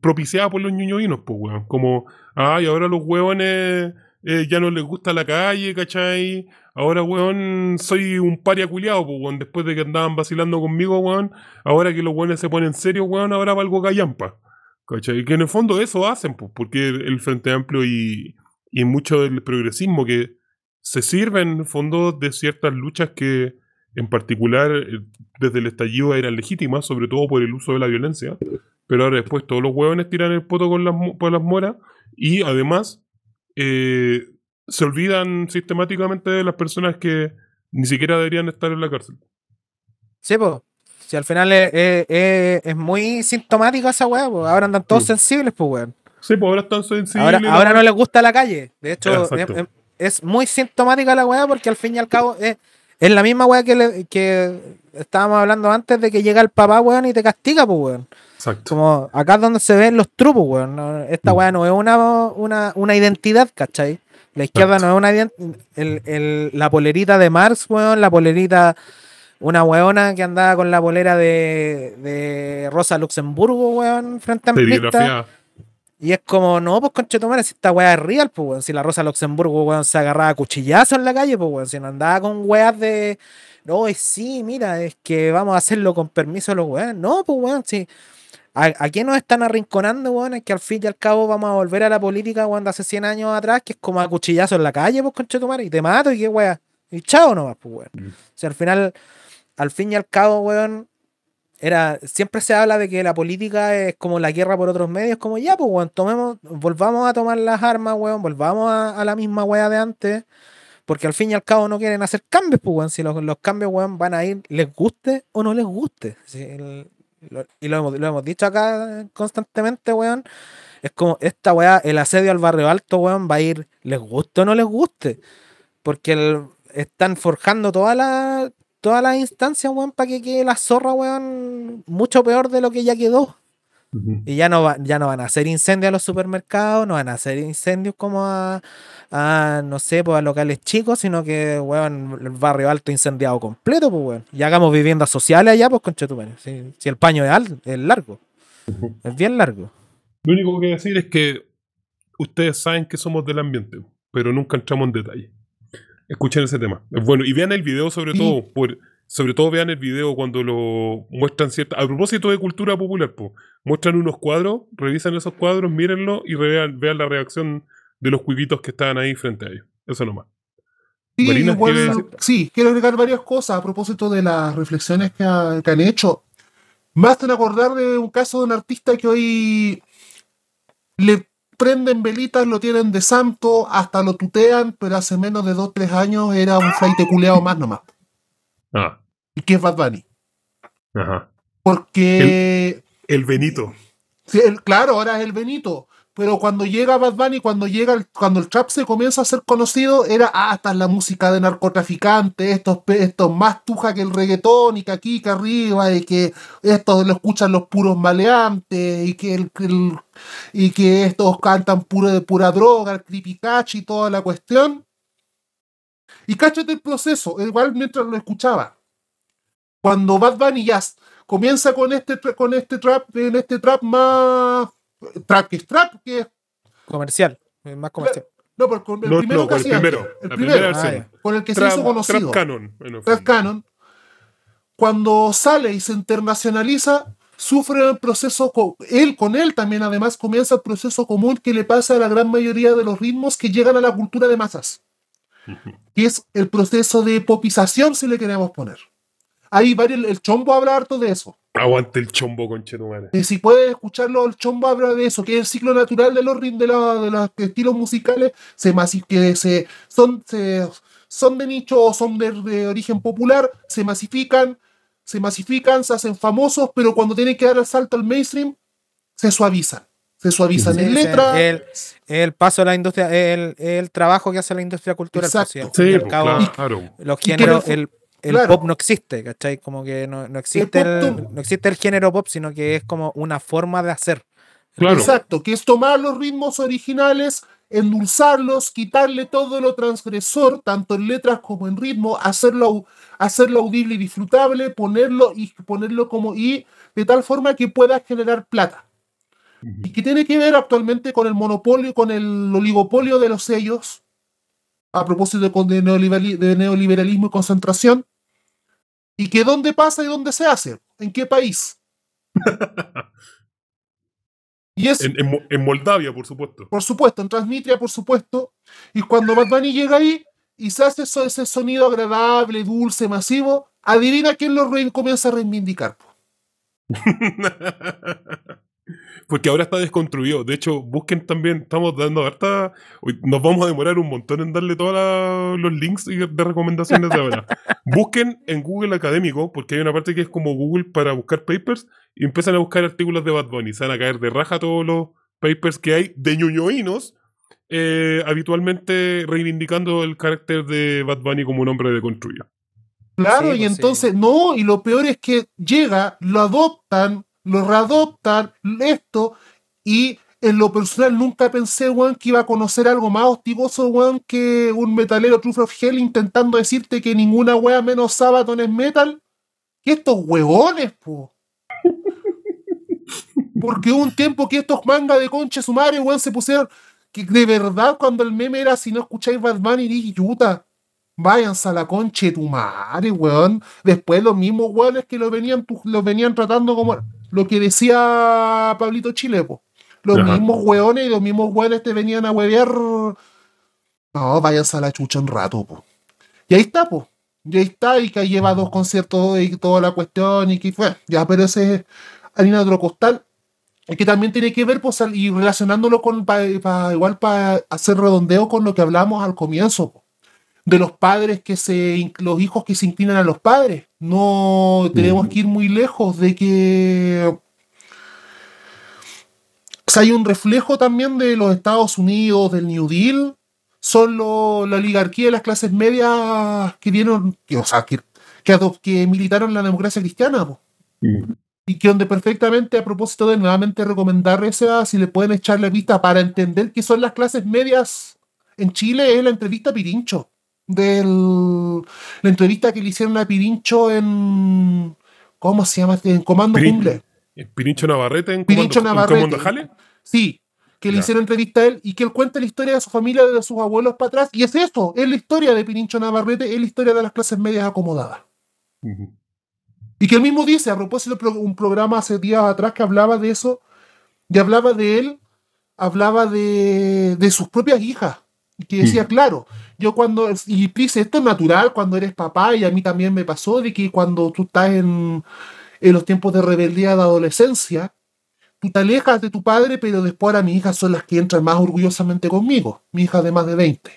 propiciada por los ñuñoínos, pues, weón. Como, ay, ahora los hueones eh, ya no les gusta la calle, ¿cachai? Ahora, weón, soy un paria culiado, pues, weón. Después de que andaban vacilando conmigo, weón. Ahora que los weones se ponen serios, weón, ahora valgo callampa. ¿Cachai? Que en el fondo eso hacen, pues, porque el Frente Amplio y, y mucho del progresismo que se sirven, en el fondo, de ciertas luchas que, en particular, eh, desde el estallido eran legítimas, sobre todo por el uso de la violencia. Pero ahora después todos los huevones tiran el poto con las, por las moras y además eh, se olvidan sistemáticamente de las personas que ni siquiera deberían estar en la cárcel. Sí, pues. Si al final es, es- es- es muy sintomática esa weá, pues. Ahora andan todos Mm. sensibles, pues, weón. Sí, pues ahora están sensibles. Ahora, la- ahora no les gusta la calle. De hecho, Exacto. es, es- muy sintomática la weá porque al fin y al cabo es, es la misma weá que, le- que estábamos hablando antes de que llega el papá, weón, y te castiga, pues, weón. Exacto. Como acá es donde se ven los trupos, weón. Esta Mm. weá no es una, una, una identidad, ¿cachai? La izquierda Exacto. no es una identidad. El, el- la polerita de Marx, weón, la polerita. Una weona que andaba con la polera de, de Rosa Luxemburgo, weón, frente a Serigrafía. y es como, no, pues conchetumare, si esta weá es real, pues weón. Si la Rosa Luxemburgo, weón, se agarraba a cuchillazo en la calle, pues weón. Si no andaba con weas de. No, es sí, mira, es que vamos a hacerlo con permiso de los weones. No, pues weón, si. ¿A, a qué nos están arrinconando, weón? Es que al fin y al cabo vamos a volver a la política, weón, de hace 100 años atrás, que es como a cuchillazo en la calle, pues conchetumare, y te mato y qué weá. Y chao nomás, pues weón. Mm. O sea, al final, al fin y al cabo, weón, era, siempre se habla de que la política es como la guerra por otros medios, como ya, pues, weón, tomemos, volvamos a tomar las armas, weón, volvamos a, a la misma weá de antes, porque al fin y al cabo no quieren hacer cambios, pues, weón, si los, los cambios, weón, van a ir, les guste o no les guste. Si el- y lo hemos, lo hemos dicho acá constantemente, weón, es como esta weá, el asedio al barrio alto, weón, va a ir, les guste o no les guste, porque el, están forjando todas las todas las instancias, weón, para que quede la zorra, weón, mucho peor de lo que ya quedó. Y ya no, va- ya no van a hacer incendios a los supermercados, no van a hacer incendios como a, a, no sé, pues a locales chicos, sino que, weón, el barrio alto incendiado completo, pues, weón. Y hagamos viviendas sociales allá, pues, conchetumare. Si, si el paño es, al- es largo, es bien largo. Lo único que decir es que ustedes saben que somos del ambiente, pero nunca entramos en detalle. Escuchen ese tema. Es bueno. Y vean el video sobre Sí. todo. Por, sobre todo vean el video cuando lo muestran cierta. A propósito de cultura popular, po, muestran unos cuadros, revisan esos cuadros, mírenlo y vean, vean la reacción de los cuiquitos que estaban ahí frente a ellos. Eso nomás. Sí, Marina, igual- sí, quiero agregar varias cosas a propósito de las reflexiones que, ha- que han hecho. Me hacen acordar de un caso de un artista que hoy le prenden velitas, lo tienen de santo, hasta lo tutean, pero hace menos de 2 3 años era un flight culeado más nomás. Ah, Y que es Bad Bunny. ajá. Porque, El Benito. sí, el- claro, ahora es el Benito. Pero cuando llega Bad Bunny, cuando llega el, cuando el trap se comienza a ser conocido, era ah, esta es la música de narcotraficantes, estos, estos más tuja que el reggaetón y que aquí, que arriba, y que esto lo escuchan los puros maleantes, y que el, y que estos cantan puro de pura droga, el creepy catch y toda la cuestión. Y cáchate el proceso, igual mientras lo escuchaba. Cuando Bad Bunny ya s- comienza con este, con este trap, en este trap más trap que es trap, que es Comercial, es más comercial. no, pero con el No, primero no, que con el hacía primero. antes, el primero, Ah, con el que se hizo conocido, Trap Canon. en el Trap. Canon, cuando sale y se internacionaliza, sufre el proceso, co- él con él también además comienza el proceso común que le pasa a la gran mayoría de los ritmos que llegan a la cultura de masas, que es el proceso de popización si le queremos poner. Hay varios, el chombo habla harto de eso. Aguante el chombo, conchetumare. Y si puedes escucharlo, el chombo habla de eso, que es el ciclo natural de los, de la- de los estilos musicales se que se, son, se- son de nicho o son de, de origen popular, se masifican, se masifican, se hacen famosos, pero cuando tienen que dar el salto al mainstream, se suavizan. Se suavizan Sí, en sí, letra. el, el paso de la industria, el, el trabajo que hace la industria cultural. Exacto. sí, pues, cabo, claro. los géneros, el el, claro. pop no existe, ¿cachai? Como que no, no existe El no existe el género pop, sino que es como una forma de hacer. Claro. Exacto, que es tomar los ritmos originales, endulzarlos, quitarle todo lo transgresor, tanto en letras como en ritmo, hacerlo, hacerlo audible y disfrutable, ponerlo y ponerlo como y de tal forma que pueda generar plata. Y que tiene que ver actualmente con el monopolio, con el oligopolio de los sellos, a propósito de, neoliberalismo y concentración, y que dónde pasa y dónde se hace, en qué país. Y es, En, en Mo- en Moldavia, por supuesto. por supuesto, en Transnistria, por supuesto. Y cuando Bad Bunny llega ahí y se hace eso- ese sonido agradable, dulce, masivo, adivina quién lo re- comienza a reivindicar. po. Porque ahora está desconstruido. De hecho, busquen también, estamos dando harta. Nos vamos a demorar un montón en darle todos los links de recomendaciones de ahora. busquen en Google Académico, porque hay una parte que es como Google para buscar papers, y empiezan a buscar artículos de Bad Bunny. Se van a caer de raja todos los papers que hay de ñoñoínos, eh, habitualmente reivindicando el carácter de Bad Bunny como un hombre deconstruido. Claro, Sí, y pues, entonces, no, y lo peor es que llega, lo adoptan, lo readoptan, esto, y en lo personal nunca pensé, weón, que iba a conocer algo más hostigoso, weón, que un metalero Truth of Hell intentando decirte que ninguna wea menos Sabaton es metal. Que estos huevones, po. Porque hubo un tiempo que estos mangas de concha su madre, weón, se pusieron. Que de verdad, cuando el meme era si no escucháis Bad Bunny, dije, yuta, váyanse a la concha de tu madre, weón. Después los mismos weones que lo venían, tu- lo venían tratando como lo que decía Pablito Chile, po. Los Ajá. mismos weones y los mismos weones te venían a huevear. No, váyanse a la chucha un rato, po. Y ahí está, po. Y ahí está, y que lleva dos conciertos y toda la cuestión, y que fue. Ya, pero ese es harina de otro costal. Y que también tiene que ver, pues, y relacionándolo con, pa- pa- igual para hacer redondeo con lo que hablamos al comienzo, po. De los padres que se, los hijos que se inclinan a los padres. No tenemos que ir muy lejos de que o sea, hay un reflejo también de los Estados Unidos, del New Deal, son lo- la oligarquía de las clases medias que dieron, que, o sea, que, que, adop- que militaron la democracia cristiana. po. Y que donde perfectamente, a propósito de nuevamente recomendar esa, si le pueden echar la vista para entender qué son las clases medias en Chile, es la entrevista Pirincho. Del, la entrevista que le hicieron a Pirincho en. ¿Cómo se llama? En Comando Pirin- Cumple. Pirincho Navarrete en Pirincho Comando, en Navarrete. Comando Jale. Sí, que le Ya. hicieron entrevista a él y que él cuenta la historia de su familia, de sus abuelos para atrás. Y es eso, es la historia de Pirincho Navarrete, es la historia de las clases medias acomodadas. Y que él mismo dice, a propósito de un programa hace días atrás que hablaba de eso, y hablaba de él, hablaba de, de sus propias hijas. Y que decía, Mm. claro, yo cuando, y dice, esto es natural cuando eres papá, y a mí también me pasó, de que cuando tú estás en, en los tiempos de rebeldía de adolescencia, tú te alejas de tu padre, pero después ahora mis hijas son las que entran más orgullosamente conmigo, mi hija de más de 20.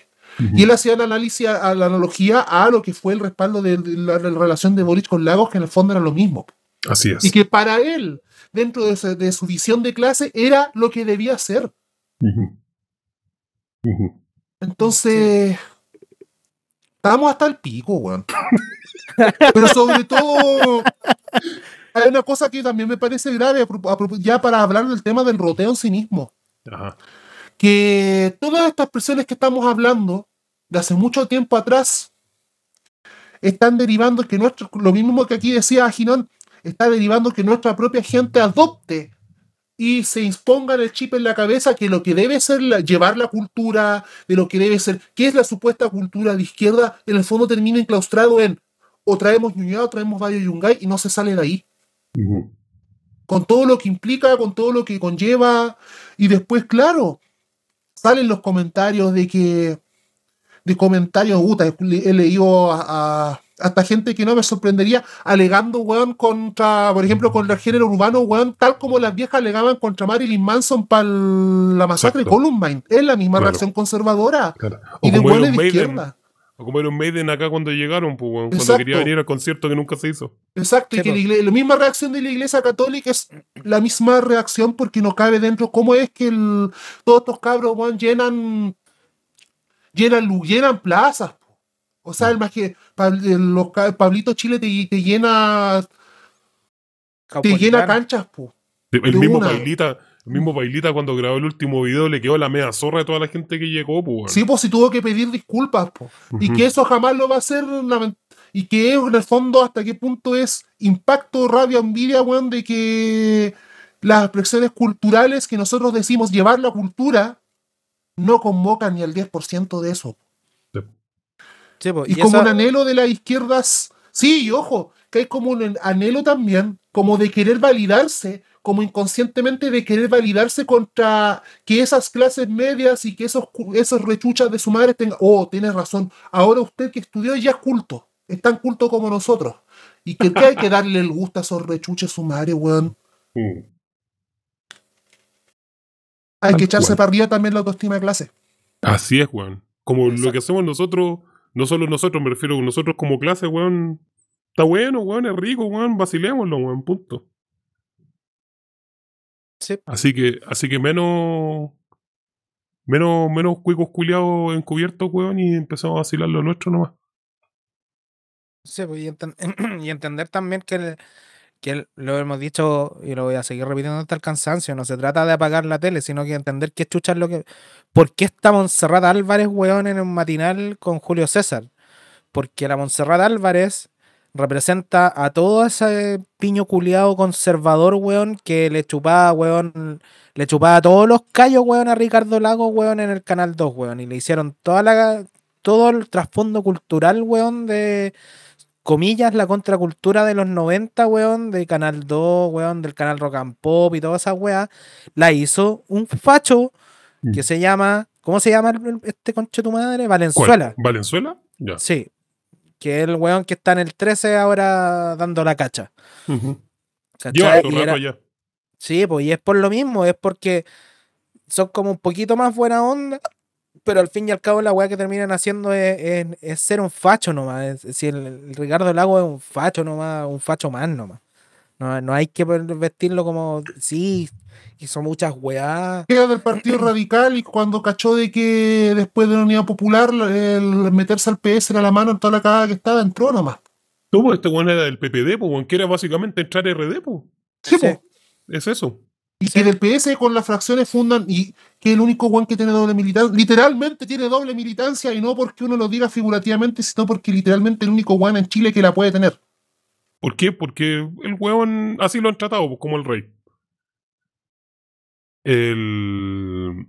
Y él hacía el análisis, a la analogía a lo que fue el respaldo de, la, relación de Boric con Lagos, que en el fondo era lo mismo. Así es. Y que para él, dentro de, su- de su visión de clase, era lo que debía ser. Entonces, estábamos hasta el pico, weón. Pero sobre todo, hay una cosa que también me parece grave, ya para hablar del tema del roteo en sí mismo. Ajá. que todas estas personas que estamos hablando de hace mucho tiempo atrás están derivando que nuestro, lo mismo que aquí decía Ginón, está derivando que nuestra propia gente adopte y se imponga el chip en la cabeza que lo que debe ser la- llevar la cultura, de lo que debe ser, que es la supuesta cultura de izquierda, en el fondo termina enclaustrado en o traemos Ñuñoa o traemos Bayo Yungay y no se sale de ahí con todo lo que implica, con todo lo que conlleva. Y después, claro, salen los comentarios de que. De comentarios, puta, he leído a, a- hasta gente que no me sorprendería alegando, weón, contra, por ejemplo, contra el género urbano, weón, tal como las viejas alegaban contra Marilyn Manson para la masacre Exacto. de Columbine. Es la misma Claro. reacción conservadora. Claro. Y de Iron de izquierda. O como Iron Maiden acá cuando llegaron, pues, weón, cuando quería venir al concierto que nunca se hizo. Exacto, y que la, misma reacción de la Iglesia Católica es la misma reacción porque no cabe dentro. ¿Cómo es que el- todos estos cabros weón, llenan, llenan, llenan plazas? Po? O sea, ca- Pablito Chile te, te llena te llena canchas, po. El mismo una. Pailita, el mismo Pailita cuando grabó el último video le quedó la media zorra de toda la gente que llegó, pues, weón. Sí, pues si tuvo que pedir disculpas, po. Y Ujú. que eso jamás lo va a hacer. Y que en el fondo hasta qué punto es impacto, rabia, envidia, weón, de que las expresiones culturales que nosotros decimos llevar la cultura no convocan ni al 10% de eso. Sí, po, Y, y como un anhelo de las izquierdas, sí, y ojo, que hay como un anhelo también, como de querer validarse, como inconscientemente de querer validarse contra que esas clases medias y que esos, esos rechuchas de su madre tengan, oh, tienes razón, ahora usted que estudió ya es culto, es tan culto como nosotros. Y que, que hay que darle el gusto a esos rechuches su madre, weón. Mm. Hay que echarse cual. para arriba también la autoestima de clase. Así es, weón. Como lo que hacemos nosotros, no solo nosotros, me refiero a nosotros como clase, weón. Está bueno, weón, es rico, weón, vacilémoslo, weón, punto. sí, Así que, así que menos, menos, menos cuicos culiados encubiertos, weón, y empezamos a vacilar lo nuestro nomás. Sí, pues, y, enten- y entender también que, el- que lo hemos dicho y lo voy a seguir repitiendo hasta el cansancio, no se trata de apagar la tele, sino que entender que chucha es lo que... ¿Por qué está Montserrat Álvarez, weón, en un matinal con Julio César? Porque la Montserrat Álvarez representa a todo ese piño culiado conservador, weón, que le chupaba, weón, le chupaba todos los callos, weón, a Ricardo Lago, weón, en el Canal 2, weón, y le hicieron toda la, todo el trasfondo cultural, weón, de comillas, la contracultura de los 90, weón, de Canal 2, weón, del canal Rock and Pop y todas esas weas, la hizo un facho que Mm. se llama, ¿cómo se llama este conche tu madre? ¿Cuál? Valenzuela. ¿Valenzuela? Ya. Sí. Que es el weón que está en el 13 ahora dando la cacha. Ujú. ¿cachai? Lleva harto Y rato era- ya. Sí, pues y es por lo mismo, es porque son como un poquito más buena onda, pero al fin y al cabo la weá que terminan haciendo es, es- es ser un facho nomás. Es, si el, el Ricardo Lago es un facho nomás, un facho más nomás. No, no hay que vestirlo como, sí, hizo muchas weá. Era del Partido Radical y cuando cachó de que después de la Unidad Popular el meterse al PS era la mano en toda la cagada que estaba, entró nomás. No, pues este weón era del PPD, pues, weón, que era básicamente entrar RD, pues. Sí, Sí. po. Es eso. Y Sí. que del PS con las fracciones fundan y que el único one que tiene doble militancia, literalmente tiene doble militancia y no porque uno lo diga figurativamente, sino porque literalmente el único one en Chile que la puede tener. ¿Por qué? Porque el weón así lo han tratado, pues, como el rey. El...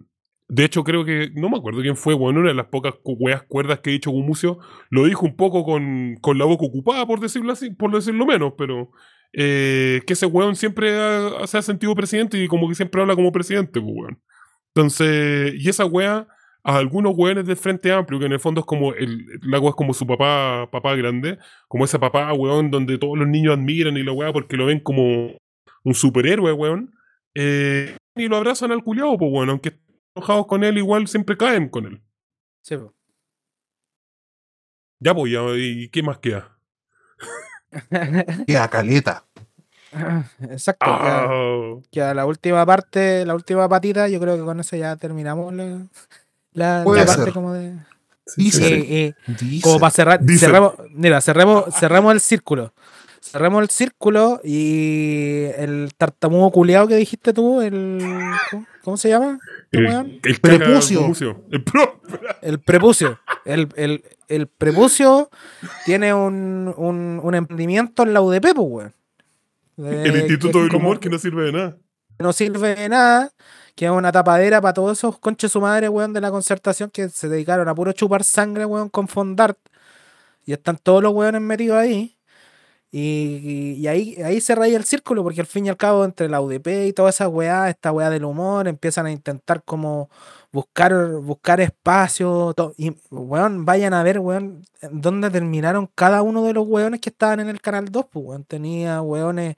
De hecho, creo que, no me acuerdo quién fue, weón, una de las pocas weas cuerdas que ha dicho Gumucio, lo dijo un poco con, con la boca ocupada, por decirlo así, por decirlo menos, pero eh, que ese weón siempre ha- se ha sentido presidente y como que siempre habla como presidente, pues, weón. Entonces, y esa wea, a algunos weones del Frente Amplio, que en el fondo es como, el, la wea es como su papá, papá grande, como ese papá, weón, donde todos los niños admiran y la weá porque lo ven como un superhéroe, weón. eh, y lo abrazan al culiao, pues bueno, aunque estén enojados con él, igual siempre caen con él. Sí, po. Ya, pues, ya, ¿y qué más queda? Queda caleta. Exacto. queda- Ah, queda la última parte, la última patita, yo creo que con eso ya terminamos la, la, Puede la parte como de. sí, Dice- sí, Eh, sí. eh, Dice. como para cerrar, Dice. cerremos, mira, cerremos, cerremos el círculo. Cerremos el círculo y el tartamudo culeado que dijiste tú, el. ¿Cómo, cómo se llama? El, Prepucio. El pro. El prepucio. El, el, el prepucio tiene un, un, un emprendimiento en la UDP, pues, weón. De- El Instituto que del Humor que no sirve de nada. no sirve de nada, que es una tapadera para todos esos conches su madre, weón, de la concertación que se dedicaron a puro chupar sangre, weón, con Fondart. Y están todos los weones metidos ahí. Y, y- y ahí, ahí se raya el círculo, porque al fin y al cabo, entre la UDP y toda esa weá, esta weá del humor, empiezan a intentar como buscar, buscar espacio. y, weón, vayan a ver, weón, dónde terminaron cada uno de los weones que estaban en el canal 2, pues, weón. Tenía weones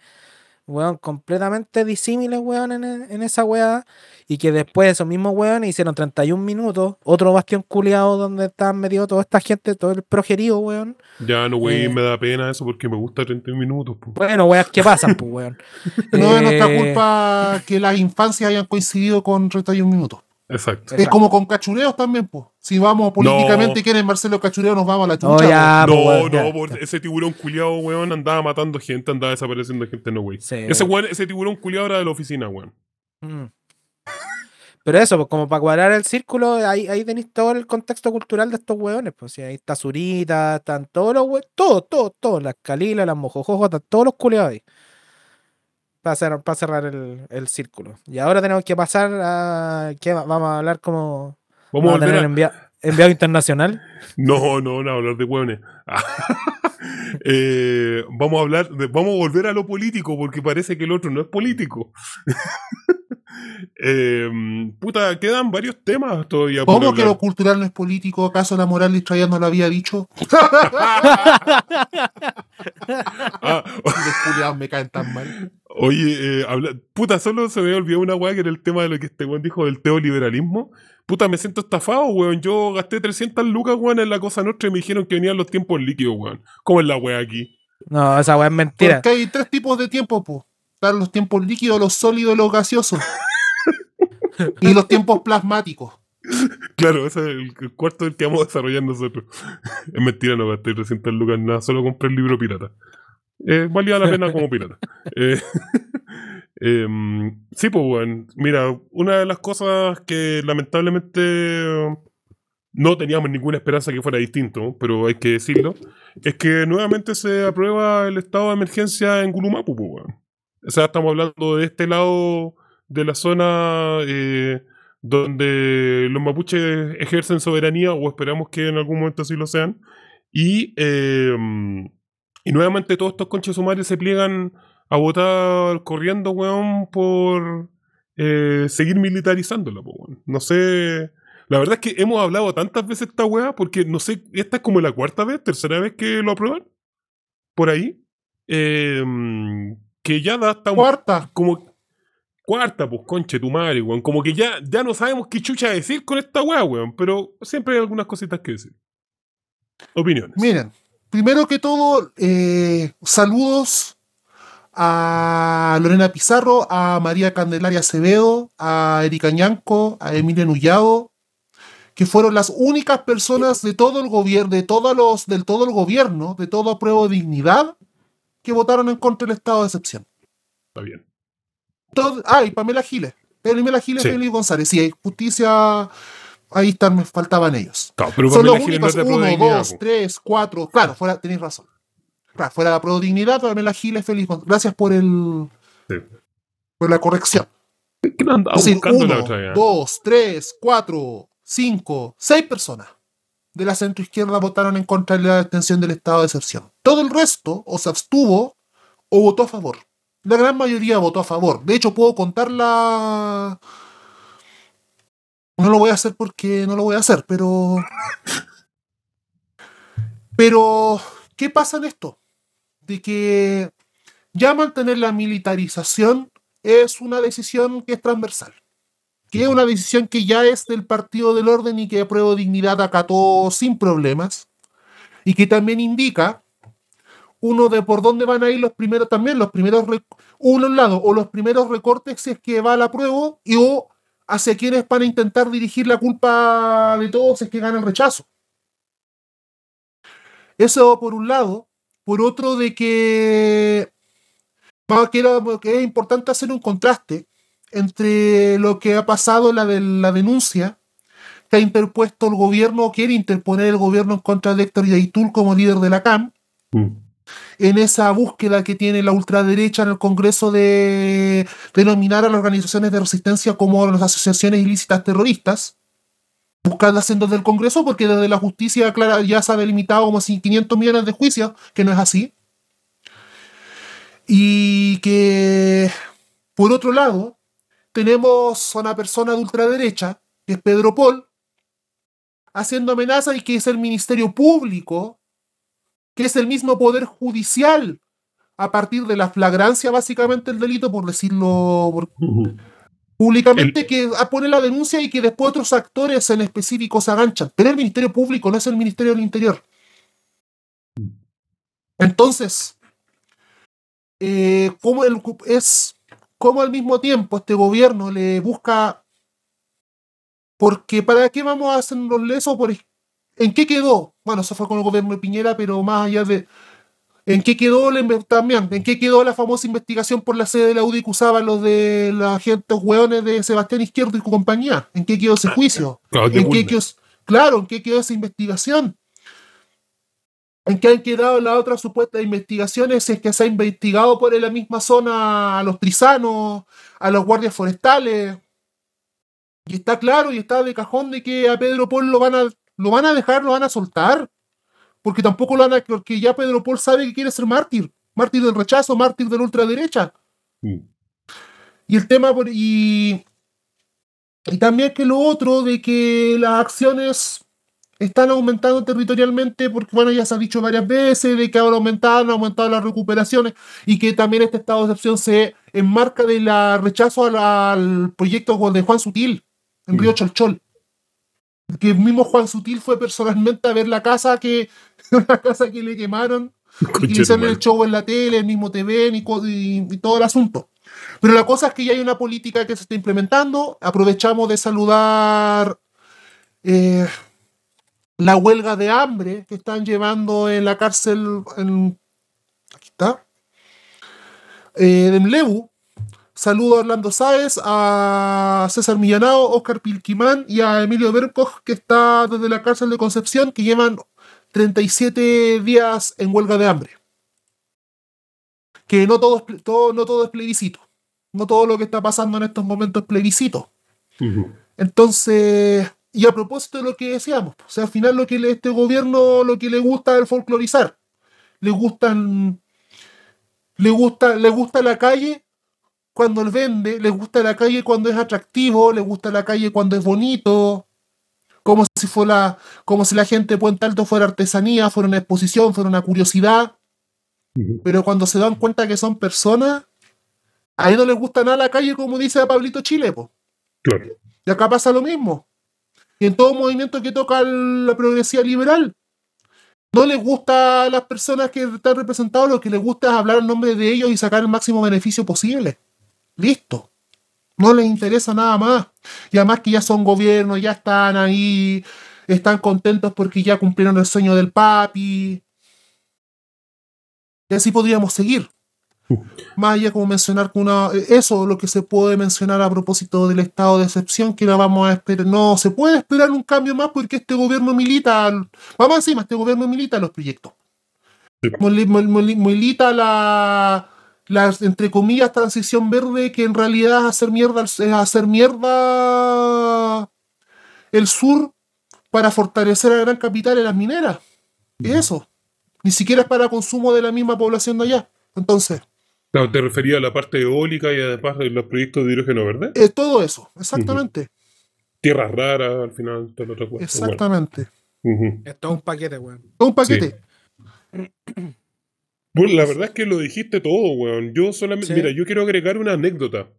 weón, completamente disímiles, weón, en, en esa weá. Y que después esos mismos weones hicieron 31 minutos, otro bastión culiado donde estaban metidos toda esta gente, todo el progerío, weón. Ya, no, güey, Eh. me da pena eso porque me gusta 31 minutos. po. Bueno, weas, ¿qué pasan, pues, weón? No es nuestra Eh, culpa que las infancias hayan coincidido con 31 minutos. Exacto. Es como con cachureos también, pues. Si vamos políticamente No. y quieren Marcelo Cachureo, nos vamos a la No, chucha. ya, no, weón, no, ya, por ya. ese tiburón culiado, weón, andaba matando gente, andaba desapareciendo gente, no, güey. Sí. Ese, weón, ese tiburón culiado era de la oficina, weón. Mm. Pero eso, pues como para cuadrar el círculo, ahí, ahí tenéis todo el contexto cultural de estos hueones. Pues ahí está Zurita, están todos los hueones, todos, todos, todos, las Calilas, las Mojojojas, están todos los culeados ahí. Para cerrar, para cerrar el, el círculo. Y ahora tenemos que pasar a. ¿qué va- vamos a hablar como. Vamos a Vamos a tener a... envia- enviado internacional. No, no, no, hablar de hueones. Eh, vamos a hablar, de- vamos a volver a lo político porque parece que el otro no es político. Eh, puta, quedan varios temas todavía. por ¿Cómo que lo cultural no es político? ¿Acaso la moral Israel no lo había dicho? Ah, Los culiados me caen tan mal. Oye, eh, habla- puta, solo se me había olvidado una weá que era el tema de lo que este weón dijo del teoliberalismo. Puta, me siento estafado, weón. Yo gasté 300 lucas, weón, en la cosa nuestra y me dijeron que venían los tiempos líquidos, weón. ¿Cómo es la weá aquí? No, esa weá es mentira. Porque hay tres tipos de tiempo, pues. Están los tiempos líquidos, los sólidos y los gaseosos. y los tiempos plasmáticos. Claro, ese es el, el cuarto del que vamos a desarrollar nosotros. es mentira, no gasté 300 lucas en nada, solo compré el libro pirata. Eh, valía la pena como pirata. Eh, em, sí, pues, weón. Mira, una de las cosas que lamentablemente eh, no teníamos ninguna esperanza que fuera distinto, pero hay que decirlo, es que nuevamente se aprueba el estado de emergencia en Gulumapu, pues. O sea, estamos hablando de este lado de la zona eh, donde los mapuches ejercen soberanía, o esperamos que en algún momento así lo sean, y, eh, y nuevamente todos estos conches sumares se pliegan a votar corriendo, weón, por eh, seguir militarizándola, weón. No sé. La verdad es que hemos hablado tantas veces esta weá, porque no sé, esta es como la cuarta vez, tercera vez que lo aprueban. Por ahí. Eh, que ya da hasta Cuarta. como cuarta, pues conche tu madre, weón. Como que ya, ya no sabemos qué chucha decir con esta weá, weón. Pero siempre hay algunas cositas que decir. Opiniones. Miren, primero que todo, eh, saludos a Lorena Pizarro, a María Candelaria Acevedo, a Erika Ñanco, a Emilia Nullado, que fueron las únicas personas de todo el gobierno, de todos los, del todo el gobierno, de todo apruebo de dignidad, que votaron en contra del estado de excepción. Está bien. Todo, ah, y Pamela Giles. Pamela Giles Sí. y Félix González. Sí, hay justicia. Ahí están, me faltaban ellos. Claro, pero Son los no únicos, es de uno, dos, po. tres, cuatro. Claro, fuera, tenéis razón. Claro, fuera la prodignidad, Pamela Giles, Félix González. Gracias por el Sí. por la corrección. ¿Qué no andaba Es decir, buscando la uno, otra dos, tres, cuatro, cinco, seis personas de la centroizquierda votaron en contra de la extensión del estado de excepción. Todo el resto o se abstuvo o votó a favor. La gran mayoría votó a favor. De hecho, puedo contar la... No lo voy a hacer porque no lo voy a hacer, pero... Pero, ¿qué pasa en esto? De que ya mantener la militarización es una decisión que es transversal. Que es una decisión que ya es del Partido del Orden y que apruebo dignidad acató sin problemas. Y que también indica uno de por dónde van a ir los primeros también, los primeros, uno un lado, o los primeros recortes si es que va la apruebo, y o hacia quienes van a intentar dirigir la culpa de todos es que gana el rechazo. Eso por un lado. Por otro, de que, que, que es importante hacer un contraste entre lo que ha pasado la de la denuncia que ha interpuesto el gobierno, o quiere interponer el gobierno en contra de Héctor Yaitul como líder de la CAM, Mm. En esa búsqueda que tiene la ultraderecha en el Congreso de denominar a las organizaciones de resistencia como las asociaciones ilícitas terroristas, buscando haciendo desde el Congreso, porque desde la justicia ya se ha delimitado como si 500 millones de juicios, que no es así. Y que, por otro lado, tenemos a una persona de ultraderecha, que es Pedro Paul, haciendo amenazas y que es el Ministerio Público, que es el mismo Poder Judicial, a partir de la flagrancia básicamente el delito, por decirlo por- públicamente, que pone la denuncia y que después otros actores en específico se aganchan. Pero el Ministerio Público no es el Ministerio del Interior. Entonces, eh, ¿cómo el, es cómo al mismo tiempo este gobierno le busca porque para qué vamos a hacer los lesos en qué quedó bueno eso fue con el gobierno de Piñera pero más allá de en qué quedó la también en qué quedó la famosa investigación por la sede de la UDI que usaban los de la gente hueones de Sebastián Izquierdo y compañía en qué quedó ese juicio Claro, de en qué quedó, claro, en qué quedó esa investigación. En qué han quedado las otras supuestas investigaciones, si es que se ha investigado por la misma zona a los trisanos, a los guardias forestales. Y está claro y está de cajón de que a Pedro Paul lo van a, lo van a dejar, lo van a soltar. Porque tampoco lo van a, porque ya Pedro Paul sabe que quiere ser mártir. Mártir del rechazo, mártir de la ultraderecha. Mm. Y el tema, y, y también que lo otro de que las acciones están aumentando territorialmente, porque bueno, ya se ha dicho varias veces, de que ahora aumentaron, han aumentado las recuperaciones, y que también este estado de excepción se enmarca de la rechazo al, al proyecto de Juan Sutil, en Río Mm. Cholchol. Que el mismo Juan Sutil fue personalmente a ver la casa que, la casa que le quemaron y que hicieron el show en la tele, el mismo TV y, co- y- y todo el asunto. Pero la cosa es que ya hay una política que se está implementando. Aprovechamos de saludar eh, la huelga de hambre que están llevando en la cárcel. En, aquí está. Eh, de Mlebu. Saludo a Orlando Sáez, a César Millanao, Oscar Pilquimán y a Emilio Berkoch, que está desde la cárcel de Concepción, que llevan 37 días en huelga de hambre. Que no todo, no todo es plebiscito. No todo lo que está pasando en estos momentos es plebiscito. Entonces, y a propósito de lo que decíamos, o sea, al final lo que le- este gobierno lo que le gusta es el folclorizar. Le gustan. Le gusta, le gusta la calle cuando él vende, le gusta la calle cuando es atractivo, le gusta la calle cuando es bonito, como si fuera, como si la gente de Puente Alto fuera artesanía, fuera una exposición, fuera una curiosidad. Pero cuando se dan cuenta que son personas, a él no les gusta nada la calle, como dice Pablito Chile, po. Claro. Y acá pasa lo mismo. Y en todo movimiento que toca la progresía liberal. No les gusta a las personas que están representados, lo que les gusta es hablar en nombre de ellos y sacar el máximo beneficio posible. Listo. No les interesa nada más. Y además que ya son gobierno, ya están ahí, están contentos porque ya cumplieron el sueño del papi. Y así podríamos seguir. Más allá como mencionar que una, eso lo que se puede mencionar a propósito del estado de excepción, que no vamos a esperar, no se puede esperar un cambio más porque este gobierno milita, vamos encima, este gobierno milita los proyectos. Milita la, la, entre comillas, transición verde, que en realidad es hacer mierda, es hacer mierda el sur para fortalecer a la gran capital en las mineras. Y eso. Ni siquiera es para consumo de la misma población de allá. Entonces. Claro, te refería a la parte eólica y además de los proyectos de hidrógeno verde. Es todo eso, exactamente. Tierras raras, al final, todo lo otro Exactamente. Esto es un paquete, weón. Un paquete. Bueno, la verdad es que lo dijiste todo, weón. Yo solamente, mira, yo quiero agregar una anécdota.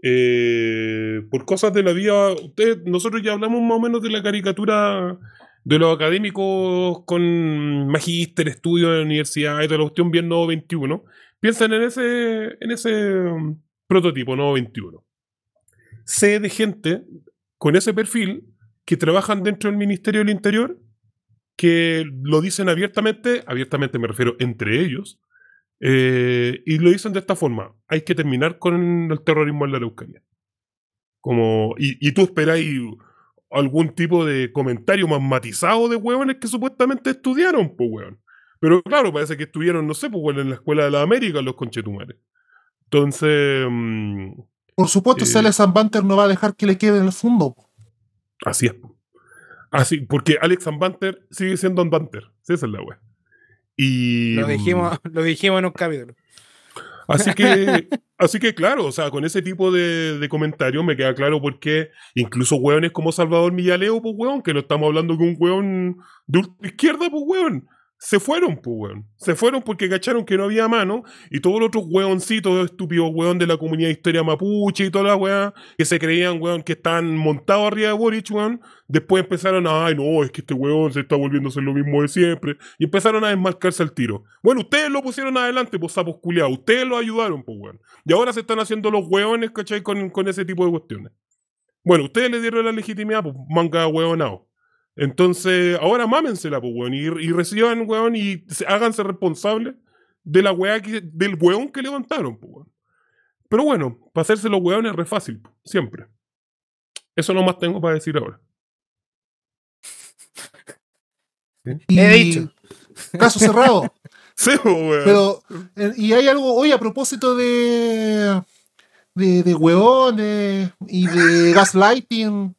Eh, por cosas de la vida, ustedes, nosotros ya hablamos más o menos de la caricatura de los académicos con magíster, estudio en la universidad y toda la cuestión bien Novo 21. Piensan en ese, en ese um, prototipo Novo 21. Sé de gente con ese perfil que trabajan dentro del Ministerio del Interior que lo dicen abiertamente, abiertamente me refiero entre ellos, eh, y lo dicen de esta forma, hay que terminar con el terrorismo en la Araucanía. Como, y, y tú esperáis algún tipo de comentario más matizado de huevones que supuestamente estudiaron, pues huevón. Pero claro, parece que estuvieron, no sé, pues en la Escuela de la América los conchetumares. Entonces... Mm, Por supuesto, eh, San Banter no va a dejar que le quede en el fondo. Así es. Así, porque Alex Banter sigue siendo un Banter. Sí, esa es la wea. Y... Lo dijimos, lo dijimos en un capítulo. Así que, así que claro, o sea, con ese tipo de, de comentarios me queda claro por qué incluso hueones como Salvador Millaleo, pues hueón, que no estamos hablando de un hueón de ultra izquierda, pues hueón se fueron, pues, weón. Se fueron porque cacharon que no había mano y todos los otros weoncitos estúpidos, weón, de la comunidad de historia mapuche y toda la weá, que se creían, weón, que estaban montados arriba de Boric, weón, después empezaron a, ay, no, es que este weón se está volviendo a hacer lo mismo de siempre, y empezaron a desmarcarse al tiro. Bueno, ustedes lo pusieron adelante, pues, sapos culiados, ustedes lo ayudaron, pues, weón. Y ahora se están haciendo los weones, ¿cachai? Con, con ese tipo de cuestiones. Bueno, ustedes le dieron la legitimidad, pues, manga weonado. Entonces, ahora mámensela, pues, weón, y, reciban, weón, y háganse responsables de la weá que, del weón que levantaron, pues, weón. Pero bueno, para hacerse los weones es re fácil, siempre. Eso no más tengo para decir ahora. He dicho. Caso cerrado. sí, weón. Pero, eh, y hay algo, hoy a propósito de, de, de weones y de gaslighting,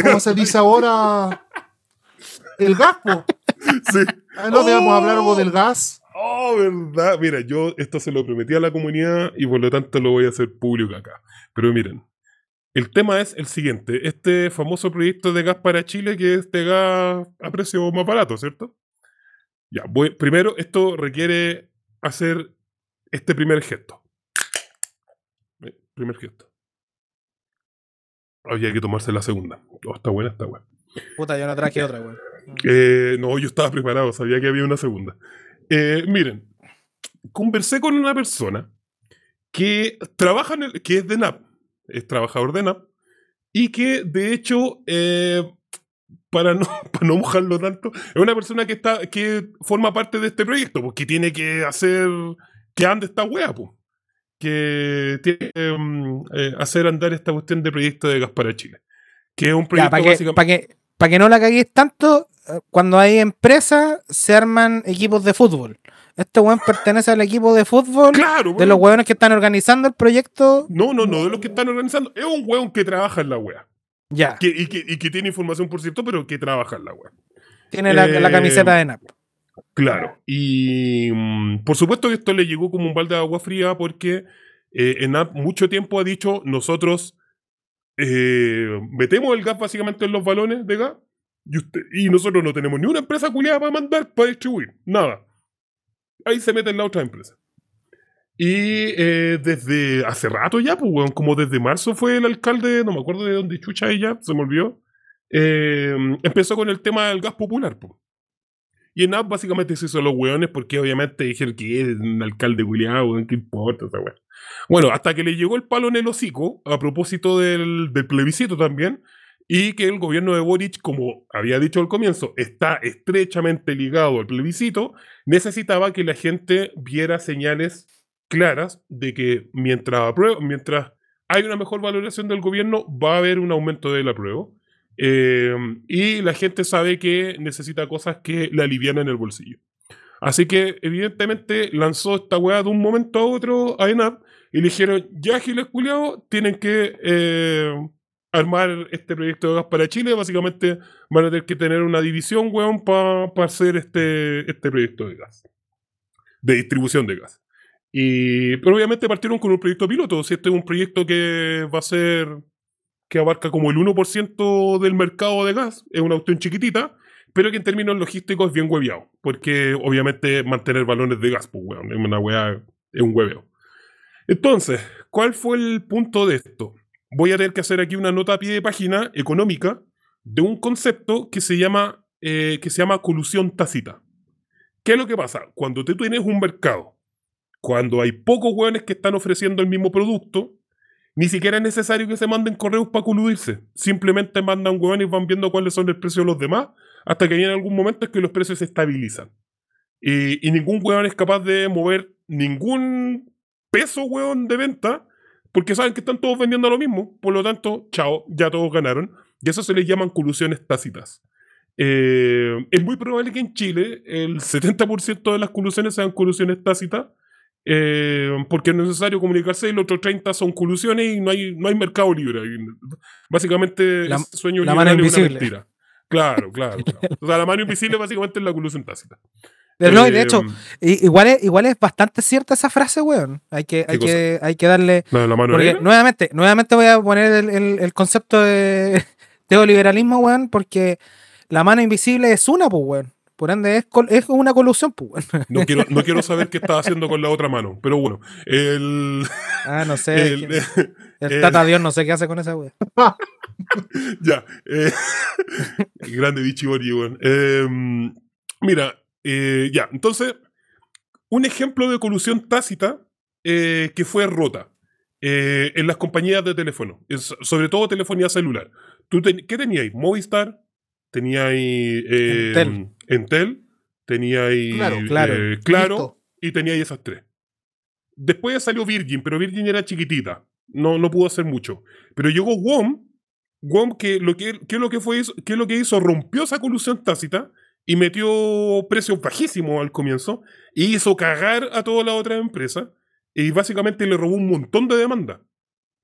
¿cómo se dice ahora? el gas, Sí. Ah, no debemos hablar algo del gas. Oh, verdad. Mira, yo esto se lo prometí a la comunidad y por lo tanto lo voy a hacer público acá. Pero miren, el tema es el siguiente. Este famoso proyecto de gas para Chile, que es de gas a precio más barato, ¿cierto? Ya, voy, primero esto requiere hacer este primer gesto. Eh, primer gesto. Había que tomarse la segunda. Oh, está buena, está buena. Puta, yo no traje otra, güey. Eh, no, yo estaba preparado, sabía que había una segunda. Eh, miren, conversé con una persona que trabaja en el, que es de NAP, es trabajador de NAP, y que de hecho, eh, para, no, para no mojarlo tanto, es una persona que está, que forma parte de este proyecto, porque tiene que hacer que ande esta wea, pues. Que tiene que mm, hacer andar esta cuestión de proyecto de gas para Chile. Que es un proyecto para, que, para, que, que no la caguéis tanto, cuando hay empresas, se arman equipos de fútbol. Este weón pertenece al equipo de fútbol de los weones que están organizando el proyecto. No, no, no, de los que están organizando. Es un weón que trabaja en la wea. Ya. y, que, tiene información, por cierto, pero que trabaja en la wea. Tiene la, eh, camiseta de NAP. Claro. Y mm, por supuesto que esto le llegó como un balde de agua fría porque eh, NAP mucho tiempo ha dicho nosotros eh, metemos el gas básicamente en los balones de gas y, nosotros no tenemos ni una empresa culiada para mandar, para distribuir, nada. Ahí se mete en la otra empresa. Y eh, desde hace rato ya, pues, como desde marzo fue el alcalde, no me acuerdo de dónde chucha ella, se me olvidó, eh, empezó con el tema del gas popular. Pues. Y en App básicamente se hizo los weones porque obviamente dijeron que es un alcalde culiado, ¿qué importa? Bueno, hasta que le llegó el palo en el hocico, a propósito del, del plebiscito también, y que el gobierno de Boric, como había dicho al comienzo, está estrechamente ligado al plebiscito, necesitaba que la gente viera señales claras de que mientras, aprueba, mientras hay una mejor valoración del gobierno, va a haber un aumento del apruebo. Eh, y la gente sabe que necesita cosas que le alivianen el bolsillo. Así que, evidentemente, lanzó esta weá de un momento a otro a ENAP y le dijeron: Ya, Giles Culeado, tienen que eh, armar este proyecto de gas para Chile. Básicamente, van a tener que tener una división, weón, para hacer este, este proyecto de gas, de distribución de gas. Y, pero obviamente partieron con un proyecto piloto. Si este es un proyecto que va a ser que abarca como el 1% del mercado de gas, es una opción chiquitita, pero que en términos logísticos es bien hueveado, porque obviamente mantener balones de gas, pues weón, es una weá, es un hueveo. Entonces, ¿cuál fue el punto de esto? Voy a tener que hacer aquí una nota a pie de página económica de un concepto que se llama, eh, que se llama colusión tácita. ¿Qué es lo que pasa? Cuando tú tienes un mercado, cuando hay pocos hueones que están ofreciendo el mismo producto, ni siquiera es necesario que se manden correos para coludirse. Simplemente mandan hueones y van viendo cuáles son el precio de los demás, hasta que viene algún momento en que los precios se estabilizan. Y, y ningún hueón es capaz de mover ningún peso, hueón, de venta, porque saben que están todos vendiendo lo mismo. Por lo tanto, chao, ya todos ganaron. Y eso se les llaman colusiones tácitas. Eh, es muy probable que en Chile el 70% de las colusiones sean colusiones tácitas, eh, porque es necesario comunicarse y los otros 30 son colusiones y no hay, no hay mercado libre. Básicamente, La- el sueño la mano es una invisible. mentira. Claro, claro, claro. O sea, la mano invisible básicamente es la colusión tácita. Pero no, y Eh, de hecho, i- igual es, igual es bastante cierta esa frase, weón. Hay que, hay que, hay que darle. ¿la de la mano Porque negra? nuevamente, nuevamente voy a poner el, el- el concepto de teoliberalismo, weón, porque la mano invisible es una, pues, weón. Por ende, es, es una colusión, pues, weón. No quiero, no quiero saber qué estaba haciendo con la otra mano, pero bueno. El, Ah, no sé. el- el el- Tata Dios no sé qué hace con esa weón. ya. eh, grande Bichibori, weón. Em, mira, eh, ya. Entonces, un ejemplo de colusión tácita eh, que fue rota eh, en las compañías de teléfono, es- sobre todo telefonía celular. ¿Tú ten- ¿Qué teníais? Movistar, teníais Entel. Entel, teníais Claro, claro. Claro, y teníais esas tres. Después salió Virgin, pero Virgin era chiquitita. No, no pudo hacer mucho. Pero llegó WOM, WOM que lo que, que lo que fue que lo que hizo rompió esa colusión tácita y metió precios bajísimos al comienzo y hizo cagar a todas las otras empresas y básicamente le robó un montón de demanda.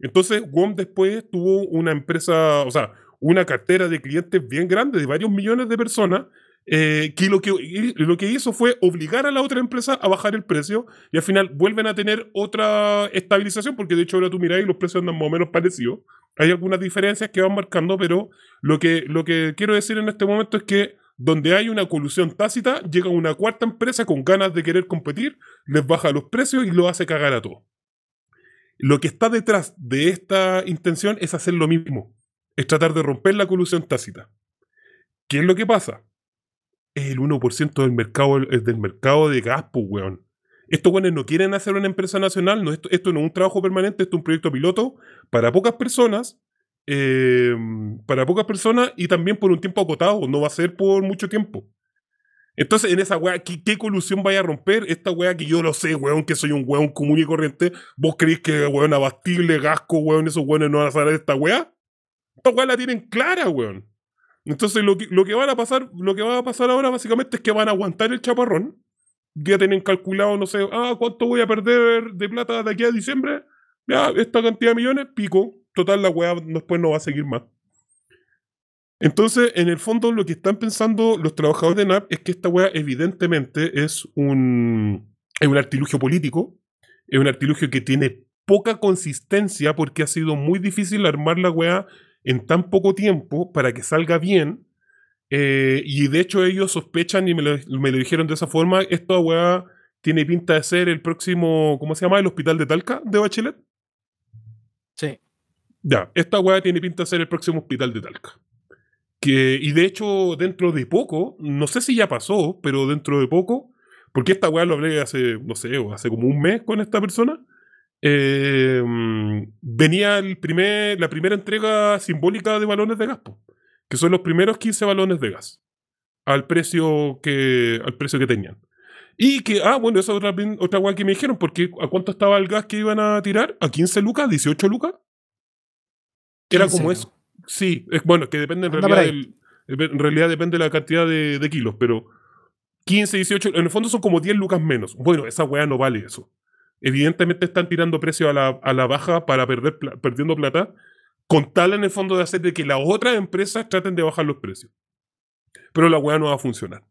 Entonces WOM después tuvo una empresa, o sea, una cartera de clientes bien grande de varios millones de personas eh, que, lo que lo que hizo fue obligar a la otra empresa a bajar el precio y al final vuelven a tener otra estabilización porque de hecho ahora tú miráis y los precios andan más o menos parecidos. Hay algunas diferencias que van marcando, pero lo que, lo que quiero decir en este momento es que donde hay una colusión tácita, llega una cuarta empresa con ganas de querer competir, les baja los precios y lo hace cagar a todos. Lo que está detrás de esta intención es hacer lo mismo, es tratar de romper la colusión tácita. ¿Qué es lo que pasa? Es el 1% del mercado, el- del mercado de gas, pues, weón. Estos weones no quieren hacer una empresa nacional, no, esto no es un trabajo permanente, esto es un proyecto piloto para pocas personas, eh, para pocas personas y también por un tiempo acotado, no va a ser por mucho tiempo. Entonces, en esa weá, ¿qué, qué colusión vaya a romper? Esta weá que yo lo sé, weón, que soy un weón común y corriente. ¿Vos creéis que, weón, abastible, gasco, weón, esos weones no van a saber esta weá? Esta weá la tienen clara, weón. Entonces, lo que, lo que van a pasar, lo que va a pasar ahora básicamente es que van a aguantar el chaparrón. Ya tienen calculado, no sé, ah, ¿cuánto voy a perder de plata de aquí a diciembre? Ya, esta cantidad de millones, pico. Total, la weá después no va a seguir más. Entonces, en el fondo, lo que están pensando los trabajadores de NAP es que esta weá evidentemente es un, es un artilugio político, es un artilugio que tiene poca consistencia porque ha sido muy difícil armar la weá en tan poco tiempo para que salga bien. Eh, y de hecho ellos sospechan y me lo, me lo dijeron de esa forma, esta weá tiene pinta de ser el próximo, ¿cómo se llama? El hospital de Talca de Bachelet. Sí. Ya, esta weá tiene pinta de ser el próximo hospital de Talca. Que, y de hecho, dentro de poco, no sé si ya pasó, pero dentro de poco, porque esta weá lo hablé hace, no sé, hace como un mes con esta persona, eh, venía el primer, la primera entrega simbólica de balones de gas, que son los primeros 15 balones de gas, al precio que, al precio que tenían. Y que, ah, bueno, esa es otra, otra weá que me dijeron, porque ¿a cuánto estaba el gas que iban a tirar? ¿A 15 lucas? ¿18 lucas? Era 15, como eso. Sí, es bueno, que depende en Anda realidad, por ahí. del- en realidad depende de la cantidad de, de kilos, pero 15, 18, en el fondo son como 10 lucas menos. Bueno, esa weá no vale eso. Evidentemente están tirando precio a la, a la baja para perder pla- perdiendo plata, con tal en el fondo de hacer de que las otras empresas traten de bajar los precios. Pero la weá no va a funcionar.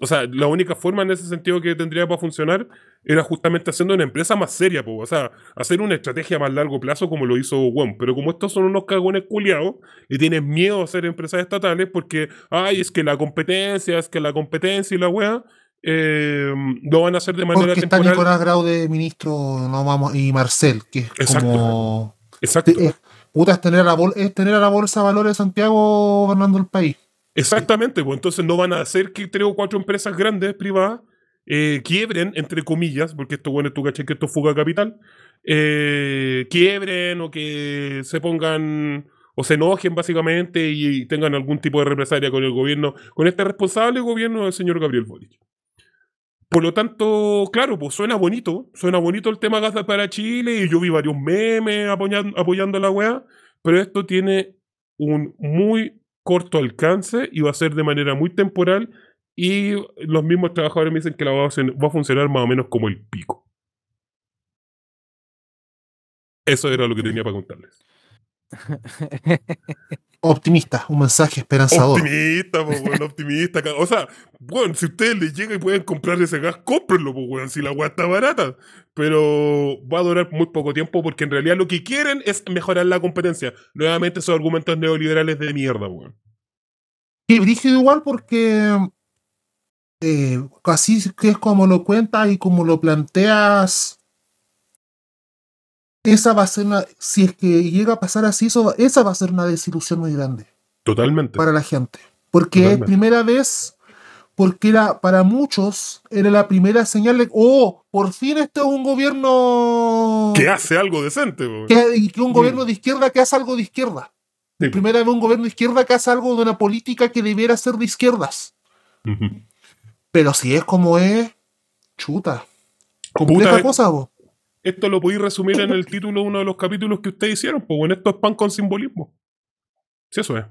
O sea, la única forma en ese sentido que tendría para funcionar era justamente haciendo una empresa más seria, po. o sea, hacer una estrategia a más largo plazo como lo hizo WOM. Pero como estos son unos cagones culiados y tienen miedo a ser empresas estatales porque, ay, es que la competencia, es que la competencia y la wea, eh, lo van a hacer de manera Porque está temporal. Nicolás Grau de ministro no vamos, y Marcel, que es Exacto. como. Exacto. es- puta, es tener, a la bol- es tener a la bolsa valores de Santiago gobernando el país. Exactamente, pues entonces no van a hacer que tres o cuatro empresas grandes, privadas, eh, quiebren, entre comillas, porque esto, bueno, tú caché que esto es fuga capital, eh, quiebren o que se pongan o se enojen básicamente y tengan algún tipo de represalia con el gobierno, con este responsable gobierno del señor Gabriel Boric. Por lo tanto, claro, pues suena bonito, suena bonito el tema gas para Chile y yo vi varios memes apoyando, apoyando la weá, pero esto tiene un muy corto alcance y va a ser de manera muy temporal y los mismos trabajadores me dicen que la va a, va a funcionar más o menos como el pico. Eso era lo que tenía para contarles. Optimista, un mensaje esperanzador. Optimista, po, weón, optimista. O sea, bueno, si ustedes les llega y pueden comprar ese gas, cómprenlo, pues, weón, si la weá está barata. Pero va a durar muy poco tiempo porque en realidad lo que quieren es mejorar la competencia. Nuevamente esos argumentos neoliberales de mierda, weón. Y brígido igual porque eh, así que es como lo cuentas y como lo planteas. Esa va a ser una, si es que llega a pasar así, eso esa va a ser una desilusión muy grande Totalmente. para la gente. Porque es primera vez, porque era, para muchos era la primera señal de, oh, por fin este es un gobierno Que hace algo decente, que, y que un Mm. gobierno de izquierda que hace algo de izquierda. Sí. Primera vez un gobierno de izquierda que hace algo de una política que debiera ser de izquierdas. Pero si es como es, chuta. Compleja Puta, cosa, vos. Esto lo podéis resumir en el título de uno de los capítulos que ustedes hicieron, pues bueno, esto es pan con simbolismo. Sí, eso es.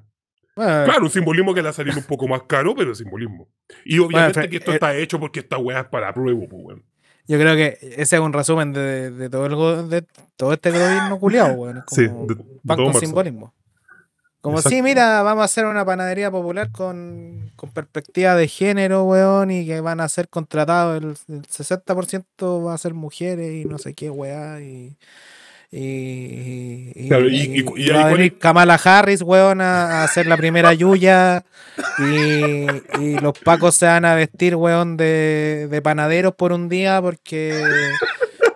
Bueno, Claro, un simbolismo que le va a salir un poco más caro, pero es simbolismo. Y obviamente Bueno, que esto eh, está hecho porque esta weá es para prueba, pues weón. Yo creo que ese es un resumen de, de todo el de todo este gobierno culiado, weón. Es Sí, de- de pan todo con marzo. simbolismo. Como Exacto. sí, mira, vamos a hacer una panadería popular con, con perspectiva de género, weón, y que van a ser contratados, el, el 60% va a ser mujeres y no sé qué, weá, y... Y, y- Claro, va a venir Kamala Harris, weón, a, a hacer la primera Yuya. Y, y los pacos se van a vestir, weón, de, de panaderos por un día porque,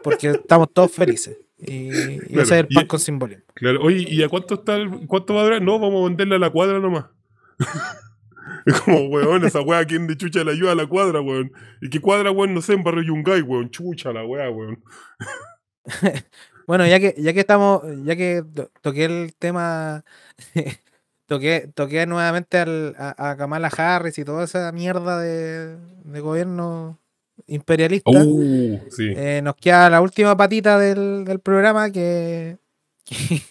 porque estamos todos felices. Y, y Claro, ese es el y- pan con simbolismo. Claro, oye, ¿y a cuánto está el- cuánto va a durar? No, vamos a venderle a la cuadra nomás. es como, weón, esa weá, ¿quién de chucha le ayuda a la cuadra, weón? ¿Y qué cuadra, weón? No sé, en Barrio Yungay, weón. Chucha la weá, weón. Bueno, ya que, ya que estamos, ya que to- toqué el tema, toqué, toqué nuevamente al- a, a Kamala Harris y toda esa mierda de, de gobierno imperialista. Uh, sí, eh, nos queda la última patita del, del programa que, que,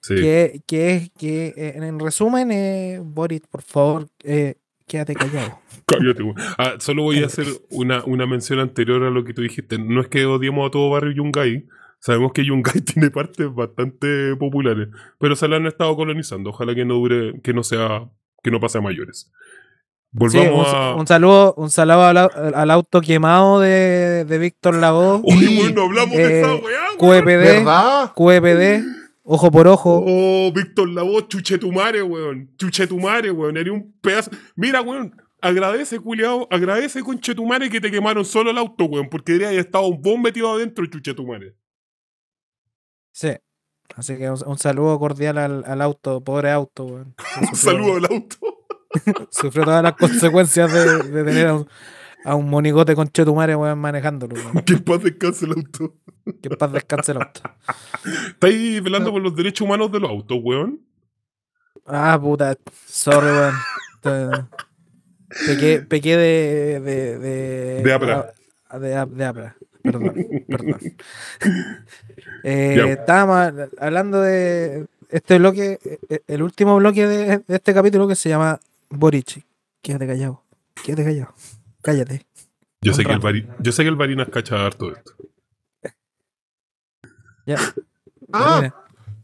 sí. que, que es que eh, en resumen, eh, Boris, por favor, eh, quédate callado. Cállate. Ah, solo voy a hacer una, una mención anterior a lo que tú dijiste. No es que odiemos a todo Barrio Yungay. Sabemos que Yungay tiene partes bastante populares, pero se la han estado colonizando. Ojalá que no dure, que no sea, que no pase a mayores. Sí, un, Volvamos a. un saludo, un saludo al, au- al auto quemado de, de Víctor Lagó. Uy, Sí, weón, no hablamos de eh, esa weá, weón. QEPD, ¿Verdad? QEPD, ojo por ojo. Oh, Víctor Lavoz, chuchetumare, weón. Chuchetumare, weón. Era un pedazo. Mira, weón. Agradece, culiao. Agradece, conchetumare, que te quemaron solo el auto, weón. Porque debería haber estado un bomb metido adentro, chuchetumare. Sí. Así que un, un saludo cordial al, al auto, pobre auto, weón. Un saludo al auto. Sufrió todas las consecuencias de, de tener a un, a un monigote con chetumare, weón, manejándolo. weón. Que paz descanse el auto. Que paz descanse el auto. ¿Estáis velando por los derechos humanos de los autos, weón? Ah, puta. Sorry, weón. Pequé, pequé de. De, de, De Apra. ah, De, de Apra. Perdón, perdón. Eh, estábamos hablando de este bloque, eh, el último bloque de, de este capítulo que se llama Boric. Quédate callado. Quédate callado. Cállate. Yo sé, que el. Vari- yo sé que el Varinas cacha harto esto. Ya. Ah,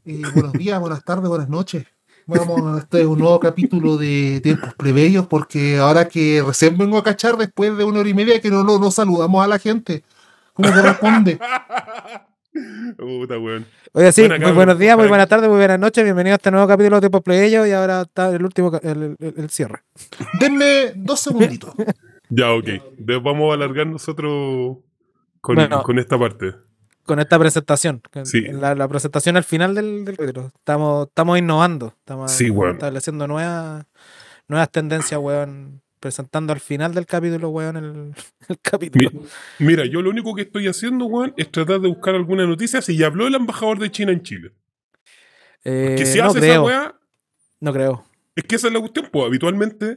y buenos días, buenas tardes, buenas noches. Vamos, este es un nuevo capítulo de tiempos plebeyos, porque ahora que recién vengo a cachar después de una hora y media que no, no, no saludamos a la gente. ¿Cómo corresponde? Puta, weón. Oye, sí, Buena, muy cabrón. buenos días, muy buenas tardes, muy buenas noches. Bienvenido a este nuevo capítulo de Plebeyos y ahora está el último, el, el- el cierre. Denme dos segunditos. Ya, ok. De- vamos a alargar nosotros con, Bueno. con esta parte. con esta presentación. Sí. La, la presentación al final del, del capítulo. Estamos, estamos innovando. Estamos Sí, estableciendo nuevas, nuevas tendencias, weón. Presentando al final del capítulo, weón, el, el capítulo. Mi- Mira, yo lo único que estoy haciendo, weón, es tratar de buscar alguna noticia si ya habló el embajador de China en Chile. Eh, Que si no hace esa creo, weá, no creo. es que esa es la cuestión. Pues habitualmente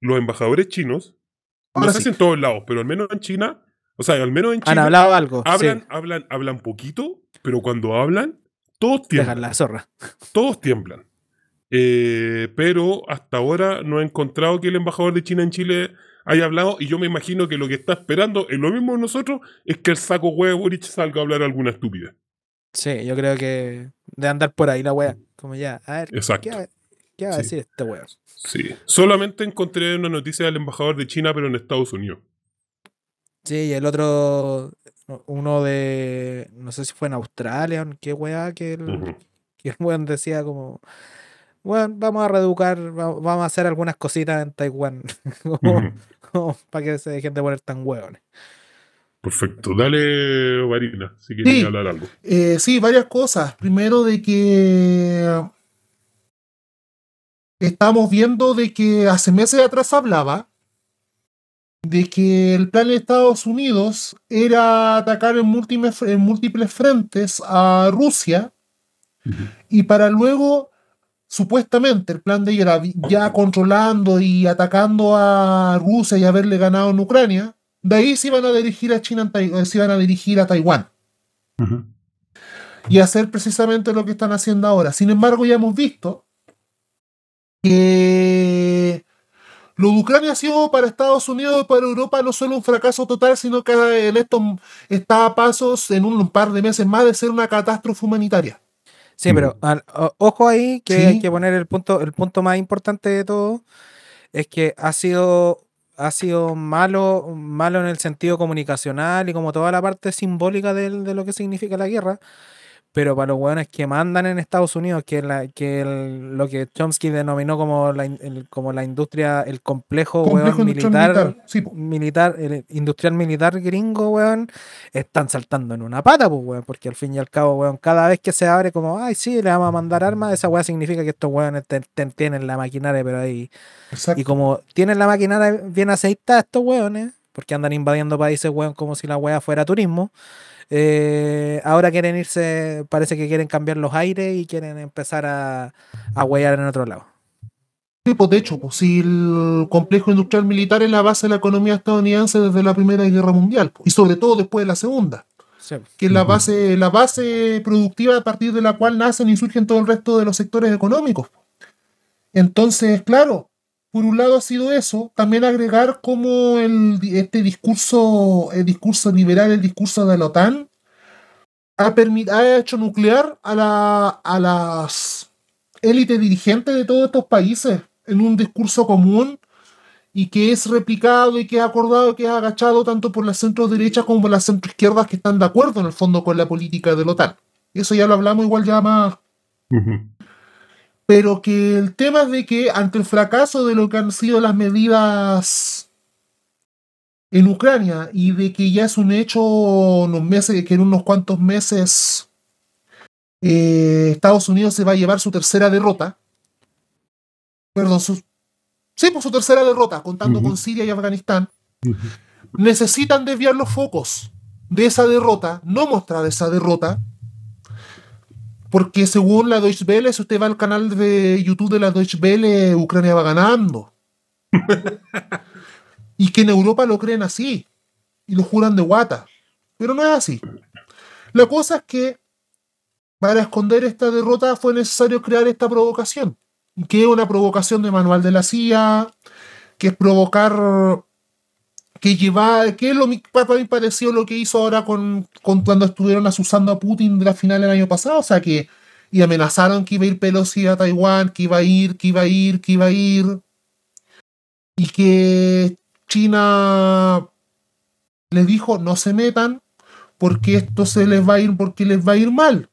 los embajadores chinos, no Ahora sé sí. en todos lados, pero al menos en China, o sea, al menos en Han Chile, hablado algo. hablan, sí, hablan, hablan poquito, pero cuando hablan, todos dejan tiemblan. la zorra. Todos tiemblan. Eh, pero hasta ahora no he encontrado que el embajador de China en Chile haya hablado y yo me imagino que lo que está esperando es lo mismo de nosotros, es que el saco huevo Boric salga a hablar alguna estupidez. Sí, yo creo que de andar por ahí la wea. Como ya, a ver, Exacto. ¿qué, va- qué va a Sí. decir este weón? Sí. Solamente encontré una noticia del embajador de China, pero en Estados Unidos. Sí, y el otro, uno de, no sé si fue en Australia, qué weá, que el, que el weón decía como, bueno, vamos a reeducar, va- vamos a hacer algunas cositas en Taiwán, Ujú. para que se dejen de poner tan hueones. Perfecto. Dale, Varina, si quieres Sí. hablar algo. Eh, sí, varias cosas. Primero de que estamos viendo de que hace meses atrás hablaba de que el plan de Estados Unidos era atacar en múltiples, en múltiples frentes a Rusia y para luego, supuestamente, el plan de ella era vi- ya controlando y atacando a Rusia y haberle ganado en Ucrania, de ahí se iban a dirigir a China, eh, se iban a dirigir a Taiwán y hacer precisamente lo que están haciendo ahora. Sin embargo, ya hemos visto que lo de Ucrania ha sido para Estados Unidos y para Europa no solo un fracaso total, sino que en esto está a pasos en un par de meses más de ser una catástrofe humanitaria. Sí, pero al- o- ojo ahí que Sí. hay que poner el punto, el punto más importante de todo, es que ha sido, ha sido malo, malo en el sentido comunicacional y como toda la parte simbólica de, lo que significa la guerra, pero para los hueones que mandan en Estados Unidos, que, la, que el- lo que Chomsky denominó como la, el- como la industria, el complejo, industrial militar, militar. Sí, po. militar, el industrial militar gringo, weón, están saltando en una pata, pues, weón, porque al fin y al cabo, weón, cada vez que se abre como, ay, sí, le vamos a mandar armas, esa weá significa que estos weones ten- ten- tienen la maquinaria, pero ahí, exacto. y como tienen la maquinaria bien aceitada estos weones, porque andan invadiendo países, weón, como si la weá fuera turismo, eh, ahora quieren irse, parece que quieren cambiar los aires y quieren empezar a, a huear en otro lado. Sí, pues, de hecho, pues, si el complejo industrial militar es la base de la economía estadounidense desde la Primera Guerra Mundial, pues, y sobre todo después de la Segunda. Sí. que es la base, la base productiva a partir de la cual nacen y surgen todo el resto de los sectores económicos. Entonces, claro, por un lado ha sido eso, también agregar como el, este discurso, el discurso liberal, el discurso de la OTAN, ha, ha hecho nuclear a, la, a las élites dirigentes de todos estos países en un discurso común y que es replicado y que es acordado, que es agachado tanto por la centro derecha como por las centro izquierdas que están de acuerdo en el fondo con la política de la OTAN. Eso ya lo hablamos igual ya más. Pero que el tema es de que ante el fracaso de lo que han sido las medidas en Ucrania y de que ya es un hecho unos meses, que en unos cuantos meses eh, Estados Unidos se va a llevar su tercera derrota, perdón, su, Sí, por su tercera derrota, contando con Siria y Afganistán. Necesitan desviar los focos de esa derrota, no mostrar esa derrota, porque según la Deutsche Welle, si usted va al canal de YouTube de la Deutsche Welle, Ucrania va ganando. y que en Europa lo creen así, y lo juran de guata. Pero no es así. La cosa es que para esconder esta derrota fue necesario crear esta provocación, que es una provocación de manual de la CIA, que es provocar que lleva, que es lo para mí parecido a lo que hizo ahora con, cuando estuvieron asusando a Putin de la final del año pasado, o sea que y amenazaron que iba a ir Pelosi a Taiwán, que iba a ir, que iba a ir, que iba a ir, y que China le dijo no se metan porque esto se les va a ir, porque les va a ir mal.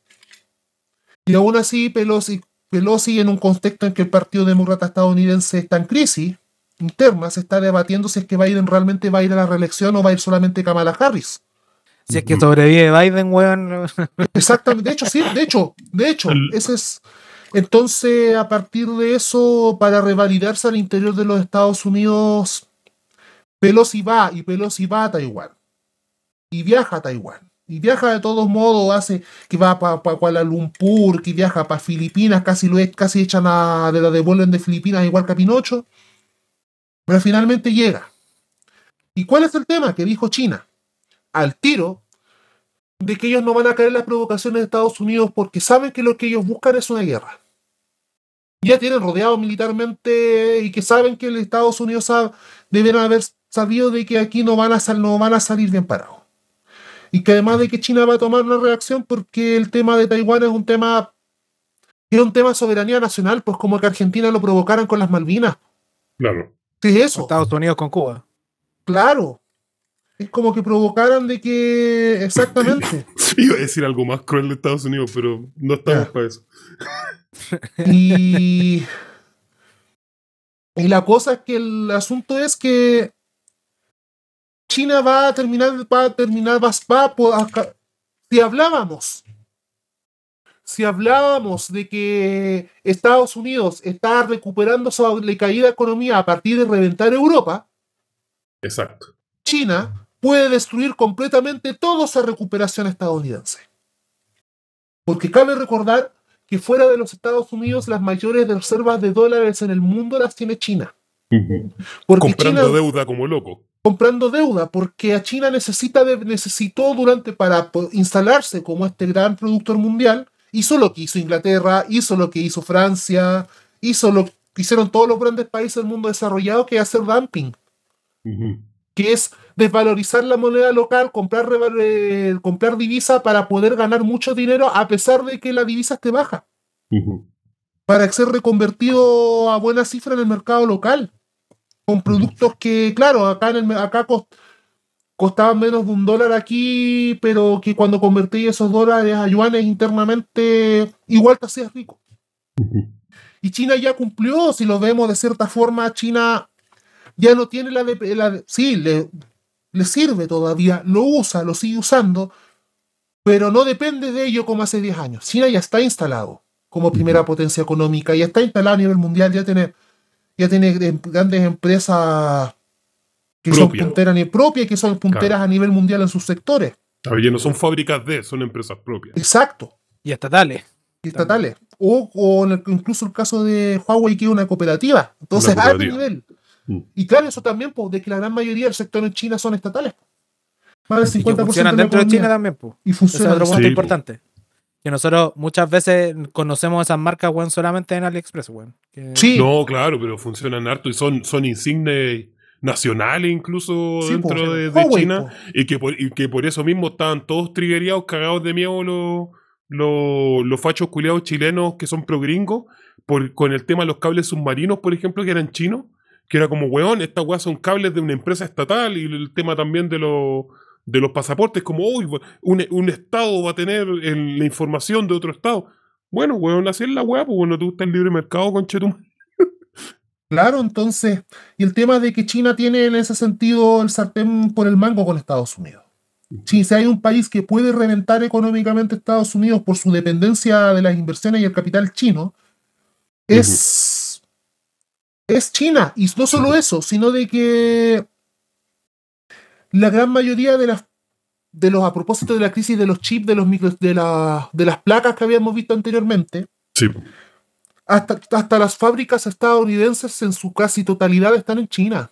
Y aún así Pelosi, Pelosi en un contexto en que el Partido Demócrata estadounidense está en crisis interna, se está debatiendo si es que Biden realmente va a ir a la reelección o va a ir solamente Kamala Harris. Si es que sobrevive Biden, weón. Exactamente, de hecho, sí, de hecho, de hecho, ese es. Entonces, a partir de eso, para revalidarse al interior de los Estados Unidos, Pelosi va y Pelosi va a Taiwán. Y viaja a Taiwán. Y viaja de todos modos, hace que va para Kuala Lumpur, que viaja para Filipinas, casi lo es, casi echan a, de la devuelven de Filipinas igual que a Pinocho. Pero finalmente llega. ¿Y cuál es el tema? Que dijo China. Al tiro, de que ellos no van a caer en las provocaciones de Estados Unidos porque saben que lo que ellos buscan es una guerra. Ya tienen rodeado militarmente y que saben que los Estados Unidos deben haber sabido de que aquí no van, a no van a salir bien parados. Y que además de que China va a tomar una reacción porque el tema de Taiwán es un tema es un tema de soberanía nacional, pues como que Argentina lo provocaran con las Malvinas. Claro. ¿Qué es eso? Estados Unidos con Cuba. Claro. Es como que provocaran de que exactamente. Iba a decir algo más cruel de Estados Unidos, pero no estamos para eso. Y, y la cosa es que el asunto es que China va a terminar, va a terminar, va, va a si hablábamos, si hablábamos de que Estados Unidos está recuperando su caída economía a partir de reventar Europa, Exacto. China puede destruir completamente toda esa recuperación estadounidense. Porque cabe recordar que fuera de los Estados Unidos las mayores reservas de dólares en el mundo las tiene China. Porque Comprando China deuda como loco. comprando deuda, porque a China necesita de- necesitó durante para instalarse como este gran productor mundial, hizo lo que hizo Inglaterra, hizo lo que hizo Francia, hizo lo que hicieron todos los grandes países del mundo desarrollado, que es hacer dumping. Que es desvalorizar la moneda local, comprar, eh, comprar divisa para poder ganar mucho dinero a pesar de que la divisa esté baja, para ser reconvertido a buena cifra en el mercado local, con productos que, claro, acá, en el, acá costaban menos de un dólar aquí, pero que cuando convertí esos dólares a yuanes internamente, igual te hacías rico. Y China ya cumplió, si lo vemos de cierta forma, China ya no tiene la de... La de- sí, le, le sirve todavía, lo usa, lo sigue usando, pero no depende de ello como hace 10 años. China ya está instalado como primera potencia económica, ya está instalado a nivel mundial, ya tiene, ya tiene em- grandes empresas que son punteras ni propias, que son punteras a nivel mundial en sus sectores. Oye, no son fábricas de, son empresas propias. Exacto. Y estatales. y estatales. O, o en el- incluso el caso de Huawei, que es una cooperativa. Entonces, a alto nivel. Mm. Y claro, eso también, pues, de que la gran mayoría del sector en China son estatales. Más del Y que 50% de funcionan dentro de. China también, pues. Y Ese es funcionan. otro punto Sí, po. importante. Que nosotros muchas veces conocemos esas marcas, weón, solamente en AliExpress, weón. Que- Sí, No, claro, pero funcionan harto y son, son insignes nacionales incluso sí, dentro po. de, de Huawei, China. po. Y que, por, y que por eso mismo estaban todos triguereados, cagados de miedo los, los, los fachos culiados chilenos que son pro-gringos, por, con el tema de los cables submarinos, por ejemplo, que eran chinos, que era como, weón, estas weas son cables de una empresa estatal, y el tema también de los de los pasaportes, como, uy, un, un estado va a tener el- la información de otro estado. Bueno, weón, así es la wea, pues bueno, te gusta el libre mercado, conchetum. Claro, entonces, y el tema de que China tiene en ese sentido el sartén por el mango con Estados Unidos. Si hay un país que puede reventar económicamente Estados Unidos por su dependencia de las inversiones y el capital chino, es es China. Y no solo eso, sino de que la gran mayoría de las de los a propósito de la crisis de los chips, de los micros, de, la, de las placas que habíamos visto anteriormente, Sí. Hasta, hasta las fábricas estadounidenses en su casi totalidad están en China.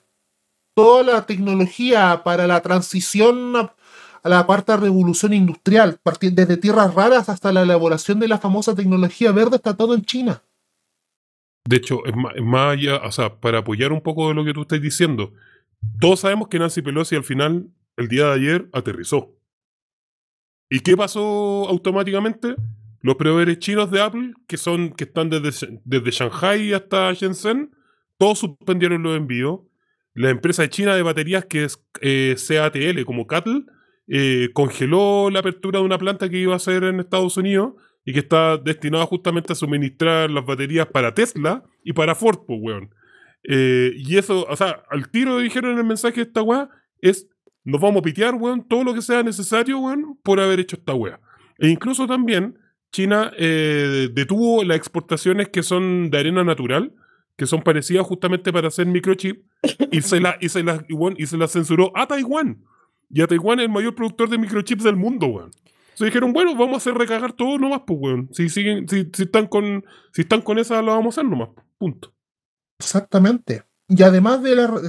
Toda la tecnología para la transición a, a la cuarta revolución industrial, desde tierras raras hasta la elaboración de la famosa tecnología verde, está todo en China. De hecho, es más, es allá, o sea, para apoyar un poco de lo que tú estás diciendo, todos sabemos que Nancy Pelosi al final, el día de ayer, aterrizó. ¿Y qué pasó automáticamente? Los proveedores chinos de Apple, que son, que están desde, desde Shanghai hasta Shenzhen, todos suspendieron los envíos. La empresa China de baterías, que es eh, CATL, como Cattle, eh, congeló la apertura de una planta que iba a hacer en Estados Unidos y que está destinada justamente a suministrar las baterías para Tesla y para Ford, pues, weón. Eh, y eso, o sea, al tiro dijeron en el mensaje de esta weá, es, nos vamos a pitear, weón, todo lo que sea necesario, weón, por haber hecho esta weá. E incluso también China eh, detuvo las exportaciones que son de arena natural, que son parecidas justamente para hacer microchip, y se la, y se la, y, se la censuró a Taiwán. Y a Taiwán es el mayor productor de microchips del mundo, weón. Se dijeron, bueno, vamos a hacer recagar todo nomás, pues, weón. Si, siguen, si, si están con, si están con esa, lo vamos a hacer nomás. Punto. Exactamente. Y además de la,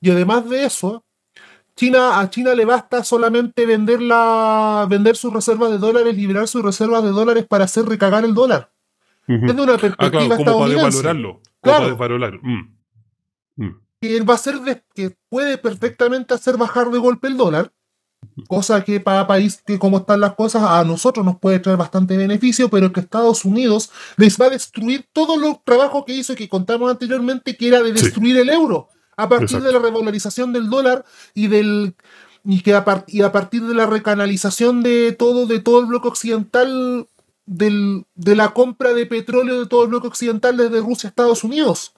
y además de eso, China, a China le basta solamente vender la, vender sus reservas de dólares, liberar sus reservas de dólares para hacer recagar el dólar. Ujú. Es de una Ah, perspectiva claro, como para estadounidense. desvalorarlo. Claro. para desvalorar. Mm. Mm. que va a ser de- que puede perfectamente hacer bajar de golpe el dólar, cosa que para país que como están las cosas a nosotros nos puede traer bastante beneficio, pero que Estados Unidos les va a destruir todo el trabajo que hizo y que contamos anteriormente, que era de Sí. destruir el euro a partir Exacto. de la revalorización del dólar y del y que a, par- y a partir de la recanalización de todo de todo el bloque occidental del- de la compra de petróleo de todo el bloque occidental desde Rusia a Estados Unidos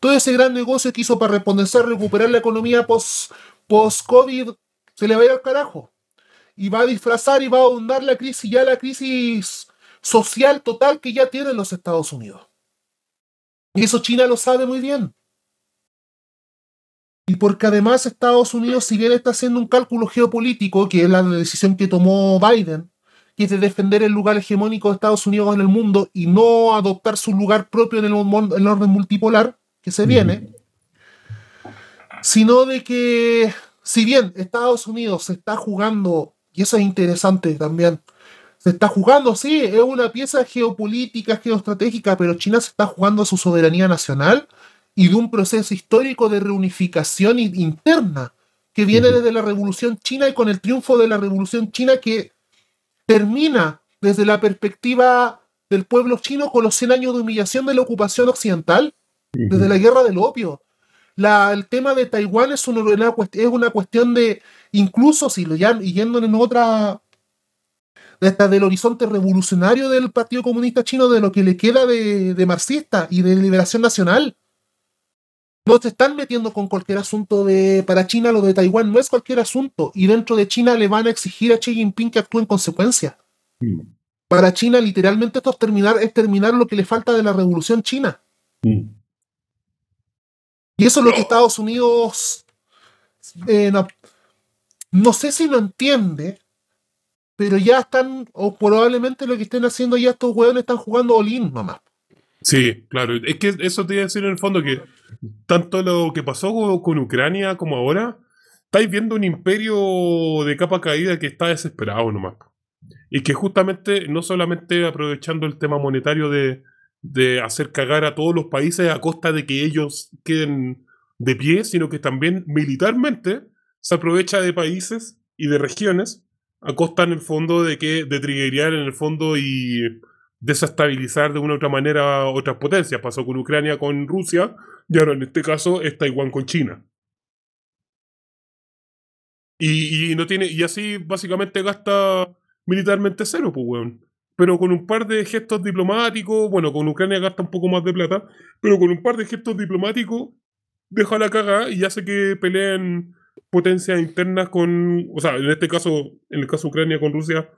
todo ese gran negocio que hizo para reponer, recuperar la economía post- post-COVID, se le va a ir al carajo. Y va a disfrazar y va a ahondar la crisis, ya la crisis social total que ya tienen los Estados Unidos. Y eso China lo sabe muy bien. Y porque además Estados Unidos, si bien está haciendo un cálculo geopolítico, que es la decisión que tomó Biden, que es de defender el lugar hegemónico de Estados Unidos en el mundo y no adoptar su lugar propio en el, en el orden multipolar que se viene, sino de que si bien Estados Unidos se está jugando, y eso es interesante también, se está jugando, sí, es una pieza geopolítica, geoestratégica, pero China se está jugando a su soberanía nacional y de un proceso histórico de reunificación interna que viene desde la Revolución China y con el triunfo de la Revolución China que termina desde la perspectiva del pueblo chino con los 100 años de humillación de la ocupación occidental desde la guerra del opio. La- el tema de Taiwán es una, es una cuestión de, incluso si lo ya yendo en otra, hasta del horizonte revolucionario del Partido Comunista Chino, de lo que le queda de, de marxista y de liberación nacional. No se están metiendo con cualquier asunto de. Para China, lo de Taiwán no es cualquier asunto. Y dentro de China le van a exigir a Xi Jinping que actúe en consecuencia. Mm. Para China, literalmente, esto es terminar, es terminar lo que le falta de la revolución china. Mm. Y eso es lo que Estados Unidos eh, no, no sé si lo entiende, pero ya están, o probablemente lo que estén haciendo ya estos hueones están jugando Olin nomás. Sí, claro. Es que eso te iba a decir en el fondo que tanto lo que pasó con, Ucrania como ahora, estáis viendo un imperio de capa caída que está desesperado nomás. Y que justamente, no solamente aprovechando el tema monetario de, de hacer cagar a todos los países a costa de que ellos queden de pie, sino que también militarmente se aprovecha de países y de regiones a costa en el fondo de que de triggerear en el fondo y desestabilizar de una u otra manera otras potencias. Pasó con Ucrania con Rusia y ahora en este caso es Taiwán con China. Y, no tiene y así básicamente gasta militarmente cero, pues weón. Pero con un par de gestos diplomáticos, bueno, con Ucrania gasta un poco más de plata, pero con un par de gestos diplomáticos deja la caga y hace que peleen potencias internas con, o sea, en este caso, en el caso Ucrania con Rusia,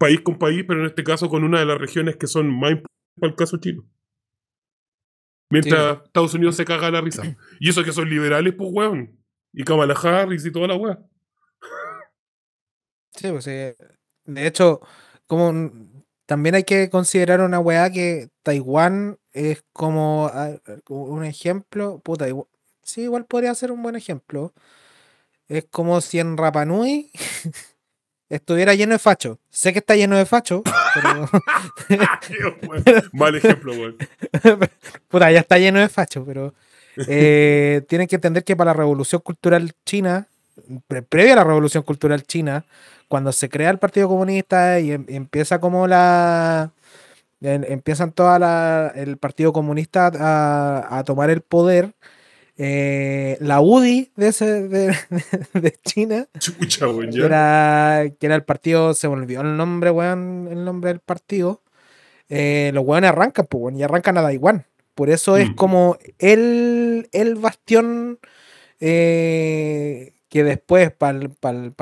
país con país, pero en este caso con una de las regiones que son más importantes para el caso chino. Mientras Estados Unidos se caga la risa. Y eso que son liberales, pues, weón. Y Kamala Harris y toda la weá. Sí, pues. De hecho, como también hay que considerar una weá que Taiwán es como un ejemplo. Puta, igual, sí, igual podría ser un buen ejemplo. Es como si en Rapa Nui estuviera lleno de fachos. Sé que está lleno de fachos, pero. Mal ejemplo, weón. Puta, ya está lleno de fachos, pero eh, tienen que entender que para la revolución cultural china, pre- previa a la revolución cultural china, cuando se crea el Partido Comunista y, em- empieza como la. em- empiezan toda la. el Partido Comunista a, a tomar el poder. Eh, la UDI de, ese, de, de China, Chucha, weón, que era, que era el partido, se me olvidó el nombre, weón, el nombre del partido. eh, los weones arrancan, pues, weón, y arrancan a Taiwán. Por eso es Mm. como el, el bastión eh, que después, para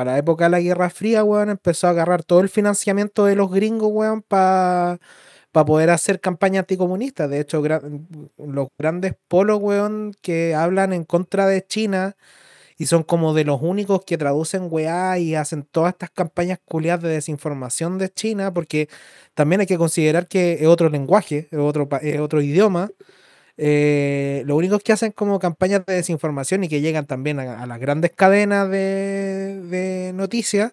la época de la Guerra Fría, weón, empezó a agarrar todo el financiamiento de los gringos, weón, para poder hacer campaña anticomunista. De hecho, los grandes polos, weón, que hablan en contra de China y son como de los únicos que traducen weá y hacen todas estas campañas culiadas de desinformación de China, porque también hay que considerar que es otro lenguaje, es otro, es otro idioma. Eh, los únicos que hacen como campañas de desinformación y que llegan también a, las grandes cadenas de, de noticias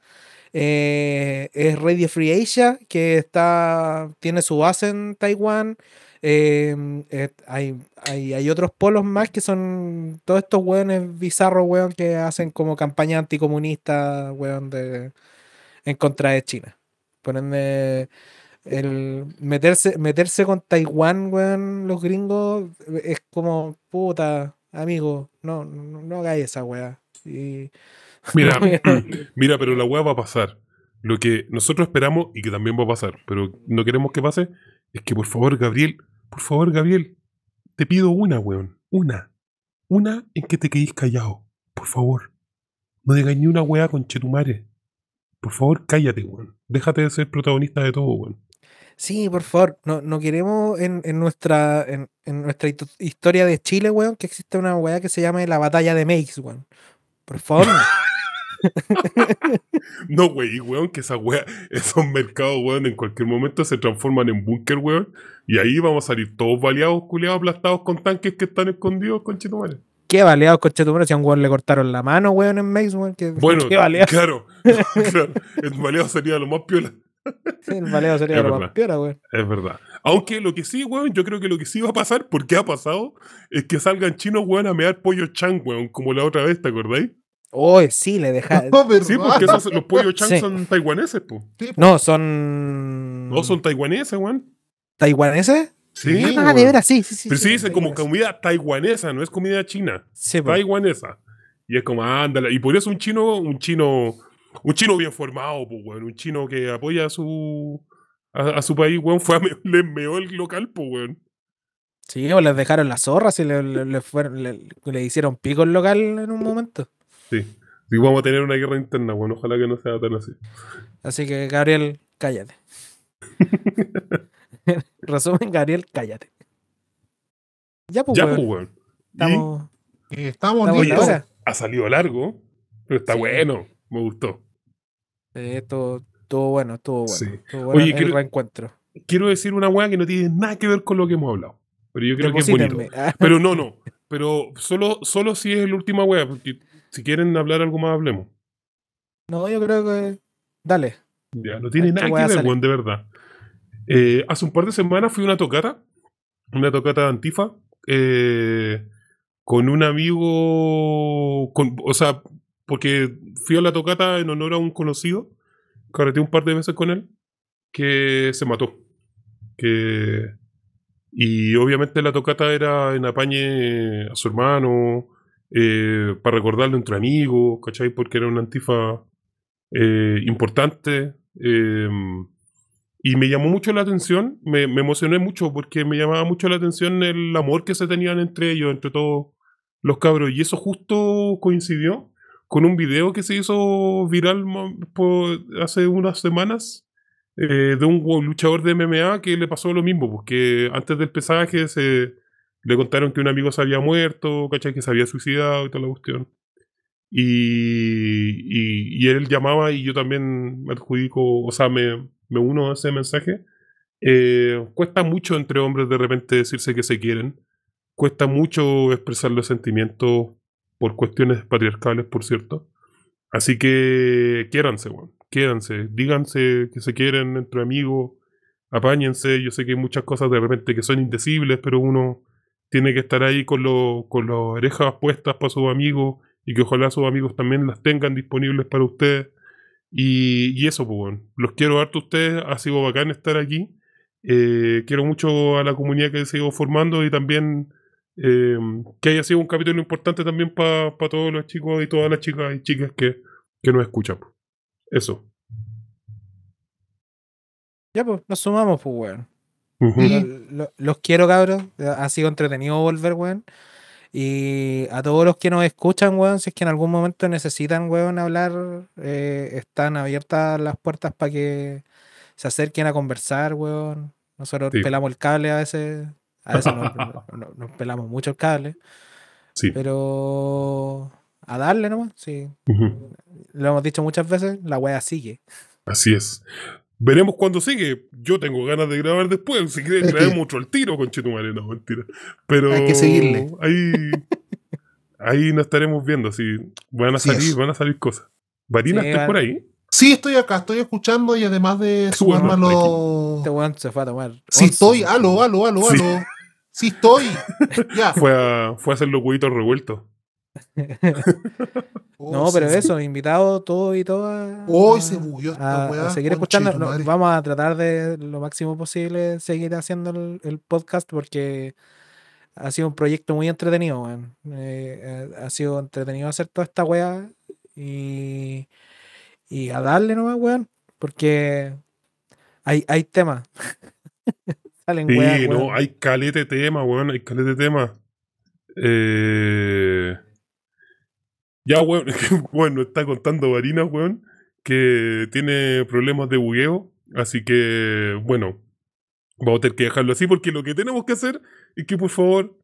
eh, es Radio Free Asia, que está, tiene su base en Taiwán. Eh, hay, hay, hay otros polos más que son todos estos weones bizarros, weón, que hacen como campaña anticomunista, weón, de, en contra de China. Por ende, el meterse, meterse con Taiwán, weón, los gringos, es como, puta, amigo, no, no, no hagáis esa weá. Mira, mira, pero la weá va a pasar. Lo que nosotros esperamos y que también va a pasar, pero no queremos que pase, es que por favor, Gabriel, por favor, Gabriel, te pido una, weón. Una. Una en que te quedéis callado. Por favor. No digas ni una weá con Chetumare. Por favor, cállate, weón. Déjate de ser protagonista de todo, weón. Sí, por favor, no, no queremos en, en nuestra en, en nuestra historia de Chile, weón, que existe una weá que se llame la batalla de Meix, weón. Por favor. no. Wey, weón, que esa weá, esos mercados, weón, en cualquier momento se transforman en búnker, weón. Y ahí vamos a salir todos baleados, culiados, aplastados con tanques que están escondidos con Chetumare. Qué baleados con Chetumare, si a un weón le cortaron la mano, weón, en Meix, weón. Que, Bueno, qué baleado. claro, claro. El baleado sería lo más piola. El baleo sería lo más piola, weón. Es verdad. Aunque lo que sí, weón, yo creo que lo que sí va a pasar, porque ha pasado, es que salgan chinos, weón, a mear pollo chan, weón, como la otra vez, ¿te acordáis? Oye, sí, le deja. No, ¿verdad? Sí, porque esos- los pollos chan Sí. son taiwaneses, po. Sí, No, son. No son taiwaneses, weón. ¿Taiwaneses? Sí, Sí, Ah, weón. de veras, sí, sí, sí. Pero sí sí, dicen como comida taiwanesa, no es comida china. Sí, po. Taiwanesa. Y es como, ándala. Y por eso un chino, un chino, un chino bien formado, pues, weón. Un chino que apoya a su, a, a su país, weón, fue a me- le meó el local, pues, weón. Sí, o les dejaron las zorras y le, le- le fueron, le, le hicieron pico el local en un momento. Sí. Y vamos a tener una guerra interna, weón. Ojalá que no sea tan así. Así que, Gabriel, cállate. Resumen, Gabriel, cállate. Ya, pues, ya, weón, pues, weón. Estamos, estamos estamos en la listos. hora. ha salido largo, pero está Sí. bueno. Me gustó. Eh, estuvo, estuvo bueno, estuvo bueno. Sí. Estuvo bueno Oye, el quiero- reencuentro. Quiero decir una weá que no tiene nada que ver con lo que hemos hablado. Pero yo creo que es bonito. Pero no, no. Pero solo, solo si es la última wea, porque si quieren hablar algo más, hablemos. No, yo creo que. Dale. Ya, no tiene nada que ver, weón, de verdad. Eh, hace un par de semanas fui a una tocata, una tocata de Antifa, eh, con un amigo, con, o sea, porque fui a la tocata en honor a un conocido, carreteé un par de veces con él, que se mató. Que, y obviamente la tocata era en apañe a su hermano, eh, para recordarle entre amigos, ¿cachai? Porque era una Antifa eh, importante. eh, y me llamó mucho la atención, me, emocioné mucho porque me llamaba mucho la atención el amor que se tenían entre ellos, entre todos los cabros. Y eso justo coincidió con un video que se hizo viral hace unas semanas eh, de un luchador de MMA que le pasó lo mismo, porque antes del pesaje se le contaron que un amigo se había muerto, ¿cachai? Que se había suicidado y toda la cuestión. Y, y, y él llamaba y yo también me adjudico, o sea, me, me uno a ese mensaje. Eh, cuesta mucho entre hombres de repente decirse que se quieren. Cuesta mucho expresar los sentimientos por cuestiones patriarcales, por cierto. Así que quiéranse, weón. Quédanse. Díganse que se quieren entre amigos. Apáñense. Yo sé que hay muchas cosas de repente que son indecibles, pero uno tiene que estar ahí con, lo, con las orejas puestas para sus amigos y que ojalá sus amigos también las tengan disponibles para ustedes. Y, y eso, pues bueno. Los quiero harto a ustedes. Ha sido bacán estar aquí. Eh, quiero mucho a la comunidad que se ido formando y también eh, que haya sido un capítulo importante también para todos los chicos y todas las chicas y chicas que, que nos escuchan. Eso. Ya, pues, nos sumamos, pues, weón. Los quiero, cabros. Ha sido entretenido volver, weón. Y a todos los que nos escuchan, weón, si es que en algún momento necesitan, weón, hablar, eh, están abiertas las puertas para que se acerquen a conversar, weón. Nosotros Sí. pelamos el cable a veces. A veces nos, no- nos pelamos mucho el cable. Sí. Pero a darle nomás, sí. Lo hemos dicho muchas veces, la wea sigue. Así es. Veremos cuándo sigue. Yo tengo ganas de grabar después. Si quieren, grabemos otro al tiro, con no, mentira. Pero Hay que seguirle. Ahí, ahí nos estaremos viendo. Si van a salir, van a salir cosas. Varina, Sí, ¿estás por ahí? Sí, estoy acá, estoy escuchando y además de sumarme a los... Este weón se fue a tomar. Sí estoy, aló, aló, aló, Sí. aló. Sí estoy. Ya. Fue a, fue a hacer los huevitos revueltos. Oh, No, pero sí. eso, invitado todo y todas. Hoy se bulló esta a, weá, seguir escuchando. No, vamos a tratar de lo máximo posible seguir haciendo el, el podcast porque ha sido un proyecto muy entretenido, weón. Eh, ha sido entretenido hacer toda esta weá y, y a darle nomás, weón, porque hay, hay temas. Salen Sí, no, hay calete tema, weón, hay calete tema. Eh... Ya, weón, bueno, está contando Varina, weón, que tiene problemas de bugueo, así que, bueno, vamos a tener que dejarlo así porque lo que tenemos que hacer es que, por favor,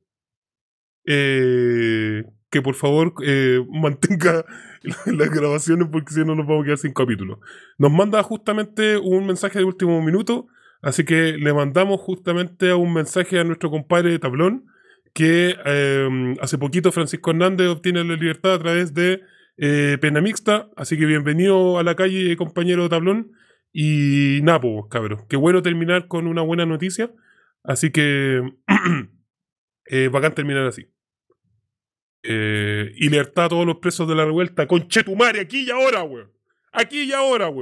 eh, que por favor eh, mantenga las grabaciones porque si no nos vamos a quedar sin capítulo. Nos manda justamente un mensaje de último minuto, así que le mandamos justamente un mensaje a nuestro compadre de Tablón, que eh, hace poquito Francisco Hernández obtiene la libertad a través de eh, Pena Mixta, así que bienvenido a la calle, compañero Tablón. Y nada, pues, cabros, qué bueno terminar con una buena noticia, así que eh, bacán terminar así. Eh, y libertad a todos los presos de la revuelta. Conchetumare, aquí y ahora, weón. Aquí y ahora, weón.